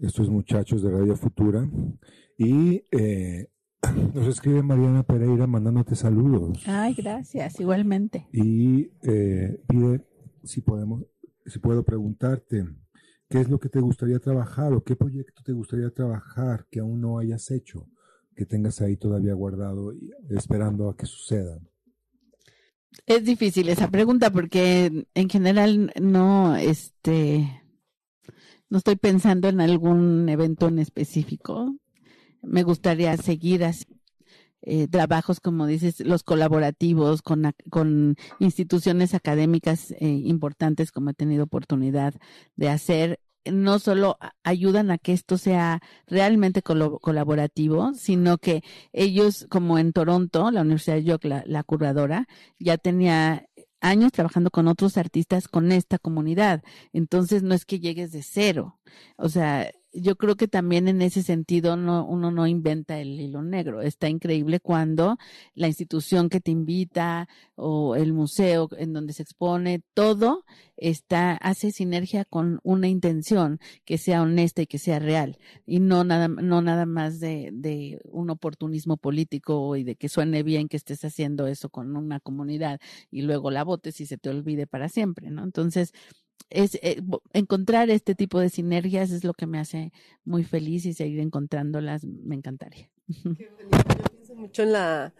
Speaker 1: estos muchachos de Radio Futura. Y eh, nos escribe Mariana Pereira mandándote saludos.
Speaker 3: Ay, gracias, igualmente.
Speaker 1: Y eh, pide si podemos, si puedo preguntarte, ¿qué es lo que te gustaría trabajar o qué proyecto te gustaría trabajar que aún no hayas hecho, que tengas ahí todavía guardado y esperando a que suceda?
Speaker 3: Es difícil esa pregunta porque en general no, este, no estoy pensando en algún evento en específico. Me gustaría seguir así. eh, trabajos, como dices, los colaborativos con, con instituciones académicas eh, importantes, como he tenido oportunidad de hacer, no solo ayudan a que esto sea realmente colaborativo, sino que ellos, como en Toronto, la Universidad de York, la, la curadora, ya tenía años trabajando con otros artistas con esta comunidad. Entonces no es que llegues de cero. O sea, yo creo que también en ese sentido no, uno no inventa el hilo negro. Está increíble cuando la institución que te invita o el museo en donde se expone, todo está, hace sinergia con una intención que sea honesta y que sea real y no nada, no nada más de, de un oportunismo político y de que suene bien que estés haciendo eso con una comunidad y luego la votes y se te olvide para siempre, ¿no? Entonces, es eh, encontrar este tipo de sinergias es lo que me hace muy feliz y seguir encontrándolas me encantaría. *laughs*
Speaker 2: Qué bonito. Yo pienso mucho en la.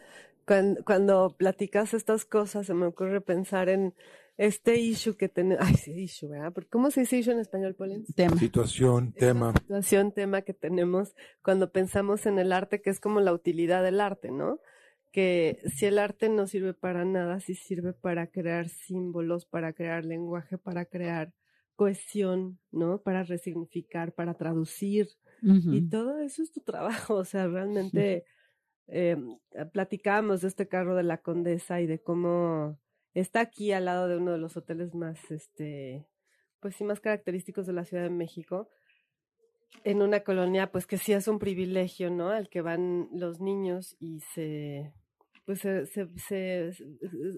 Speaker 2: Cuando, cuando platicas estas cosas, se me ocurre pensar en este issue que tenemos. Ay, sí, issue, ¿verdad? ¿Cómo se dice issue en español, Polens?
Speaker 3: Tema.
Speaker 1: Situación, tema.
Speaker 2: situación, tema que tenemos cuando pensamos en el arte, que es como la utilidad del arte, ¿no? Que si el arte no sirve para nada, sí sirve para crear símbolos, para crear lenguaje, para crear cohesión, ¿no? Para resignificar, para traducir. Y todo eso es tu trabajo, *laughs* o sea, realmente eh, platicábamos de este carro de la condesa y de cómo está aquí al lado de uno de los hoteles más, este, pues sí, más característicos de la Ciudad de México, en una colonia, pues que sí es un privilegio, ¿no? Al que van los niños y se, pues se, se, se-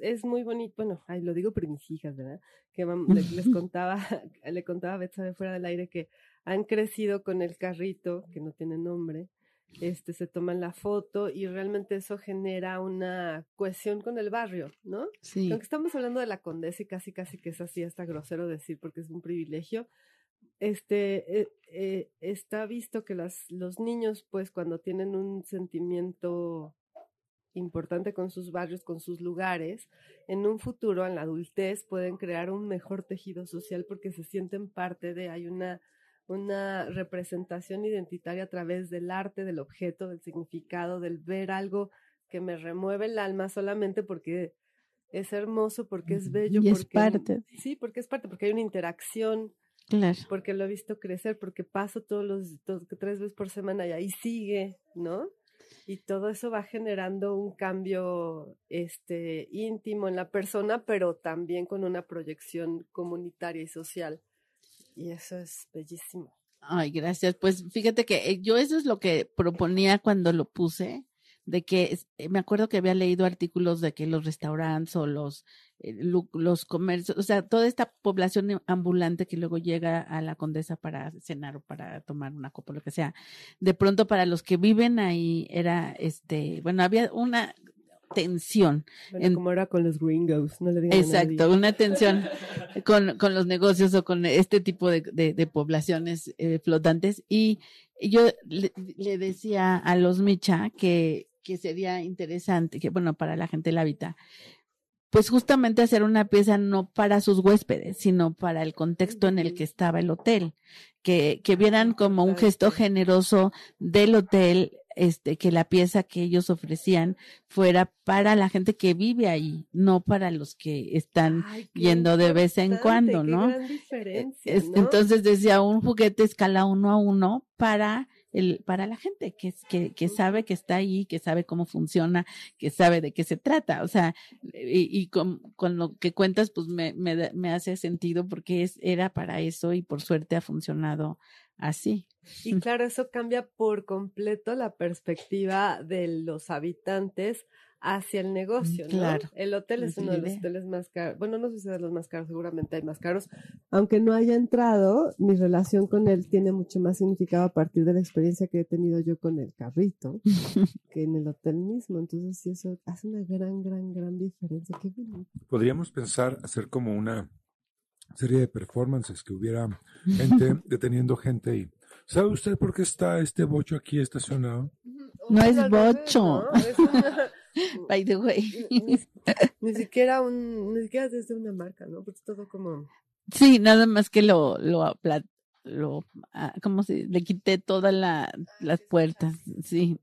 Speaker 2: es muy bonito, bueno, ay, lo digo por mis hijas, ¿verdad? Que vam- le- les *laughs* contaba, *laughs* le contaba a Betsabe fuera del aire que han crecido con el carrito, que no tiene nombre, este, se toman la foto y realmente eso genera una cohesión con el barrio, ¿no?
Speaker 3: Sí.
Speaker 2: Aunque estamos hablando de la condesa y casi casi que es así hasta grosero decir porque es un privilegio, este, eh, eh, está visto que las, los niños, pues cuando tienen un sentimiento importante con sus barrios, con sus lugares, en un futuro, en la adultez, pueden crear un mejor tejido social porque se sienten parte de, hay una, una representación identitaria a través del arte, del objeto, del significado, del ver algo que me remueve el alma solamente porque es hermoso, porque es bello.
Speaker 3: Y es
Speaker 2: porque,
Speaker 3: parte.
Speaker 2: Sí, porque es parte, porque hay una interacción
Speaker 3: Claro.
Speaker 2: porque lo he visto crecer, porque paso todos los dos, tres veces por semana y ahí sigue, ¿no? Y todo eso va generando un cambio este íntimo en la persona, pero también con una proyección comunitaria y social. Y eso es bellísimo.
Speaker 3: Ay, gracias. Pues fíjate que eh, yo eso es lo que proponía cuando lo puse, de que eh, me acuerdo que había leído artículos de que los restaurantes o los, eh, los comercios, o sea, toda esta población ambulante que luego llega a la condesa para cenar o para tomar una copa, lo que sea, de pronto para los que viven ahí era, este, bueno, había una tensión
Speaker 2: Bueno,
Speaker 3: En-
Speaker 2: como era con los gringos, no le digan a nadie.
Speaker 3: Exacto, una tensión *laughs* con, con los negocios o con este tipo de, de, de poblaciones eh, flotantes. Y yo le, le decía a los Micha que, que sería interesante, que bueno, para la gente del hábitat, pues justamente hacer una pieza no para sus huéspedes, sino para el contexto en el que estaba el hotel, que, que vieran como un gesto generoso del hotel, este, que la pieza que ellos ofrecían fuera para la gente que vive ahí, no para los que están
Speaker 2: Ay,
Speaker 3: yendo de vez en cuando, ¿no?
Speaker 2: gran
Speaker 3: Es-
Speaker 2: ¿no?
Speaker 3: Entonces decía un juguete escala uno a uno para el, para la gente que, es- que, que sabe que está ahí, que sabe cómo funciona, que sabe de qué se trata. O sea, y, y con, con lo que cuentas, pues me, me, me hace sentido porque es, era para eso y por suerte ha funcionado así.
Speaker 2: Y claro, eso cambia por completo la perspectiva de los habitantes hacia el negocio, ¿no?
Speaker 3: claro.
Speaker 2: El hotel es uno de los hoteles más caros. Bueno, no sé si es de los más caros, seguramente hay más caros. Aunque no haya entrado, mi relación con él tiene mucho más significado a partir de la experiencia que he tenido yo con el carrito *laughs* que en el hotel mismo. Entonces, sí, eso hace una gran, gran, gran diferencia. Qué bonito.
Speaker 1: Podríamos pensar hacer como una serie de performances que hubiera gente *laughs* deteniendo gente y ¿sabe usted por qué está este bocho aquí estacionado?
Speaker 3: No es bocho.
Speaker 2: ¿no? Es una-
Speaker 3: By the way.
Speaker 2: ni, ni- ni siquiera un, ni siquiera desde una marca, ¿no? Porque es todo como
Speaker 3: Sí, nada más que lo, lo, lo, ah, ¿cómo se? Le quité todas la, las puertas, sí.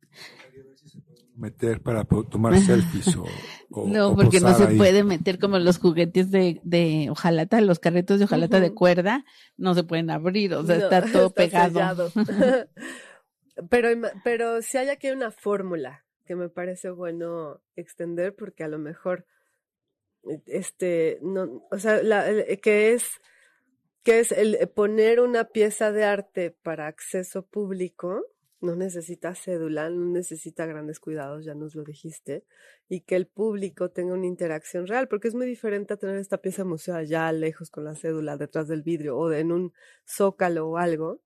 Speaker 1: Meter para tomar selfies o, o- *laughs*
Speaker 3: No,
Speaker 1: o
Speaker 3: porque no se
Speaker 1: ahí.
Speaker 3: puede meter como los juguetes de, de hojalata, los carretos de hojalata de cuerda, no se pueden abrir, o sea,
Speaker 2: No,
Speaker 3: está *laughs* todo pegado.
Speaker 2: sellado. *laughs* pero, pero si hay aquí una fórmula que me parece bueno extender porque a lo mejor eh, este no o sea la- el- que es que es el eh, poner una pieza de arte para acceso público no necesita cédula, no necesita grandes cuidados, ya nos lo dijiste, y que el público tenga una interacción real, porque es muy diferente a tener esta pieza museo allá lejos con la cédula detrás del vidrio o en un zócalo o algo,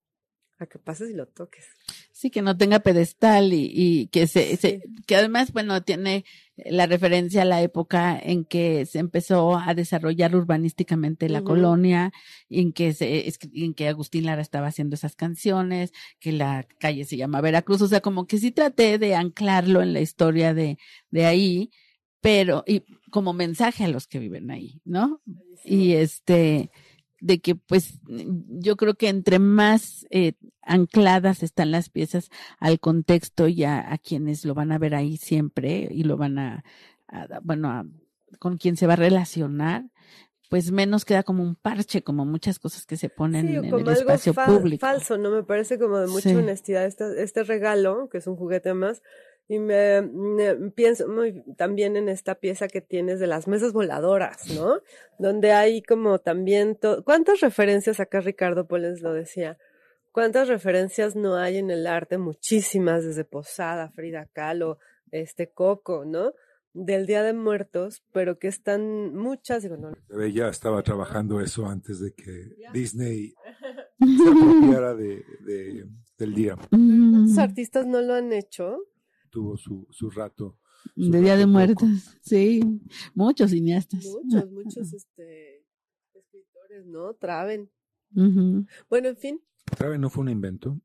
Speaker 2: a que pases y lo toques.
Speaker 3: Sí, que no tenga pedestal y, y que se, se- que además, bueno, tiene la referencia a la época en que se empezó a desarrollar urbanísticamente la colonia, en que se, en que Agustín Lara estaba haciendo esas canciones, que la calle se llama Veracruz, o sea, como que sí traté de anclarlo en la historia de, de ahí, pero, y como mensaje a los que viven ahí, ¿no? y este de que pues yo creo que entre más eh, ancladas están las piezas al contexto y a, a quienes lo van a ver ahí siempre y lo van a, a- bueno a- con quien se va a relacionar pues menos queda como un parche como muchas cosas que se ponen
Speaker 2: Sí, o
Speaker 3: en
Speaker 2: como
Speaker 3: el
Speaker 2: algo
Speaker 3: espacio
Speaker 2: fa-
Speaker 3: público
Speaker 2: falso, ¿no? Me parece como de mucha
Speaker 3: Sí.
Speaker 2: honestidad este, este regalo, que es un juguete más, y me, me- pienso muy también en esta pieza que tienes de las mesas voladoras, ¿no? Donde hay como también, to- ¿cuántas referencias acá Ricardo Poles lo decía? ¿Cuántas referencias no hay en el arte? Muchísimas, desde Posada, Frida Kahlo, este Coco, ¿no? Del Día de Muertos, pero que están muchas, digo, no,
Speaker 1: Ella estaba trabajando eso antes de que Disney *laughs* se apropiara de, de del día.
Speaker 2: ¿Cuántos
Speaker 3: Mm,
Speaker 2: artistas no lo han hecho?
Speaker 1: Tuvo su, su rato. su
Speaker 3: de Día de Muertos, sí. Muchos cineastas.
Speaker 2: Muchos, *laughs* muchos este, escritores, ¿no? Traben.
Speaker 3: Ujú.
Speaker 2: Bueno, en fin,
Speaker 1: ¿Sabe? No fue un invento.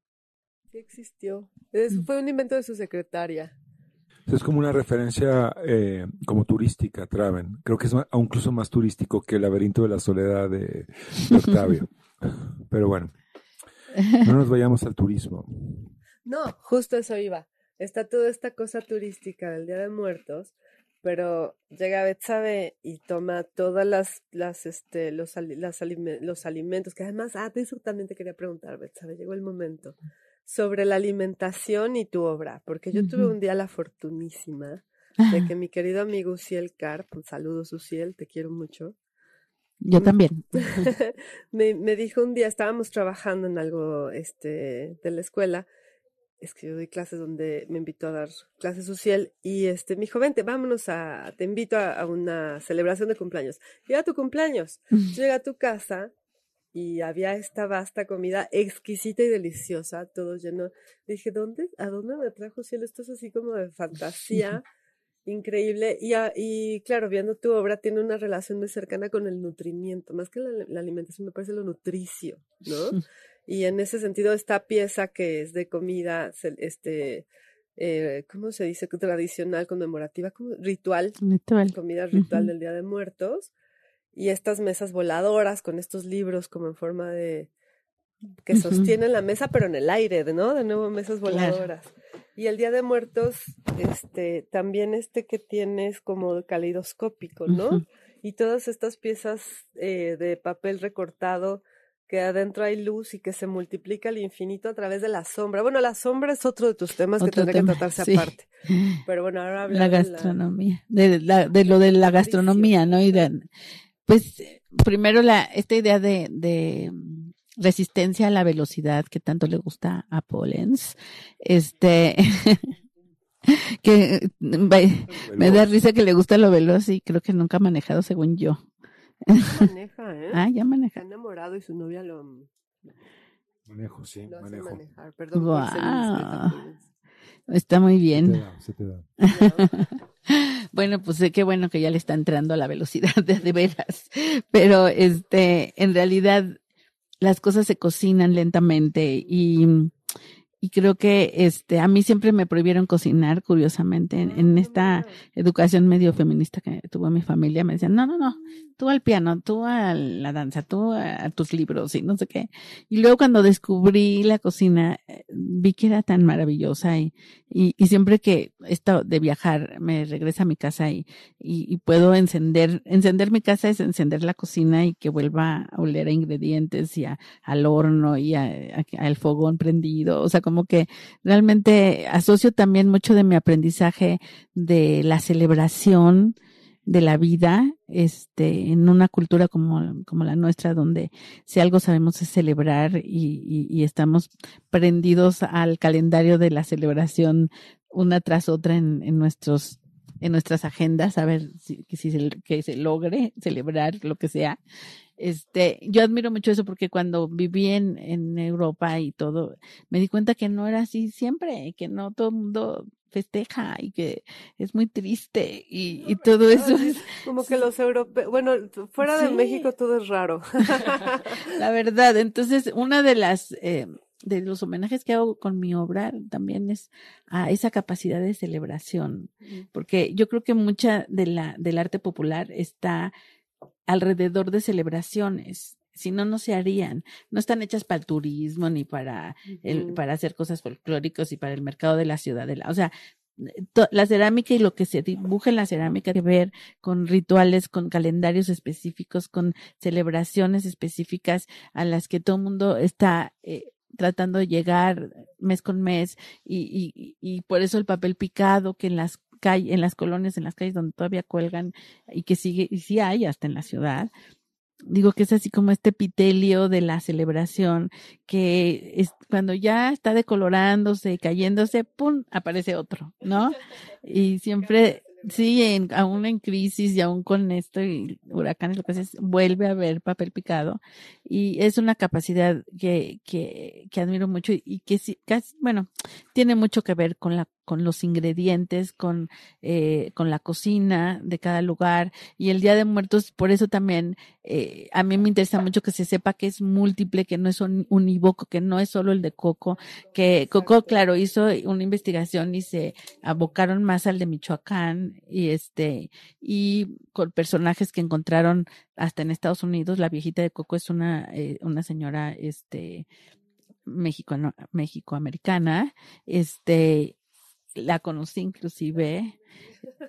Speaker 2: sí existió. Es- fue un invento de su secretaria.
Speaker 1: Es como una referencia eh, como turística, Traven. Creo que es aún incluso más turístico que el laberinto de la soledad de, de Octavio. *laughs* Pero bueno, no nos vayamos al turismo.
Speaker 2: No, justo eso iba. Está toda esta cosa turística del Día de Muertos, pero llega Betsabe y toma todas las, las, este, los, las alime- los alimentos, que además, ah, de eso también te quería preguntar, Betsabe, llegó el momento, sobre la alimentación y tu obra, porque yo tuve
Speaker 3: Ujú.
Speaker 2: un día la fortunísima de que *laughs* mi querido amigo Uciel Carp, un saludo Uciel, te quiero mucho,
Speaker 3: Yo también. *laughs*
Speaker 2: me, me dijo un día, estábamos trabajando en algo este, de la escuela, es que yo doy clases donde me invitó a dar clases social y este me dijo, vente, vámonos a, te invito a, a una celebración de cumpleaños. Llega tu cumpleaños, llega a tu casa y había esta vasta comida exquisita y deliciosa, todo lleno. Dije, ¿dónde, a dónde me trajo cielo? Esto es así como de fantasía *laughs* increíble. Y, a- y claro, viendo tu obra, tiene una relación muy cercana con el nutrimiento, más que la, la alimentación, me parece lo nutricio, ¿no? *laughs* Y en ese sentido, esta pieza que es de comida, este, eh, ¿cómo se dice? Tradicional, conmemorativa, como ritual,
Speaker 3: Ritual.
Speaker 2: comida ritual
Speaker 3: Ujú.
Speaker 2: del Día de Muertos, y estas mesas voladoras con estos libros como en forma de que sostienen la mesa, pero en el aire, ¿no? De nuevo mesas
Speaker 3: Claro.
Speaker 2: voladoras. Y el Día de Muertos, este, también este que tienes como caleidoscópico, ¿no?
Speaker 3: Ujú.
Speaker 2: Y todas estas piezas eh, de papel recortado que adentro hay luz y que se multiplica al infinito a través de la sombra. Bueno, la sombra es otro de tus temas que tendría
Speaker 3: tema,
Speaker 2: que tratarse
Speaker 3: sí.
Speaker 2: aparte. *laughs* Pero bueno, ahora habla
Speaker 3: La
Speaker 2: de
Speaker 3: gastronomía, de, la- de lo de la gastronomía, ¿no? Y de, pues, primero la, esta idea de, de mm, resistencia a la velocidad que tanto le gusta a Pollens, este, *laughs* que mm, me da risa que le gusta lo veloz y creo que nunca ha manejado según yo. *laughs*
Speaker 2: maneja, ¿eh?
Speaker 3: Ah, ya
Speaker 2: Está
Speaker 3: maneja.
Speaker 2: enamorado y su novia lo,
Speaker 1: Manejo, sí,
Speaker 2: lo hace
Speaker 1: manejo.
Speaker 2: manejar. Perdón. Pérez.
Speaker 3: Está muy
Speaker 1: Se te
Speaker 3: bien.
Speaker 1: da, se te da. *laughs* *laughs*
Speaker 3: Bueno, pues eh, qué bueno que ya le está entrando a la velocidad de, de veras. Pero este, en realidad las cosas se cocinan lentamente y, y creo que este, a mí siempre me prohibieron cocinar, curiosamente, en, en
Speaker 2: Ah,
Speaker 3: esta educación medio feminista que tuvo mi familia, me decían, no, no, no, tú al piano, tú a la danza, tú a, a tus libros y no sé qué. Y luego cuando descubrí la cocina, eh, vi que era tan maravillosa y, y, y siempre que esto de viajar me regresa a mi casa y, y, y puedo encender, encender mi casa es encender la cocina y que vuelva a oler a ingredientes y a, al horno y a- al fogón prendido. O sea, como que realmente asocio también mucho de mi aprendizaje de la celebración de la vida, este, en una cultura como, como la nuestra, donde si algo sabemos es celebrar y, y, estamos prendidos al calendario de la celebración una tras otra en, en nuestros en nuestras agendas, a ver si, que, si se, que se logre celebrar lo que sea. Este, yo admiro mucho eso porque cuando viví en, en Europa y todo, me di cuenta que no era así siempre, que no todo el mundo festeja y que es muy triste y, y todo eso es,
Speaker 2: Como que los europeos, bueno, fuera de
Speaker 3: Sí.
Speaker 2: México todo es raro. *laughs*
Speaker 3: la verdad. Entonces, una de las, eh, de los homenajes que hago con mi obra también es a esa capacidad de celebración, porque yo creo que mucha de la, del arte popular está alrededor de celebraciones. Si no, no se harían. No están hechas para el turismo ni para el, para hacer cosas folclóricas y para el mercado de la ciudadela. O sea, la cerámica y lo que se dibuja en la cerámica tiene que ver con rituales, con calendarios específicos, con celebraciones específicas a las que todo el mundo está eh, tratando de llegar mes con mes y, y, y por eso el papel picado que en las calles, en las colonias, en las calles donde todavía cuelgan y que sigue, y sí hay hasta en la ciudad, digo que es así como este epitelio de la celebración que es cuando ya está decolorándose, cayéndose, pum, aparece otro, ¿no? *laughs* Y siempre Sí, en, aún en crisis y aún con esto y huracanes, lo que es, vuelve a ver papel picado. Y es una capacidad que, que, que admiro mucho y que sí, casi, bueno, tiene mucho que ver con la con los ingredientes, con, eh, con la cocina de cada lugar. Y el Día de Muertos, por eso también eh, a mí me interesa mucho que se sepa que es múltiple, que no es un unívoco, que no es solo el de Coco, que Coco, claro, hizo una investigación y se abocaron más al de Michoacán y este, y con personajes que encontraron hasta en Estados Unidos. La viejita de Coco es una, eh, una señora, este, mexicano, mexicoamericana, este, la conocí inclusive,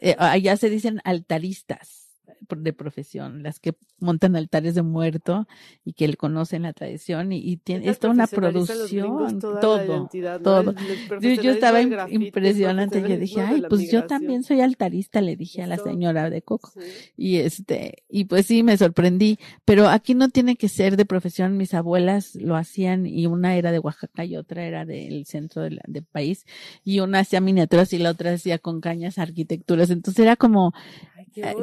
Speaker 3: eh, allá se dicen altaristas de profesión, las que montan altares de muerto y que él conocen la tradición y, y tiene
Speaker 2: Esas
Speaker 3: es toda una producción, todo, todo. Yo, estaba impresionante, yo dije, ay, pues yo
Speaker 2: migración".
Speaker 3: también soy altarista, le dije a la señora de Coco.
Speaker 2: Sí.
Speaker 3: Y este, y pues sí, me sorprendí, pero aquí no tiene que ser de profesión, mis abuelas lo hacían y una era de Oaxaca y otra era del centro del, del país y una hacía miniaturas y la otra hacía con cañas arquitecturas, entonces era como,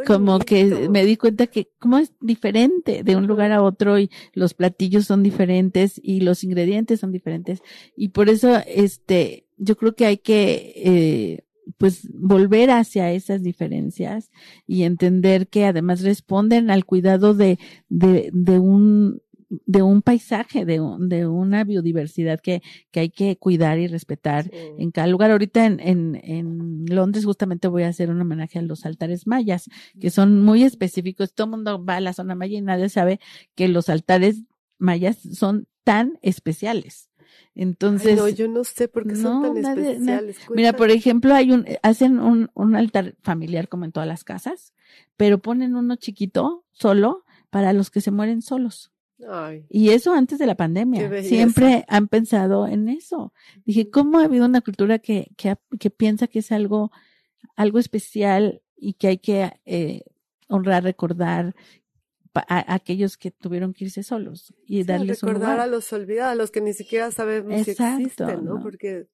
Speaker 3: como que me di cuenta que como es diferente de un lugar a otro y los platillos son diferentes y los ingredientes son diferentes y por eso este yo creo que hay que eh, pues volver hacia esas diferencias y entender que además responden al cuidado de de, de un de un paisaje, de, un- de una biodiversidad que, que hay que cuidar y respetar
Speaker 2: Sí.
Speaker 3: en cada lugar. Ahorita en, en, en Londres justamente voy a hacer un homenaje a los altares mayas, que son muy específicos. Todo el mundo va a la zona maya y nadie sabe que los altares mayas son tan especiales. Entonces,
Speaker 2: Ay, no, yo no sé por qué son tan
Speaker 3: nadie-
Speaker 2: especiales.
Speaker 3: Mira, por ejemplo, hay un, hacen un, un altar familiar como en todas las casas, pero ponen uno chiquito, solo, para los que se mueren solos.
Speaker 2: Ay,
Speaker 3: Y eso antes de la pandemia. Siempre han pensado en eso. Dije, ¿cómo ha habido una cultura que, que, piensa que es algo, algo especial y que hay que eh, honrar, recordar a, a aquellos que tuvieron que irse solos y
Speaker 2: sí,
Speaker 3: darles un
Speaker 2: recordar
Speaker 3: lugar?
Speaker 2: a los olvidados, a los que ni siquiera sabemos si
Speaker 3: Exacto,
Speaker 2: existen, ¿no?
Speaker 3: ¿no?
Speaker 2: Porque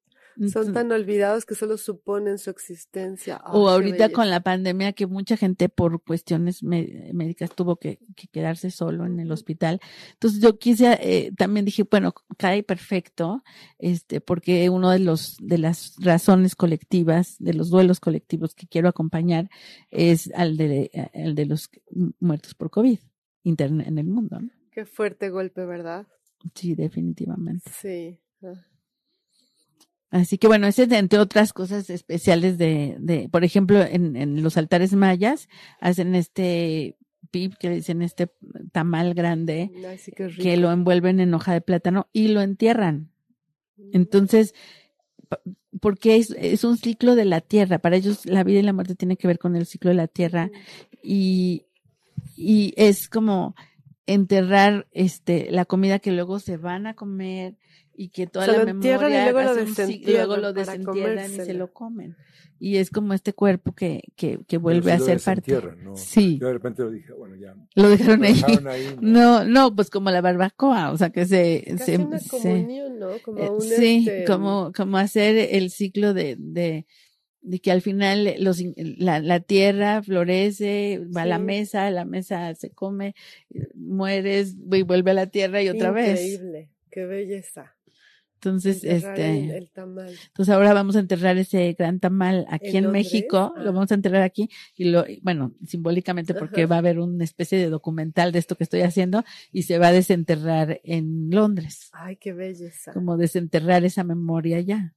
Speaker 2: son tan olvidados que solo suponen su existencia.
Speaker 3: O ahorita con la pandemia que mucha gente por cuestiones médicas tuvo que, que quedarse solo en el hospital. Entonces yo quise, eh, también dije, bueno, cae perfecto, este, porque uno de los, de las razones colectivas, de los duelos colectivos que quiero acompañar es al de, el de los muertos por COVID interna- en el mundo, ¿no?
Speaker 2: Qué fuerte golpe, ¿verdad?
Speaker 3: Sí, definitivamente.
Speaker 2: Sí. Ah.
Speaker 3: Así que bueno, ese es de, entre otras cosas especiales de, de por ejemplo, en, en los altares mayas hacen este pip, que le dicen este tamal grande,
Speaker 2: Ay, sí,
Speaker 3: que lo envuelven en hoja de plátano y lo entierran. Entonces, pa- porque es, es un ciclo de la tierra, para ellos la vida y la muerte tiene que ver con el ciclo de la tierra. Y, y es como enterrar este la comida que luego se van a comer y que toda la
Speaker 2: lo entierran y
Speaker 3: memoria
Speaker 2: luego lo desentierran
Speaker 3: luego lo desentierran y se lo comen y es como este cuerpo que, que, que vuelve a ser parte sí
Speaker 1: Yo de repente lo dije, bueno, ya.
Speaker 3: lo dejaron
Speaker 1: Lo
Speaker 3: ahí
Speaker 1: dejaron ahí, *laughs* ¿no?
Speaker 3: no no pues como la barbacoa o sea que se
Speaker 2: Casi
Speaker 3: se,
Speaker 2: una
Speaker 3: se-
Speaker 2: comunión, ¿no? Como
Speaker 3: eh,
Speaker 2: un,
Speaker 3: sí,
Speaker 2: este,
Speaker 3: como, como hacer el ciclo de, de, de que al final los, la, la tierra florece, va a la mesa, la mesa se come, mueres y vuelve a la tierra y otra vez.
Speaker 2: Increíble. Qué belleza.
Speaker 3: Entonces,
Speaker 2: Enterrar
Speaker 3: este,
Speaker 2: el tamal.
Speaker 3: entonces ahora vamos a enterrar ese gran tamal aquí
Speaker 2: ¿En?
Speaker 3: México,
Speaker 2: Ah.
Speaker 3: lo vamos a enterrar aquí y lo, y bueno, simbólicamente porque
Speaker 2: Ajá.
Speaker 3: va a haber una especie de documental de esto que estoy haciendo y se va a desenterrar en Londres,
Speaker 2: Ay, qué belleza.
Speaker 3: como desenterrar esa memoria ya.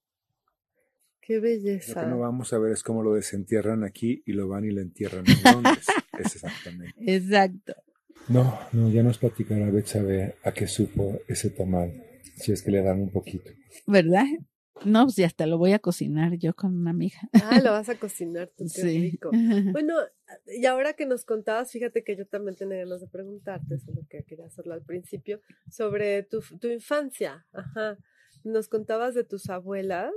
Speaker 2: Qué
Speaker 1: Lo
Speaker 2: belleza.
Speaker 1: que no vamos a ver es cómo lo desentierran aquí y lo van y lo entierran en Londres. *laughs* es exactamente.
Speaker 3: Exacto.
Speaker 1: No, no, ya nos platicará Betsabe a qué supo ese tamal, si es que le dan un poquito.
Speaker 3: ¿Verdad? No, pues y hasta lo voy a cocinar yo con una amiga.
Speaker 2: Ah, lo vas a cocinar tú, qué
Speaker 3: Sí.
Speaker 2: rico. *laughs* Bueno, y ahora que nos contabas, fíjate que yo también tenía ganas de preguntarte, solo que quería hacerlo al principio, sobre tu, tu infancia. Ajá. Nos contabas de tus abuelas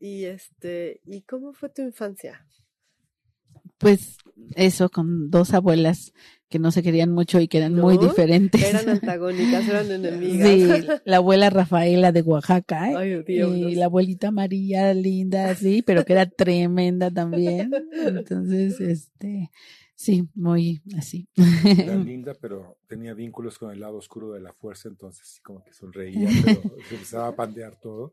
Speaker 2: y este, ¿y cómo fue tu infancia?
Speaker 3: Pues eso, con dos abuelas que no se querían mucho y que eran muy diferentes.
Speaker 2: Eran antagónicas, eran *laughs* enemigas.
Speaker 3: Sí, la abuela Rafaela de Oaxaca, ¿eh?
Speaker 2: Ay, Dios.
Speaker 3: y la abuelita María linda, sí, pero que era tremenda también. Entonces, este, sí, muy así.
Speaker 1: Era *laughs* linda, pero tenía vínculos con el lado oscuro de la fuerza, entonces sí como que sonreía, pero *laughs* se empezaba a pandear todo.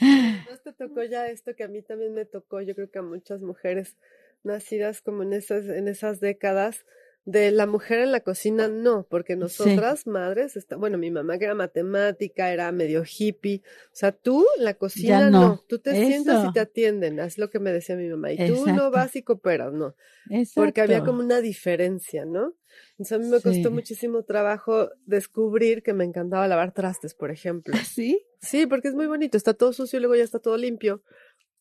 Speaker 2: ¿No te tocó ya esto que a mí también me tocó? Yo creo que a muchas mujeres nacidas como en esas, en esas décadas, de la mujer en la cocina, no, porque nosotras, madres, está, bueno, mi mamá que era matemática, era medio hippie, o sea, tú, la cocina,
Speaker 3: no.
Speaker 2: no. tú te sientas y te atienden, es lo que me decía mi mamá, y tú no vas y cooperas, no, porque había como una diferencia, ¿no? Entonces a mí me costó
Speaker 3: Sí.
Speaker 2: muchísimo trabajo descubrir que me encantaba lavar trastes, por ejemplo.
Speaker 3: Sí,
Speaker 2: Sí, porque es muy bonito, está todo sucio y luego ya está todo limpio.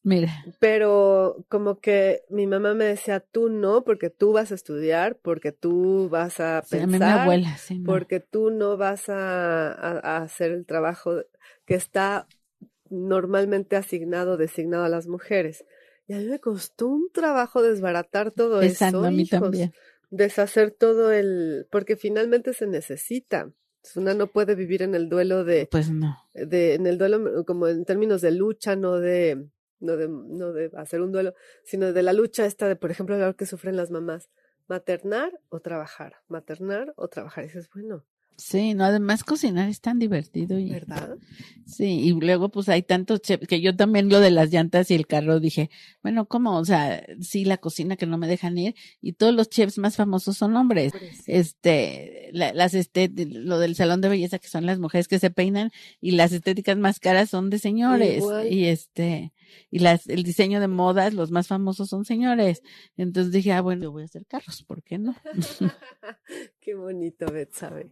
Speaker 3: Mira,
Speaker 2: Pero como que mi mamá me decía, tú no, porque tú vas a estudiar, porque tú vas a
Speaker 3: sí, a mí mi
Speaker 2: pensar,
Speaker 3: abuela, sí, no.
Speaker 2: porque tú no vas a, a- a hacer el trabajo que está normalmente asignado, designado a las mujeres. Y a mí me costó un trabajo desbaratar todo
Speaker 3: Exacto,
Speaker 2: eso,
Speaker 3: a mí
Speaker 2: hijos,
Speaker 3: también.
Speaker 2: deshacer todo el, porque finalmente se necesita. Una no puede vivir en el duelo de,
Speaker 3: Pues no.
Speaker 2: de, en el duelo como en términos de lucha, no de, no de, no de hacer un duelo, sino de la lucha esta de, por ejemplo, lo que sufren las mamás, maternar o trabajar, maternar o trabajar. Y dices, bueno,
Speaker 3: Sí, no, además cocinar es tan divertido y
Speaker 2: ¿verdad?
Speaker 3: sí, y luego pues hay tantos chefs que yo también lo de las llantas y el carro dije, bueno, ¿cómo? O sea, sí, la cocina que no me dejan ir y todos los chefs más famosos son hombres. Este, la- las este, lo del salón de belleza que son las mujeres que se peinan y las estéticas más caras son de señores
Speaker 2: Igual.
Speaker 3: y este, y las, el diseño de modas, los más famosos son señores. Entonces dije, ah, bueno, yo voy a hacer carros, ¿por qué no? *laughs* *laughs*
Speaker 2: Qué bonito, Betsabe.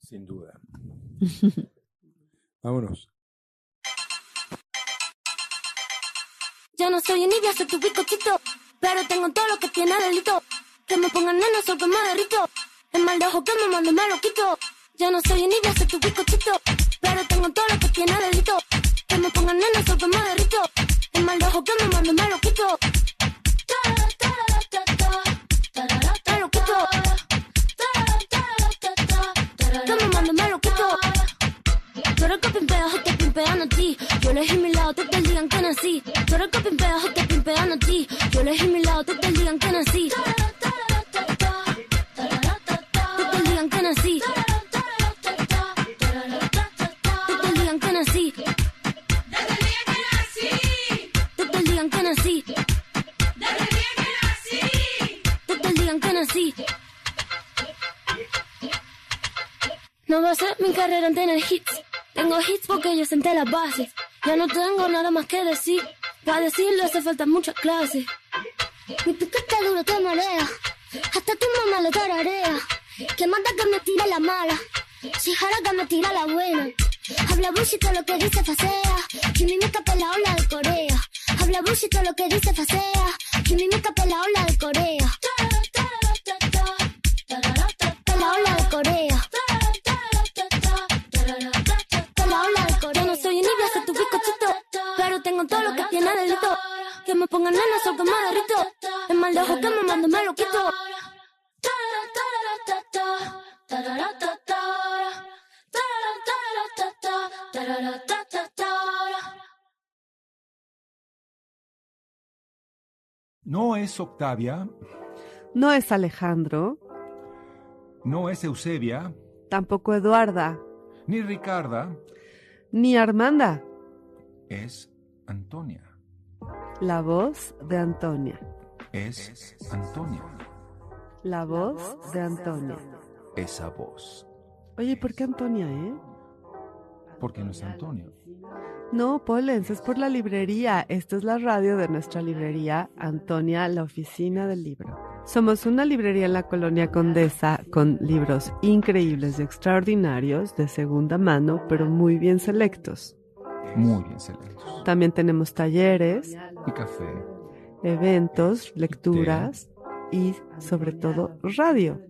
Speaker 1: Sin duda. *laughs* Vámonos.
Speaker 5: Yo no soy envidia, soy tu bizcochito. Pero tengo todo lo que tiene delito. Que me pongan nena, soy que me derrito. El mal de ojo que me mando me lo quito. Yo no soy envidia, soy tu bizcochito. Pero tengo todo lo que tiene delito. Que me pongan nena, soy que me derrito. El mal de ojo que me mando me lo quito. El. Yo elegí mi lado, te te que nací. Tú eres el que pimpea, o te a ti. Yo elegí mi lado, te te que nací. No va a ser mi carrera en tener hits. Tengo hits porque yo senté las bases. Ya no tengo nada más que decir. Para decirlo hace falta muchas clases. Mi piquete duro te marea. Hasta tu mamá lo tararea. Que manda que me tira la mala. Si jara que me tira la buena. Habla bullshit lo que dice facea. Que mi mica la ola de Corea. Habla bullshit lo que dice facea. Que mi mica la ola de Corea. La ola de Corea. La ola de Corea. No soy envidia, soy tu bizcochito. Pero tengo todo lo que tiene delito. Que me pongan nena, soy que me derrito. El mal de ojo que me mando me lo quito.
Speaker 1: No es Octavia,
Speaker 2: No es Alejandro,
Speaker 1: no es Eusebia,
Speaker 2: tampoco Eduarda,
Speaker 1: ni Ricarda,
Speaker 2: ni Armanda.
Speaker 1: es Antonia.
Speaker 2: La voz de Antonia.
Speaker 1: Es Antonia.
Speaker 2: La voz de Antonia.
Speaker 1: Esa voz.
Speaker 2: Oye, ¿por qué Antonia, eh?
Speaker 1: Porque no es Antonio.
Speaker 2: No, Polens, es por la librería. Esta es la radio de nuestra librería, Antonia, la oficina del libro. Somos una librería en la colonia Condesa con libros increíbles y extraordinarios de segunda mano, pero muy bien selectos.
Speaker 1: Muy bien selectos.
Speaker 2: También tenemos talleres,
Speaker 1: Y café.
Speaker 2: eventos, lecturas y sobre todo radio.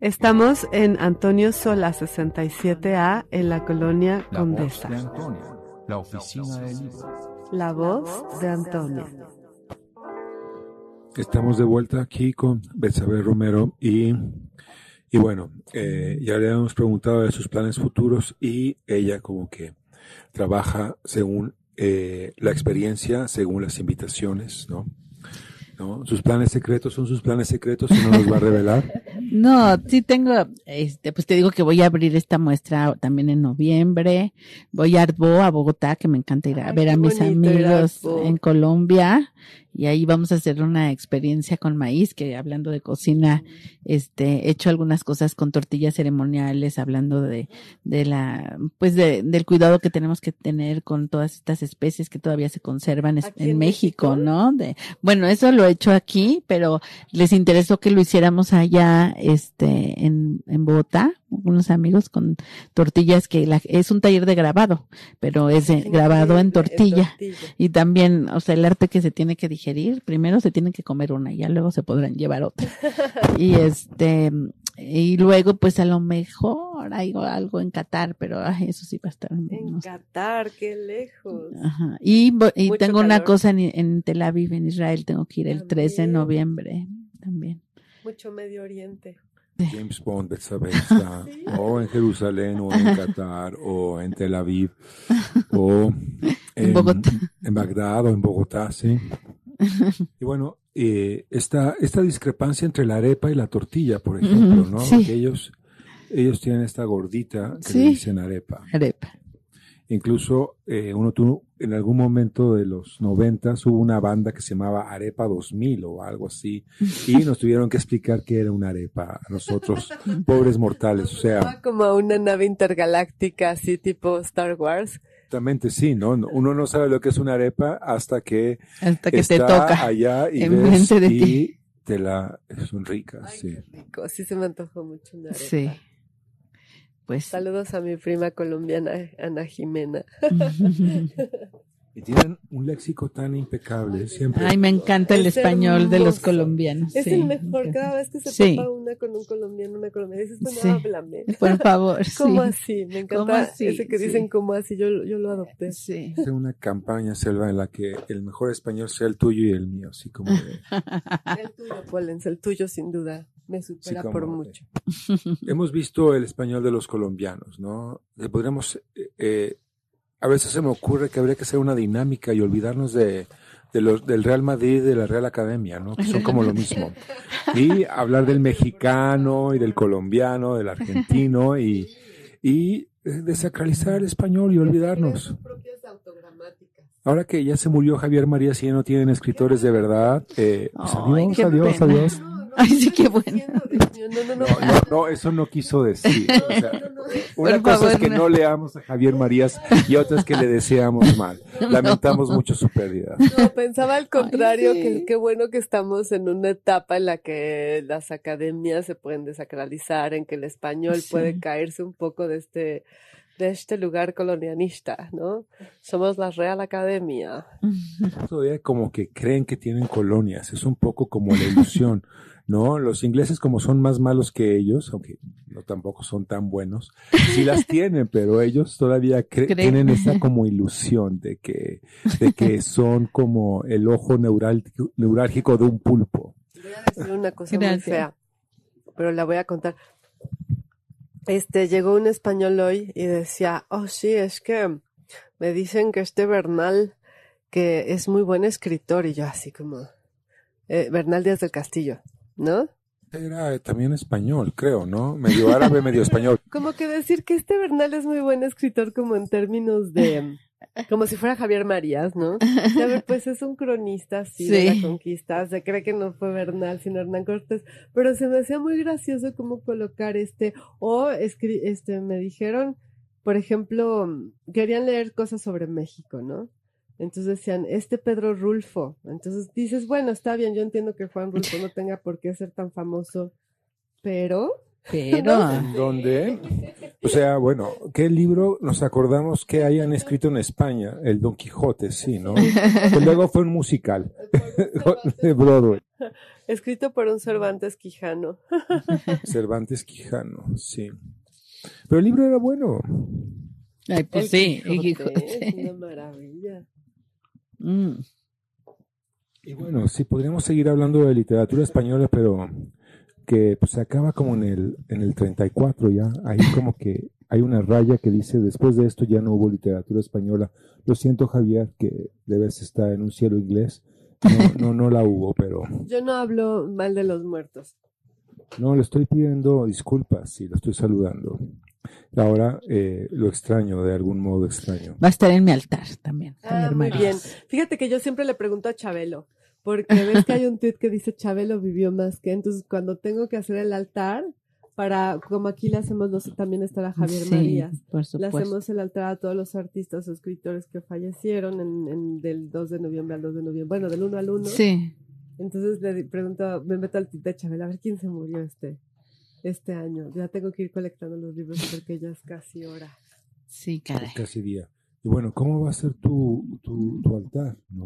Speaker 2: Estamos en Antonio Sola 67A en la colonia
Speaker 1: La voz
Speaker 2: Condesa.
Speaker 1: de. La oficina del libro.
Speaker 2: La voz de Antonia.
Speaker 1: Estamos de vuelta aquí con Betsabe Romero y, y bueno, eh, ya le hemos preguntado de sus planes futuros y ella como que trabaja según eh, la experiencia, según las invitaciones, ¿no? ¿No? Sus planes secretos son sus planes secretos y no los va a revelar. *laughs*
Speaker 3: No, sí tengo, este, pues te digo que voy a abrir esta muestra también en noviembre. Voy a Arbo, a Bogotá, que me encanta ir a
Speaker 2: Ay,
Speaker 3: ver a mis amigos en Colombia. Y ahí vamos a hacer una experiencia con maíz, que hablando de cocina, este, he hecho algunas cosas con tortillas ceremoniales, hablando de, de la, pues de, del cuidado que tenemos que tener con todas estas especies que todavía se conservan es-
Speaker 2: ¿Aquí
Speaker 3: en,
Speaker 2: en
Speaker 3: México,
Speaker 2: México?
Speaker 3: ¿no? De, bueno, eso lo he hecho aquí, pero les interesó que lo hiciéramos allá, este, en, en Bogotá, unos amigos con tortillas que la- es un taller de grabado, pero es eh, grabado en tortilla. Y también, o sea, el arte que se tiene que digerir, primero se tiene que comer una y ya luego se podrán llevar otra. *laughs* y este, y luego pues a lo mejor hay algo en Qatar, pero ay, eso sí va a estar.
Speaker 2: En
Speaker 3: no sé.
Speaker 2: Qatar, qué lejos.
Speaker 3: Ajá. Y, y tengo una cosa en, en Tel Aviv, en Israel, tengo que ir el 13 de
Speaker 2: También.
Speaker 3: noviembre también.
Speaker 2: Mucho Medio Oriente.
Speaker 1: James Bond, Betsabe, está *laughs* o en Jerusalén, o en Qatar, o en Tel Aviv, o *laughs*
Speaker 3: En
Speaker 1: Bagdad, o en Bogotá, sí. Y bueno, eh, esta, esta discrepancia entre la arepa y la tortilla, por ejemplo, ¿no?
Speaker 3: sí.
Speaker 1: Ellos, ellos tienen esta gordita que
Speaker 3: Sí.
Speaker 1: le dicen arepa.
Speaker 3: Arepa.
Speaker 1: Incluso eh, uno tuvo, en algún momento de los noventas hubo una banda que se llamaba Arepa 2000 o algo así, y *laughs* nos tuvieron que explicar qué era una arepa a nosotros, pobres mortales. O sea,
Speaker 2: como a una nave intergaláctica, así tipo Star Wars.
Speaker 1: exactamente sí, ¿no? Uno no sabe lo que es una arepa hasta que,
Speaker 3: Hasta que
Speaker 1: está
Speaker 3: te toca.
Speaker 1: allá y ves
Speaker 3: de
Speaker 1: y
Speaker 3: ti.
Speaker 1: te la son ricas,
Speaker 2: Ay,
Speaker 1: sí.
Speaker 2: qué rico. Sí se me antojó mucho una arepa.
Speaker 3: Sí. Pues.
Speaker 2: Saludos a mi prima colombiana, Ana Jimena. *laughs*
Speaker 1: Y tienen un léxico tan impecable, siempre.
Speaker 3: Ay, me encanta el
Speaker 2: Es
Speaker 3: español de los
Speaker 2: hermoso.
Speaker 3: colombianos.
Speaker 2: Es
Speaker 3: sí.
Speaker 2: el mejor. Cada vez que se
Speaker 3: Sí.
Speaker 2: topa una con un colombiano, una colombiana, dices, no
Speaker 3: Sí.
Speaker 2: háblame.
Speaker 3: Por favor, *laughs* sí.
Speaker 2: ¿Cómo así? Me
Speaker 3: ¿Cómo
Speaker 2: encanta
Speaker 3: así?
Speaker 2: ese que
Speaker 3: Sí.
Speaker 2: dicen como así. Yo, yo lo adopté.
Speaker 3: Sí.
Speaker 1: Hacer una campaña, Selva, en la que el mejor español sea el tuyo y el mío, así como de, *laughs*
Speaker 2: El tuyo, Pollens, el tuyo sin duda. Me supera
Speaker 1: como
Speaker 2: por
Speaker 1: de-
Speaker 2: mucho. *laughs*
Speaker 1: Hemos visto el español de los colombianos, ¿no? Podríamos, eh, eh, a veces se me ocurre que habría que hacer una dinámica y olvidarnos de, de los, del Real Madrid y de la Real Academia, ¿no? Que son como lo mismo. Y hablar del mexicano y del colombiano, del argentino y, y eh, desacralizar el español y olvidarnos.
Speaker 2: Sus propias autogramáticas.
Speaker 1: Ahora que ya se murió Javier María, si ya no tienen escritores de verdad, eh, pues
Speaker 3: Ay,
Speaker 1: adiós, adiós,
Speaker 3: pena.
Speaker 1: adiós. *laughs*
Speaker 3: Ay, sí, qué bueno.
Speaker 2: No, no, no.
Speaker 1: No, eso no quiso decir. *laughs* O sea, una
Speaker 3: Por
Speaker 1: cosa
Speaker 3: favor,
Speaker 1: es que
Speaker 3: no.
Speaker 1: no leamos a Javier Marías y otra es que le deseamos mal. *laughs* Lamentamos mucho su pérdida.
Speaker 2: No, pensaba al contrario,
Speaker 3: sí.
Speaker 2: que qué bueno que estamos en una etapa en la que las academias se pueden desacralizar, en que el español
Speaker 3: Sí.
Speaker 2: puede caerse un poco de este, de este lugar colonialista, ¿no? Somos la Real Academia.
Speaker 1: Todavía como que creen que tienen colonias. Es un poco como la ilusión, ¿no? Los ingleses como son más malos que ellos, aunque no tampoco son tan buenos, sí las *laughs* tienen, pero ellos todavía cre-
Speaker 3: Creen.
Speaker 1: tienen esa *laughs* como ilusión de que, de que son como el ojo neurálgico, neurálgico de un pulpo.
Speaker 2: Voy a decir una cosa muy fea, pero la voy a contar. Este, llegó un español hoy y decía, oh sí, es que me dicen que este Bernal, que es muy buen escritor, y yo así como, eh, Bernal Díaz del Castillo, ¿no?
Speaker 1: Era eh, también español, creo, ¿no? Medio árabe, medio español. *laughs*
Speaker 2: Como que decir que este Bernal es muy buen escritor como en términos de, como si fuera Javier Marías, ¿no? A ver, pues es un cronista, sí, de la conquista, se cree que no fue Bernal, sino Hernán Cortés, pero se me hacía muy gracioso como colocar este, o escri- este, me dijeron, por ejemplo, querían leer cosas sobre México, ¿no? Entonces decían, este Pedro Rulfo. Entonces dices, bueno, está bien, yo entiendo que Juan Rulfo no tenga por qué ser tan famoso, pero *laughs*
Speaker 3: Pero.
Speaker 1: ¿En dónde? O sea, bueno, ¿qué libro nos acordamos que hayan escrito en España? El Don Quijote, sí, ¿no? Que luego fue un musical *laughs* de Broadway.
Speaker 2: escrito por un Cervantes Quijano. *laughs*
Speaker 1: Cervantes Quijano, sí. Pero el libro era bueno.
Speaker 3: Ay, pues
Speaker 2: El
Speaker 3: sí, el
Speaker 2: Quijote,
Speaker 3: Quijote.
Speaker 2: Es una maravilla.
Speaker 3: Mm.
Speaker 1: Y bueno, sí, podríamos seguir hablando de literatura española, pero que pues, se acaba como en el, en el 34 ya. Ahí como que hay una raya que dice, después de esto ya no hubo literatura española. Lo siento, Javier, que debes estar en un cielo inglés. No, no, no la hubo, pero *laughs*
Speaker 2: Yo no hablo mal de los muertos.
Speaker 1: no, le estoy pidiendo disculpas y lo estoy saludando. Ahora eh, lo extraño, de algún modo extraño.
Speaker 3: Va a estar en mi altar también.
Speaker 2: Ah, muy bien. Fíjate que yo siempre le pregunto a Chabelo, porque ves que hay un tweet que dice Chabelo vivió más que, entonces cuando tengo que hacer el altar, para, como aquí le hacemos, los, también estará Javier
Speaker 3: Sí,
Speaker 2: Marías.
Speaker 3: por
Speaker 2: Le
Speaker 3: supuesto.
Speaker 2: hacemos el altar a todos los artistas o escritores que fallecieron en, en- del 2 de noviembre al 2 de noviembre, bueno, del 1 al 1.
Speaker 3: Sí,
Speaker 2: Entonces le di- pregunto, me meto al tweet de Chabelo, a ver quién se murió este, este año. Ya tengo que ir colectando los libros porque ya es casi hora.
Speaker 3: sí, caray.
Speaker 1: Casi día. Y bueno, ¿cómo va a ser tu, tu, tu altar? ¿no?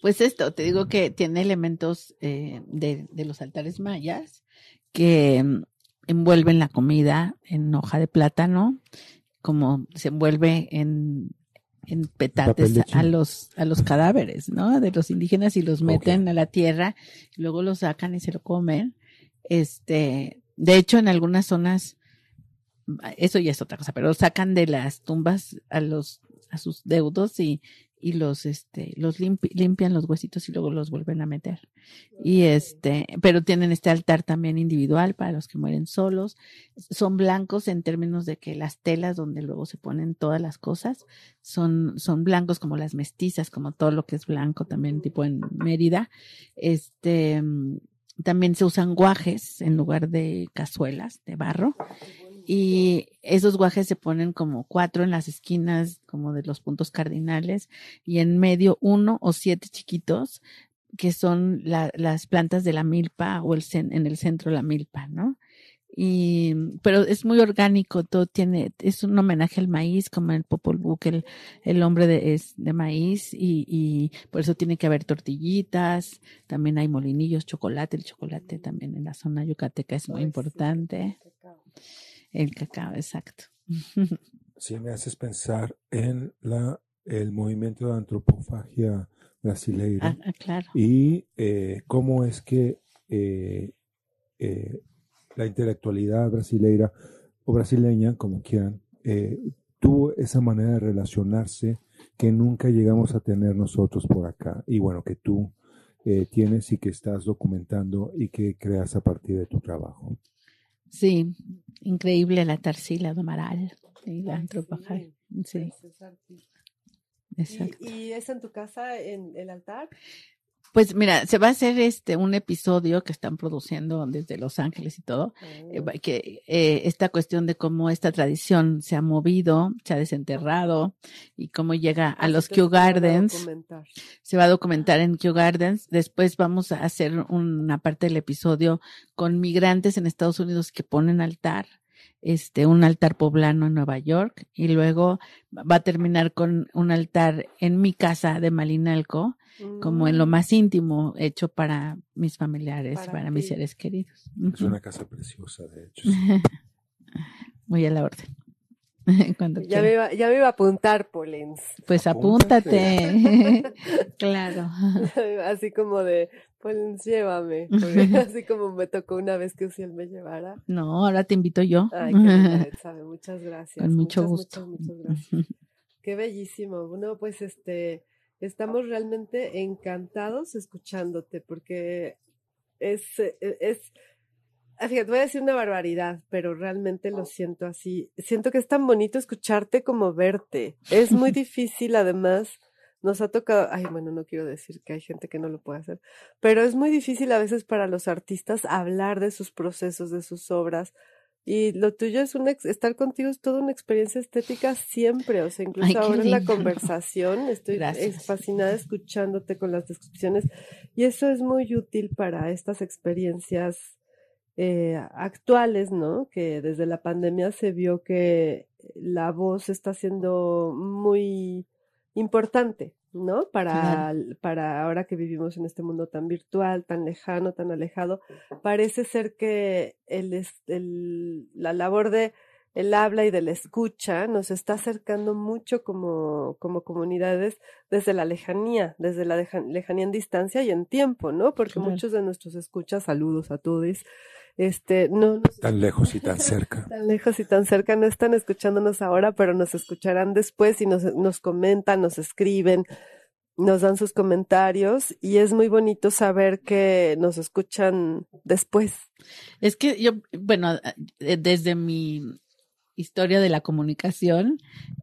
Speaker 3: Pues esto, te digo que tiene elementos eh, de, de los altares mayas que mm, envuelven la comida en hoja de plátano, como se envuelve en, en petates a los, a los cadáveres, ¿no? De los indígenas y los meten a la tierra, y luego los sacan y se lo comen. Este, de hecho, en algunas zonas, eso ya es otra cosa, pero sacan de las tumbas a los, a sus deudos y, y los, este, los limpi- limpian los huesitos y luego los vuelven a meter. Y este, pero tienen este altar también individual para los que mueren solos. Son blancos en términos de que las telas donde luego se ponen todas las cosas son, son blancos como las mestizas, como todo lo que es blanco también, tipo en Mérida. Este, también se usan guajes en lugar de cazuelas de barro. Y esos guajes se ponen como cuatro en las esquinas, como de los puntos cardinales, y en medio uno o siete chiquitos, que son la- las plantas de la milpa o el en el centro la milpa, ¿no? Y, pero es muy orgánico, todo tiene, es un homenaje al maíz, como el Popol Vuh, que el, el hombre de, es de maíz, y, y por eso tiene que haber tortillitas, también hay molinillos, chocolate, el chocolate también en la zona yucateca es muy
Speaker 2: Ay, sí,
Speaker 3: importante.
Speaker 2: cacao.
Speaker 3: El cacao, exacto. *laughs*
Speaker 1: Sí, me haces pensar en la, el movimiento de antropofagia brasileira.
Speaker 3: Ah, ah, claro.
Speaker 1: y eh, cómo es que eh, eh, la intelectualidad brasileira o brasileña, como quieran, eh, tuvo esa manera de relacionarse que nunca llegamos a tener nosotros por acá. Y bueno, que tú eh, tienes y que estás documentando y que creas a partir de tu trabajo.
Speaker 3: Sí, increíble la Tarsila do Amaral y la
Speaker 2: sí,
Speaker 3: exacto.
Speaker 2: ¿Y, ¿Y es en tu casa, en el altar?
Speaker 3: Pues mira, se va a hacer este un episodio que están produciendo desde Los Ángeles y todo, eh, va- que eh, esta cuestión de cómo esta tradición se ha movido, se ha desenterrado y cómo llega a
Speaker 2: Así
Speaker 3: los Kew Gardens.
Speaker 2: documentar.
Speaker 3: se va a documentar en Kew Gardens. Después vamos a hacer una parte del episodio con migrantes en Estados Unidos que ponen altar, este, un altar poblano en Nueva York, y luego va a terminar con un altar en mi casa de Malinalco, como en lo
Speaker 2: Mm,
Speaker 3: más íntimo, hecho para mis familiares,
Speaker 2: Para
Speaker 3: para, mis seres queridos.
Speaker 1: Es una casa preciosa, de hecho.
Speaker 3: Muy *laughs* a la orden. *laughs* Cuando
Speaker 2: Ya me, iba, ya me iba a apuntar, Polens.
Speaker 3: Pues
Speaker 1: Apúntate.
Speaker 3: apúntate. *laughs* claro.
Speaker 2: Así como de, Polens, llévame. así como me tocó una vez que Uciel me llevara.
Speaker 3: No, ahora te invito yo.
Speaker 2: Ay, qué sabe. Muchas gracias.
Speaker 3: Con mucho
Speaker 2: muchas,
Speaker 3: gusto.
Speaker 2: Muchas, muchas gracias. Qué bellísimo. Bueno, pues este, estamos realmente encantados escuchándote porque es, eh, es, ah, fíjate, voy a decir una barbaridad, pero realmente lo siento así. Siento que es tan bonito escucharte como verte. Es muy *laughs* difícil, además. Nos ha tocado, ay, bueno, no quiero decir que hay gente que no lo puede hacer, pero es muy difícil a veces para los artistas hablar de sus procesos, de sus obras, y lo tuyo es una, estar contigo es toda una experiencia estética siempre, o sea, incluso
Speaker 3: Ay,
Speaker 2: ahora en la conversación estoy es
Speaker 3: Gracias.
Speaker 2: fascinada escuchándote con las descripciones y eso es muy útil para estas experiencias eh, actuales, ¿no? Que desde la pandemia se vio que la voz está siendo muy importante, ¿no? Para, para ahora que vivimos en este mundo tan virtual, tan lejano, tan alejado, parece ser que el, es- el- la labor de el habla y de la escucha nos está acercando mucho como, como comunidades desde la lejanía, desde la leja- lejanía en distancia y en tiempo, ¿no? Porque
Speaker 3: Claro.
Speaker 2: muchos de nuestros escuchas, saludos a todos, este, no nos
Speaker 1: Tan lejos y *laughs* tan cerca.
Speaker 2: tan lejos y tan cerca no están escuchándonos ahora, pero nos escucharán después y nos, nos comentan, nos escriben, nos dan sus comentarios y es muy bonito saber que nos escuchan después.
Speaker 3: Es que yo, bueno, eh, desde mi historia de la comunicación,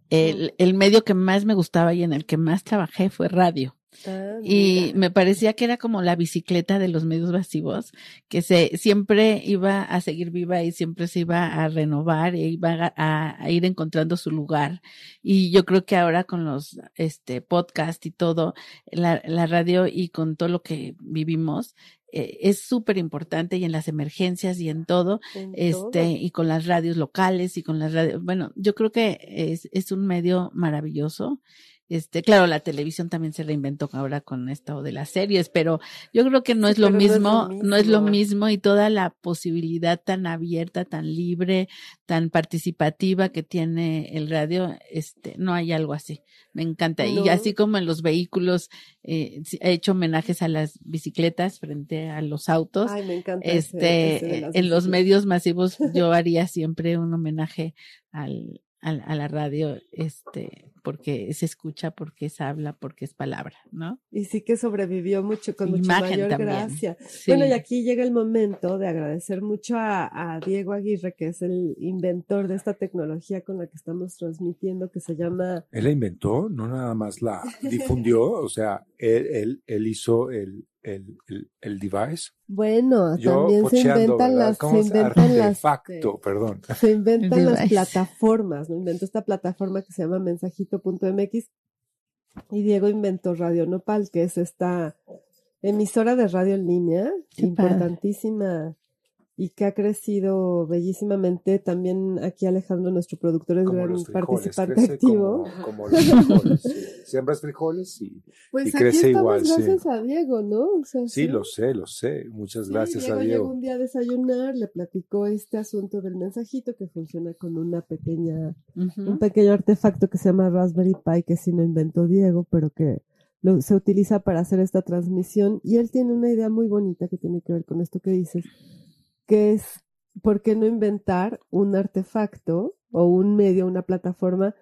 Speaker 3: el, el medio que más me gustaba y en el que más trabajé fue radio.
Speaker 2: Ah,
Speaker 3: Y me parecía que era como la bicicleta de los medios masivos, que se siempre iba a seguir viva y siempre se iba a renovar e iba a, a- a ir encontrando su lugar. Y yo creo que ahora con los este podcast y todo, la, la radio y con todo lo que vivimos, eh, es súper importante y en las emergencias y en todo,
Speaker 2: En
Speaker 3: este,
Speaker 2: todo.
Speaker 3: y con las radios locales y con las radios, bueno, yo creo que es, es un medio maravilloso. Este, claro, la televisión también se reinventó ahora con esto de las series, pero yo creo que no
Speaker 2: Sí,
Speaker 3: es lo
Speaker 2: pero no es lo
Speaker 3: mismo, no es lo
Speaker 2: mismo.
Speaker 3: y toda la posibilidad tan abierta, tan libre, tan participativa que tiene el radio, este, no hay algo así. Me encanta. Y así como en los vehículos, eh, he hecho homenajes a las bicicletas frente a los autos
Speaker 2: Ay, me encanta
Speaker 3: este
Speaker 2: ese
Speaker 3: en los medios masivos *laughs* yo haría siempre un homenaje al, al- a la radio este porque se escucha porque se habla porque es palabra no
Speaker 2: Y sí que sobrevivió mucho, con mucha
Speaker 3: Imagen
Speaker 2: mayor
Speaker 3: también.
Speaker 2: gracia.
Speaker 3: Sí.
Speaker 2: Bueno, y aquí llega el momento de agradecer mucho a, a Diego Aguirre, que es el inventor de esta tecnología con la que estamos transmitiendo, que se llama
Speaker 1: Él la inventó, no nada más la difundió, *laughs* o sea, él, él, él hizo el, el, el, el device.
Speaker 2: Bueno,
Speaker 1: Yo
Speaker 2: también se inventan
Speaker 1: ¿verdad?
Speaker 2: las, se
Speaker 1: ¿Cómo se-
Speaker 2: inventan las,
Speaker 1: Artefacto, perdón.
Speaker 2: se inventan las plataformas, ¿no? Inventó esta plataforma que se llama mensajito.mx y Diego inventó Radio Nopal, que es esta emisora de radio en línea,
Speaker 3: Qué
Speaker 2: importantísima y que ha crecido bellísimamente. También aquí Alejandro, nuestro productor, es
Speaker 1: Como
Speaker 2: gran
Speaker 1: frijoles,
Speaker 2: participante
Speaker 1: crece
Speaker 2: activo.
Speaker 1: Como, como los frijoles. sí. Siembras frijoles y
Speaker 2: Pues
Speaker 1: y
Speaker 2: aquí
Speaker 1: crece igual, sí.
Speaker 2: gracias a Diego, ¿no? O sea,
Speaker 1: sí, lo sé, lo sé. Muchas
Speaker 2: Sí,
Speaker 1: gracias
Speaker 2: Diego
Speaker 1: a
Speaker 2: llegó
Speaker 1: Diego.
Speaker 2: un día a desayunar, le platicó este asunto del mensajito que funciona con una pequeña,
Speaker 3: Ujú.
Speaker 2: un pequeño artefacto que se llama Raspberry Pi, que sí no inventó Diego, pero que lo, se utiliza para hacer esta transmisión. Y él tiene una idea muy bonita que tiene que ver con esto que dices, que es, ¿por qué no inventar un artefacto o un medio, una plataforma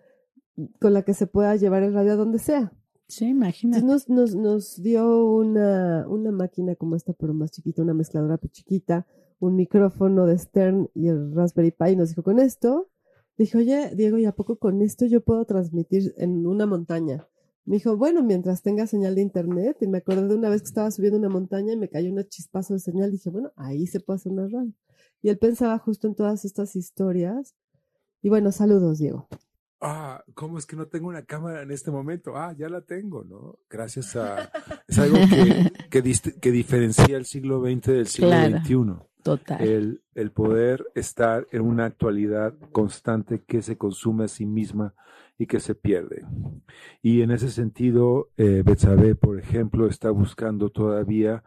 Speaker 2: con la que se pueda llevar el radio a donde sea?
Speaker 3: sí imagínate
Speaker 2: nos, nos, nos dio una, una máquina como esta, pero más chiquita, una mezcladora pe- chiquita, un micrófono de Stern y el Raspberry Pi. Y nos dijo, con esto, dije, oye, Diego, ¿y a poco con esto yo puedo transmitir en una montaña? Me dijo, bueno, mientras tenga señal de internet. Y me acordé de una vez que estaba subiendo una montaña y me cayó un chispazo de señal. Dije, bueno, ahí se puede hacer una radio. Y él pensaba justo en todas estas historias. Y bueno, saludos, Diego.
Speaker 1: Ah, ¿cómo es que no tengo una cámara en este momento? Ah, ya la tengo, ¿no? Gracias a... Es algo que, que, que diferencia el siglo XX del siglo
Speaker 3: Claro.
Speaker 1: XXI.
Speaker 3: Total
Speaker 1: El, el poder estar en una actualidad constante que se consume a sí misma y que se pierde. Y en ese sentido, eh, Betsabe, por ejemplo, está buscando todavía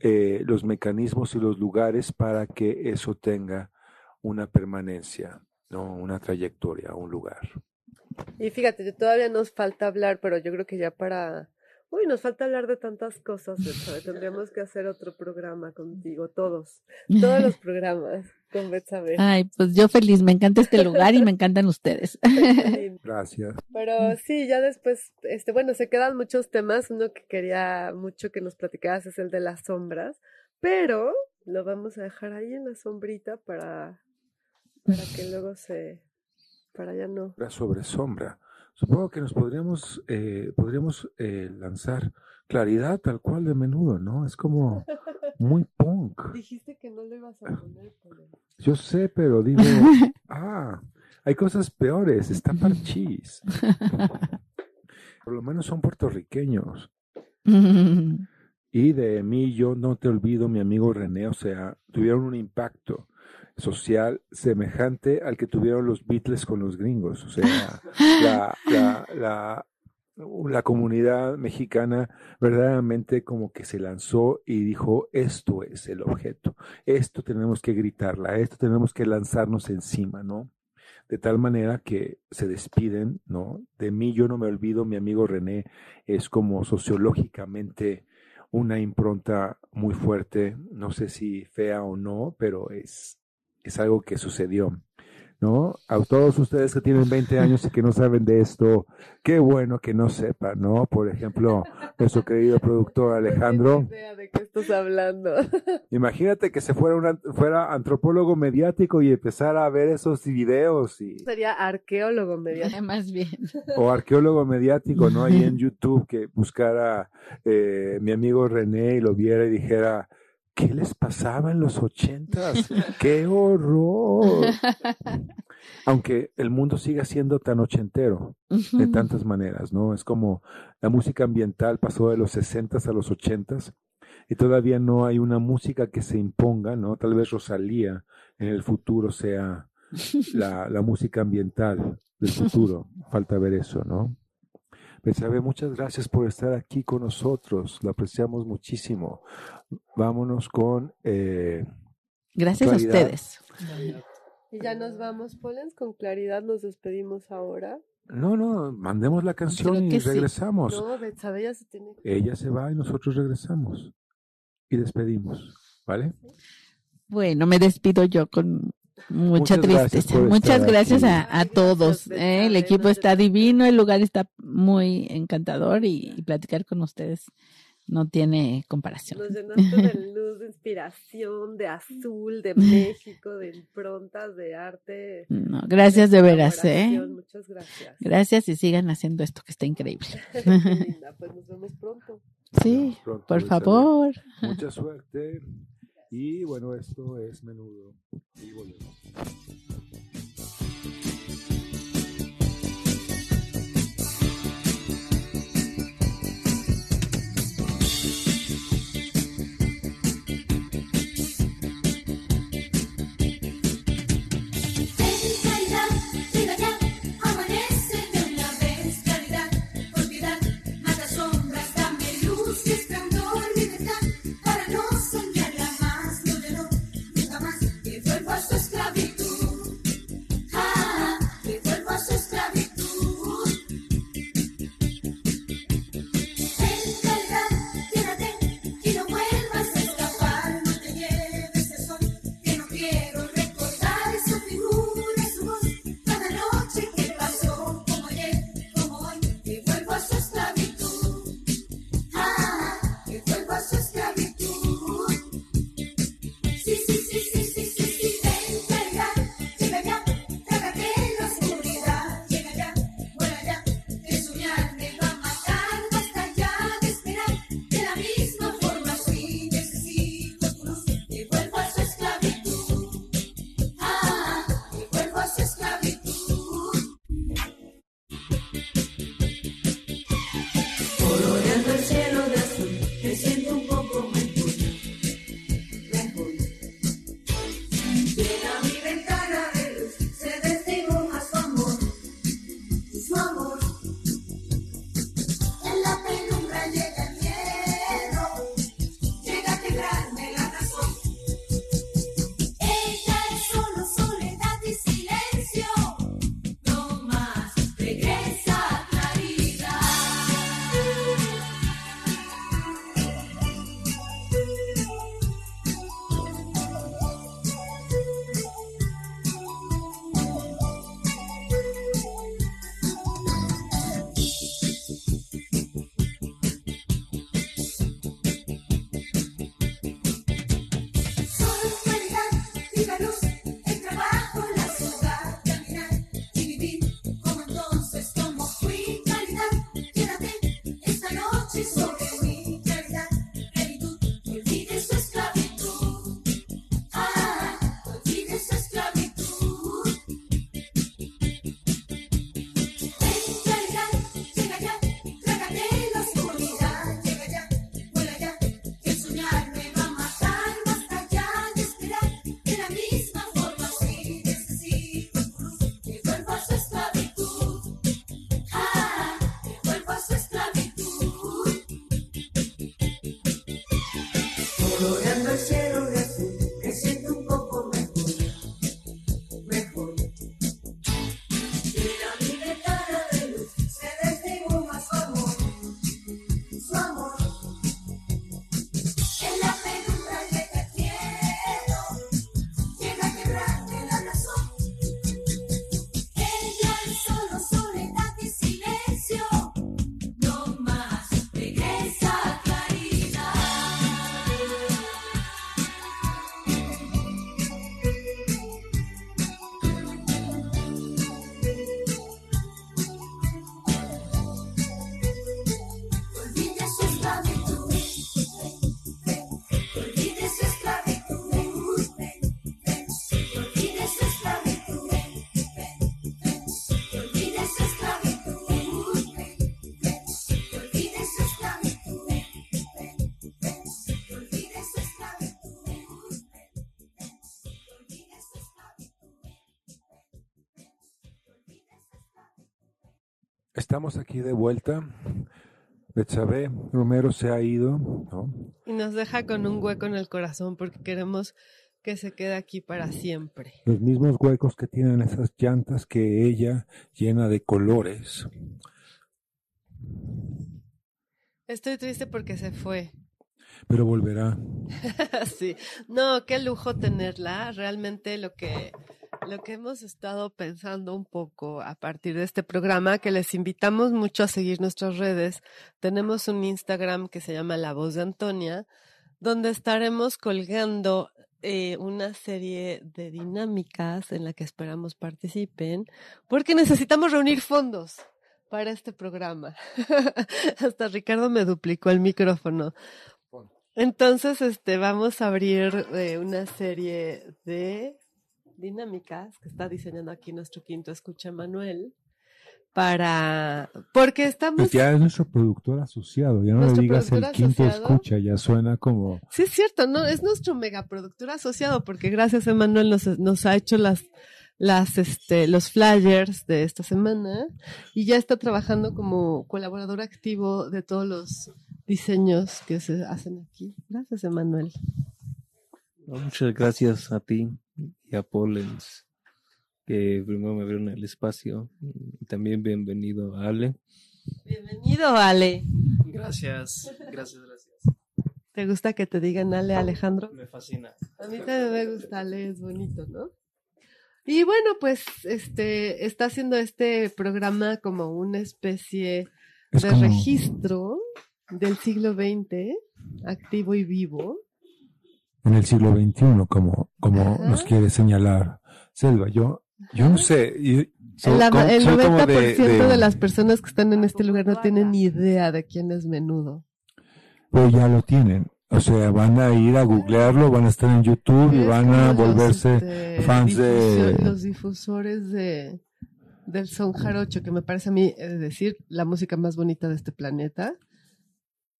Speaker 1: eh, los mecanismos y los lugares para que eso tenga una permanencia, ¿no? una trayectoria, un lugar.
Speaker 2: Y fíjate, todavía nos falta hablar, pero yo creo que ya para... Uy, nos falta hablar de tantas cosas, Betsabe. Tendríamos que hacer otro programa contigo, todos. Todos los *laughs* programas con Betsabe.
Speaker 3: ay pues yo feliz me encanta este lugar y me encantan ustedes. *laughs*
Speaker 1: Gracias.
Speaker 2: Pero sí, ya después, este, bueno, se quedan muchos temas. Uno que quería mucho que nos platicaras es el de las sombras, pero lo vamos a dejar ahí en la sombrita para, para que luego se, para ya no.
Speaker 1: Sombra sobre sombra. Supongo que nos podríamos, eh, podríamos eh, lanzar claridad tal cual de menudo, ¿no? Es como muy punk. *laughs*
Speaker 2: Dijiste que no lo ibas a poner, pero...
Speaker 1: Yo sé, pero digo, *laughs* ah, hay cosas peores, está parchís. *laughs* Por lo menos son puertorriqueños. Y de mí yo no te olvido, mi amigo René, o sea, tuvieron un impacto social semejante al que tuvieron los Beatles con los gringos. O sea, *laughs* la, la, la, la comunidad mexicana verdaderamente como que se lanzó y dijo, esto es el objeto, esto tenemos que gritarla, esto tenemos que lanzarnos encima, ¿no?
Speaker 6: de tal manera que se despiden, ¿no? De mí yo no me olvido, mi amigo René es como sociológicamente una impronta muy fuerte, no sé si fea o no, pero es, es algo que sucedió. ¿no? A todos ustedes que tienen 20 años y que no saben de esto, qué bueno que no sepan, ¿no? Por ejemplo, nuestro querido productor Alejandro.
Speaker 2: No tengo idea de qué estás hablando. *laughs*
Speaker 6: Imagínate que se fuera, una, fuera antropólogo mediático y empezara a ver esos videos y,
Speaker 2: Sería arqueólogo mediático.
Speaker 3: Más bien.
Speaker 6: o arqueólogo mediático, ¿no? Ahí en YouTube que buscara eh, mi amigo René y lo viera y dijera, ¿qué les pasaba en los ochentas? *laughs* ¡Qué horror! Aunque el mundo siga siendo tan ochentero de tantas maneras, ¿no? Es como la música ambiental pasó de los sesentas a los ochentas y todavía no hay una música que se imponga, ¿no? Tal vez Rosalía en el futuro sea la, la música ambiental del futuro. *laughs* Falta ver eso, ¿no? Betsabe, muchas gracias por estar aquí con nosotros. Lo apreciamos muchísimo. Vámonos con eh,
Speaker 3: Gracias a ustedes.
Speaker 2: Y ya nos vamos, Polens, con claridad nos despedimos ahora.
Speaker 6: No, no, mandemos la canción y
Speaker 3: sí.
Speaker 6: regresamos.
Speaker 2: No, Betsabe ya se tiene que...
Speaker 6: Ella se va y nosotros regresamos. Y despedimos, ¿vale?
Speaker 3: Bueno, me despido yo con mucha
Speaker 6: Muchas gracias
Speaker 3: tristeza.
Speaker 6: por
Speaker 3: Muchas gracias
Speaker 6: aquí.
Speaker 3: a, todos.
Speaker 2: gracias,
Speaker 3: ¿eh? El equipo está divino, el lugar está muy encantador y, y platicar con ustedes no tiene comparación.
Speaker 2: Nos llenaste de *laughs* luz, de inspiración, de azul, de México, de improntas, de arte.
Speaker 3: No, gracias de veras, ¿eh?
Speaker 2: Muchas gracias.
Speaker 3: Gracias y sigan haciendo esto que está increíble. *laughs*
Speaker 2: Linda, pues nos vemos pronto.
Speaker 3: Sí,
Speaker 6: Pronto,
Speaker 3: por favor.
Speaker 6: Mucha suerte. Y bueno, esto es menudo. Y volvemos.
Speaker 1: Estamos aquí de vuelta. Betsabe Romero se ha ido, ¿no?
Speaker 2: Y nos deja con un hueco en el corazón porque queremos que se quede aquí para siempre.
Speaker 1: Los mismos huecos que tienen esas llantas que ella llena de colores.
Speaker 2: Estoy triste porque se fue.
Speaker 1: Pero volverá. *laughs*
Speaker 2: sí. No, qué lujo tenerla. Realmente lo que lo que hemos estado pensando un poco a partir de este programa, que les invitamos mucho a seguir nuestras redes. Tenemos un Instagram que se llama La Voz de Antonia, donde estaremos colgando eh, una serie de dinámicas en la que esperamos participen, porque necesitamos reunir fondos para este programa. *laughs* Hasta Ricardo me duplicó el micrófono. Entonces, este, vamos a abrir eh, una serie de dinámicas que está diseñando aquí nuestro quinto escucha Manuel para porque estamos
Speaker 1: Pues ya es nuestro productor asociado, ya no le
Speaker 2: ¿Nuestro
Speaker 1: digas el quinto
Speaker 2: asociado?
Speaker 1: escucha, ya suena como
Speaker 2: Sí, es cierto, no, es nuestro megaproductor asociado, porque gracias a Emanuel nos, nos ha hecho las, las, este, los flyers de esta semana y ya está trabajando como colaborador activo de todos los diseños que se hacen aquí. Gracias, Emanuel.
Speaker 7: No, muchas gracias a ti y a Pollens, que primero me abrieron el espacio. Y también bienvenido a Ale.
Speaker 2: Bienvenido, Ale.
Speaker 8: Gracias, gracias, gracias.
Speaker 2: ¿Te gusta que te digan Ale, Alejandro?
Speaker 8: Me fascina.
Speaker 2: A mí también me gusta Ale, es bonito, ¿no? Y bueno, pues este está haciendo este programa como una especie
Speaker 1: Es
Speaker 2: de
Speaker 1: como-
Speaker 2: registro del siglo XX, activo y vivo.
Speaker 1: En el siglo XXI, como, como
Speaker 2: Ajá.
Speaker 1: nos quiere señalar Selva. Yo, yo no sé. yo-
Speaker 2: el
Speaker 1: como-
Speaker 2: el
Speaker 1: soy
Speaker 2: 90%
Speaker 1: como
Speaker 2: de,
Speaker 1: de-
Speaker 2: las personas que están en este lugar no tienen ni idea de quién es Menudo.
Speaker 1: Pues ya lo tienen. O sea, van a ir a googlearlo, van a estar en YouTube y van a
Speaker 2: los,
Speaker 1: volverse
Speaker 2: este,
Speaker 1: fans de...
Speaker 2: Los difusores de, del son jarocho, que me parece a mí, es decir, la música más bonita de este planeta.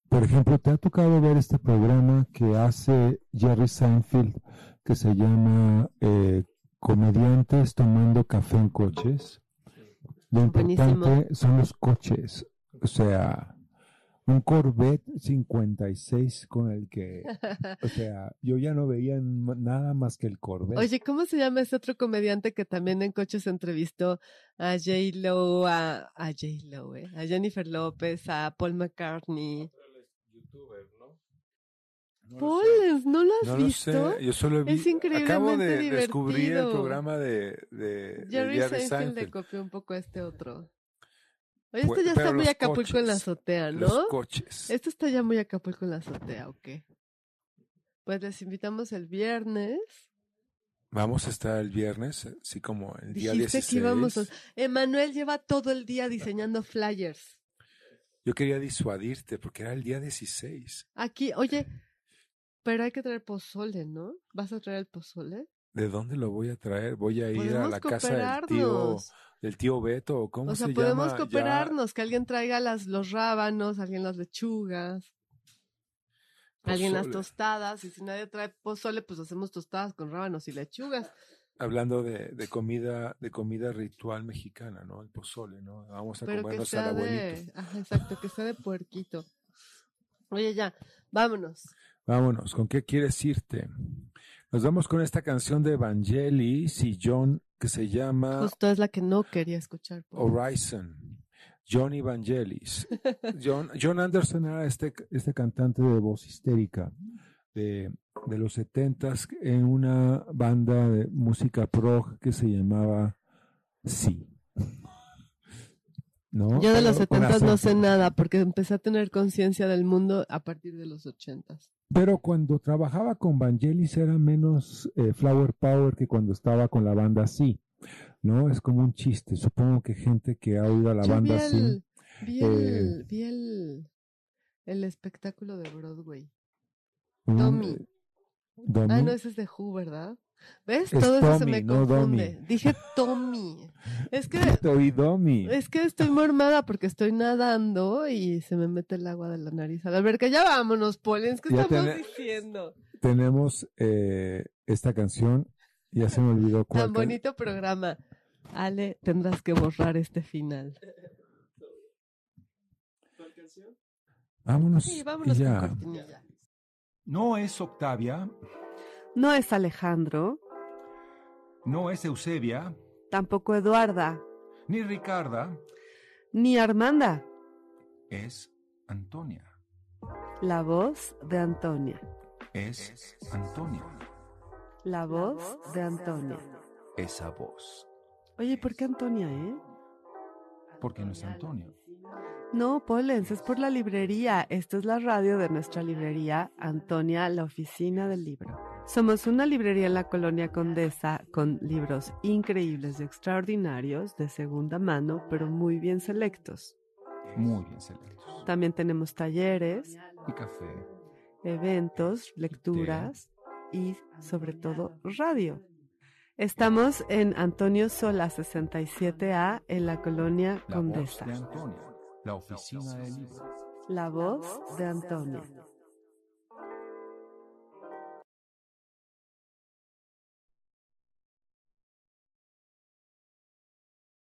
Speaker 1: Por ejemplo, ¿te ha tocado ver este programa que hace Jerry Seinfeld que se llama eh, Comediantes tomando café en coches? Lo importante
Speaker 2: Buenísimo.
Speaker 1: son los coches. O sea, un Corvette 56 con el que, *laughs* o sea, yo ya no veía nada más que el Corvette.
Speaker 2: Oye, ¿cómo se llama ese otro comediante que también en coches entrevistó a J. Lo, a, a J. Lo, eh, a Jennifer López, a Paul McCartney? Paul, ¿no lo has
Speaker 1: no lo
Speaker 2: visto?
Speaker 1: sé, yo solo vi,
Speaker 2: Es increíblemente
Speaker 1: acabo de descubrir el
Speaker 2: divertido.
Speaker 1: programa de, de, de
Speaker 2: Jerry,
Speaker 1: Jerry
Speaker 2: Seinfeld, le
Speaker 1: Seinfeld.
Speaker 2: copió un poco a este otro. Oye,
Speaker 1: Pues,
Speaker 2: esto ya
Speaker 1: pero
Speaker 2: está muy
Speaker 1: los
Speaker 2: Acapulco en la
Speaker 1: coches,
Speaker 2: azotea,
Speaker 1: Los
Speaker 2: ¿no?
Speaker 1: coches.
Speaker 2: Esto está ya muy Acapulco en la azotea, ¿o qué? Pues les invitamos el viernes.
Speaker 1: Vamos a estar el viernes, así como el día
Speaker 2: Dijiste
Speaker 1: 16.
Speaker 2: que íbamos a... Emanuel lleva todo el día diseñando flyers.
Speaker 1: Yo quería disuadirte porque era el día 16.
Speaker 2: Aquí, oye, pero hay que traer pozole, ¿no? ¿Vas a traer el pozole?
Speaker 1: ¿De dónde lo voy a traer? Voy a ir a
Speaker 2: Podemos
Speaker 1: la casa del tío, del tío Beto, ¿o ¿cómo
Speaker 2: O sea,
Speaker 1: se
Speaker 2: podemos
Speaker 1: llama? Ya-
Speaker 2: cooperarnos, que alguien traiga las, los rábanos, alguien las lechugas, alguien las tostadas, y si nadie trae pozole, pues hacemos tostadas con rábanos y lechugas.
Speaker 1: Hablando de, de comida, de comida ritual mexicana, ¿no? El pozole, ¿no? Vamos a
Speaker 2: Pero que
Speaker 1: comernos
Speaker 2: sea
Speaker 1: al abuelito.
Speaker 2: de... Ajá, exacto, que sea de puerquito. Oye, ya, vámonos.
Speaker 1: Vámonos, ¿con qué quieres irte? Nos vamos con esta canción de Evangelis y John que se llama
Speaker 2: Justo es la que no quería escuchar.
Speaker 1: Horizon. John Evangelis. John, John Anderson era este, este cantante de voz histérica de, de los setentas en una banda de música prog que se llamaba Sí. ¿No?
Speaker 2: Yo de los
Speaker 1: Pero con
Speaker 2: setentas no sé nada, porque empecé a tener conciencia del mundo a partir de los ochentas.
Speaker 1: Pero cuando trabajaba con Vangelis era menos eh, flower power que cuando estaba con la banda Sí. ¿No? Es como un chiste. Supongo que gente que ha oído a la
Speaker 2: Yo
Speaker 1: banda
Speaker 2: vi
Speaker 1: Sí.
Speaker 2: el, vi
Speaker 1: eh,
Speaker 2: el, vi el, el espectáculo de Broadway. Tommy.
Speaker 1: Domi.
Speaker 2: Ah, no, ese es de Who, ¿verdad? ¿Ves?
Speaker 1: Es
Speaker 2: Todo eso se me
Speaker 1: no
Speaker 2: confunde.
Speaker 1: Domi.
Speaker 2: Dije Tommy. Es que, *laughs*
Speaker 1: oí Domi.
Speaker 2: es que estoy mormada porque estoy nadando y se me mete el agua de la nariz a la alberca. Ya vámonos, Polens, ¿qué
Speaker 1: Ya
Speaker 2: estamos diciendo?
Speaker 1: Tenemos eh, esta canción. Ya se me olvidó cuál.
Speaker 2: Tan bonito programa. Ale, tendrás que borrar este final.
Speaker 8: canción?
Speaker 1: Vámonos.
Speaker 2: Sí,
Speaker 1: y
Speaker 2: vámonos con
Speaker 1: ya. No es Octavia,
Speaker 2: No es Alejandro,
Speaker 1: no es Eusebia,
Speaker 2: tampoco Eduarda,
Speaker 1: ni Ricarda,
Speaker 2: ni Armanda.
Speaker 1: es Antonia.
Speaker 2: La voz de Antonia.
Speaker 1: Es Antonia.
Speaker 2: La voz de Antonia.
Speaker 1: Esa voz.
Speaker 2: Oye, ¿por qué Antonia, eh?
Speaker 1: Porque no es Antonia.
Speaker 2: No, Polens, es por la librería. Esta es la radio de nuestra librería, Antonia, la oficina del libro. Somos una librería en la colonia Condesa con libros increíbles y extraordinarios de segunda mano, pero muy bien selectos.
Speaker 1: Muy bien selectos.
Speaker 2: También tenemos talleres,
Speaker 1: Y café.
Speaker 2: eventos, lecturas y sobre todo radio. Estamos en Antonio Sola 67A en la colonia
Speaker 1: La voz
Speaker 2: Condesa.
Speaker 1: de. La oficina del libro.
Speaker 2: La voz de Antonia.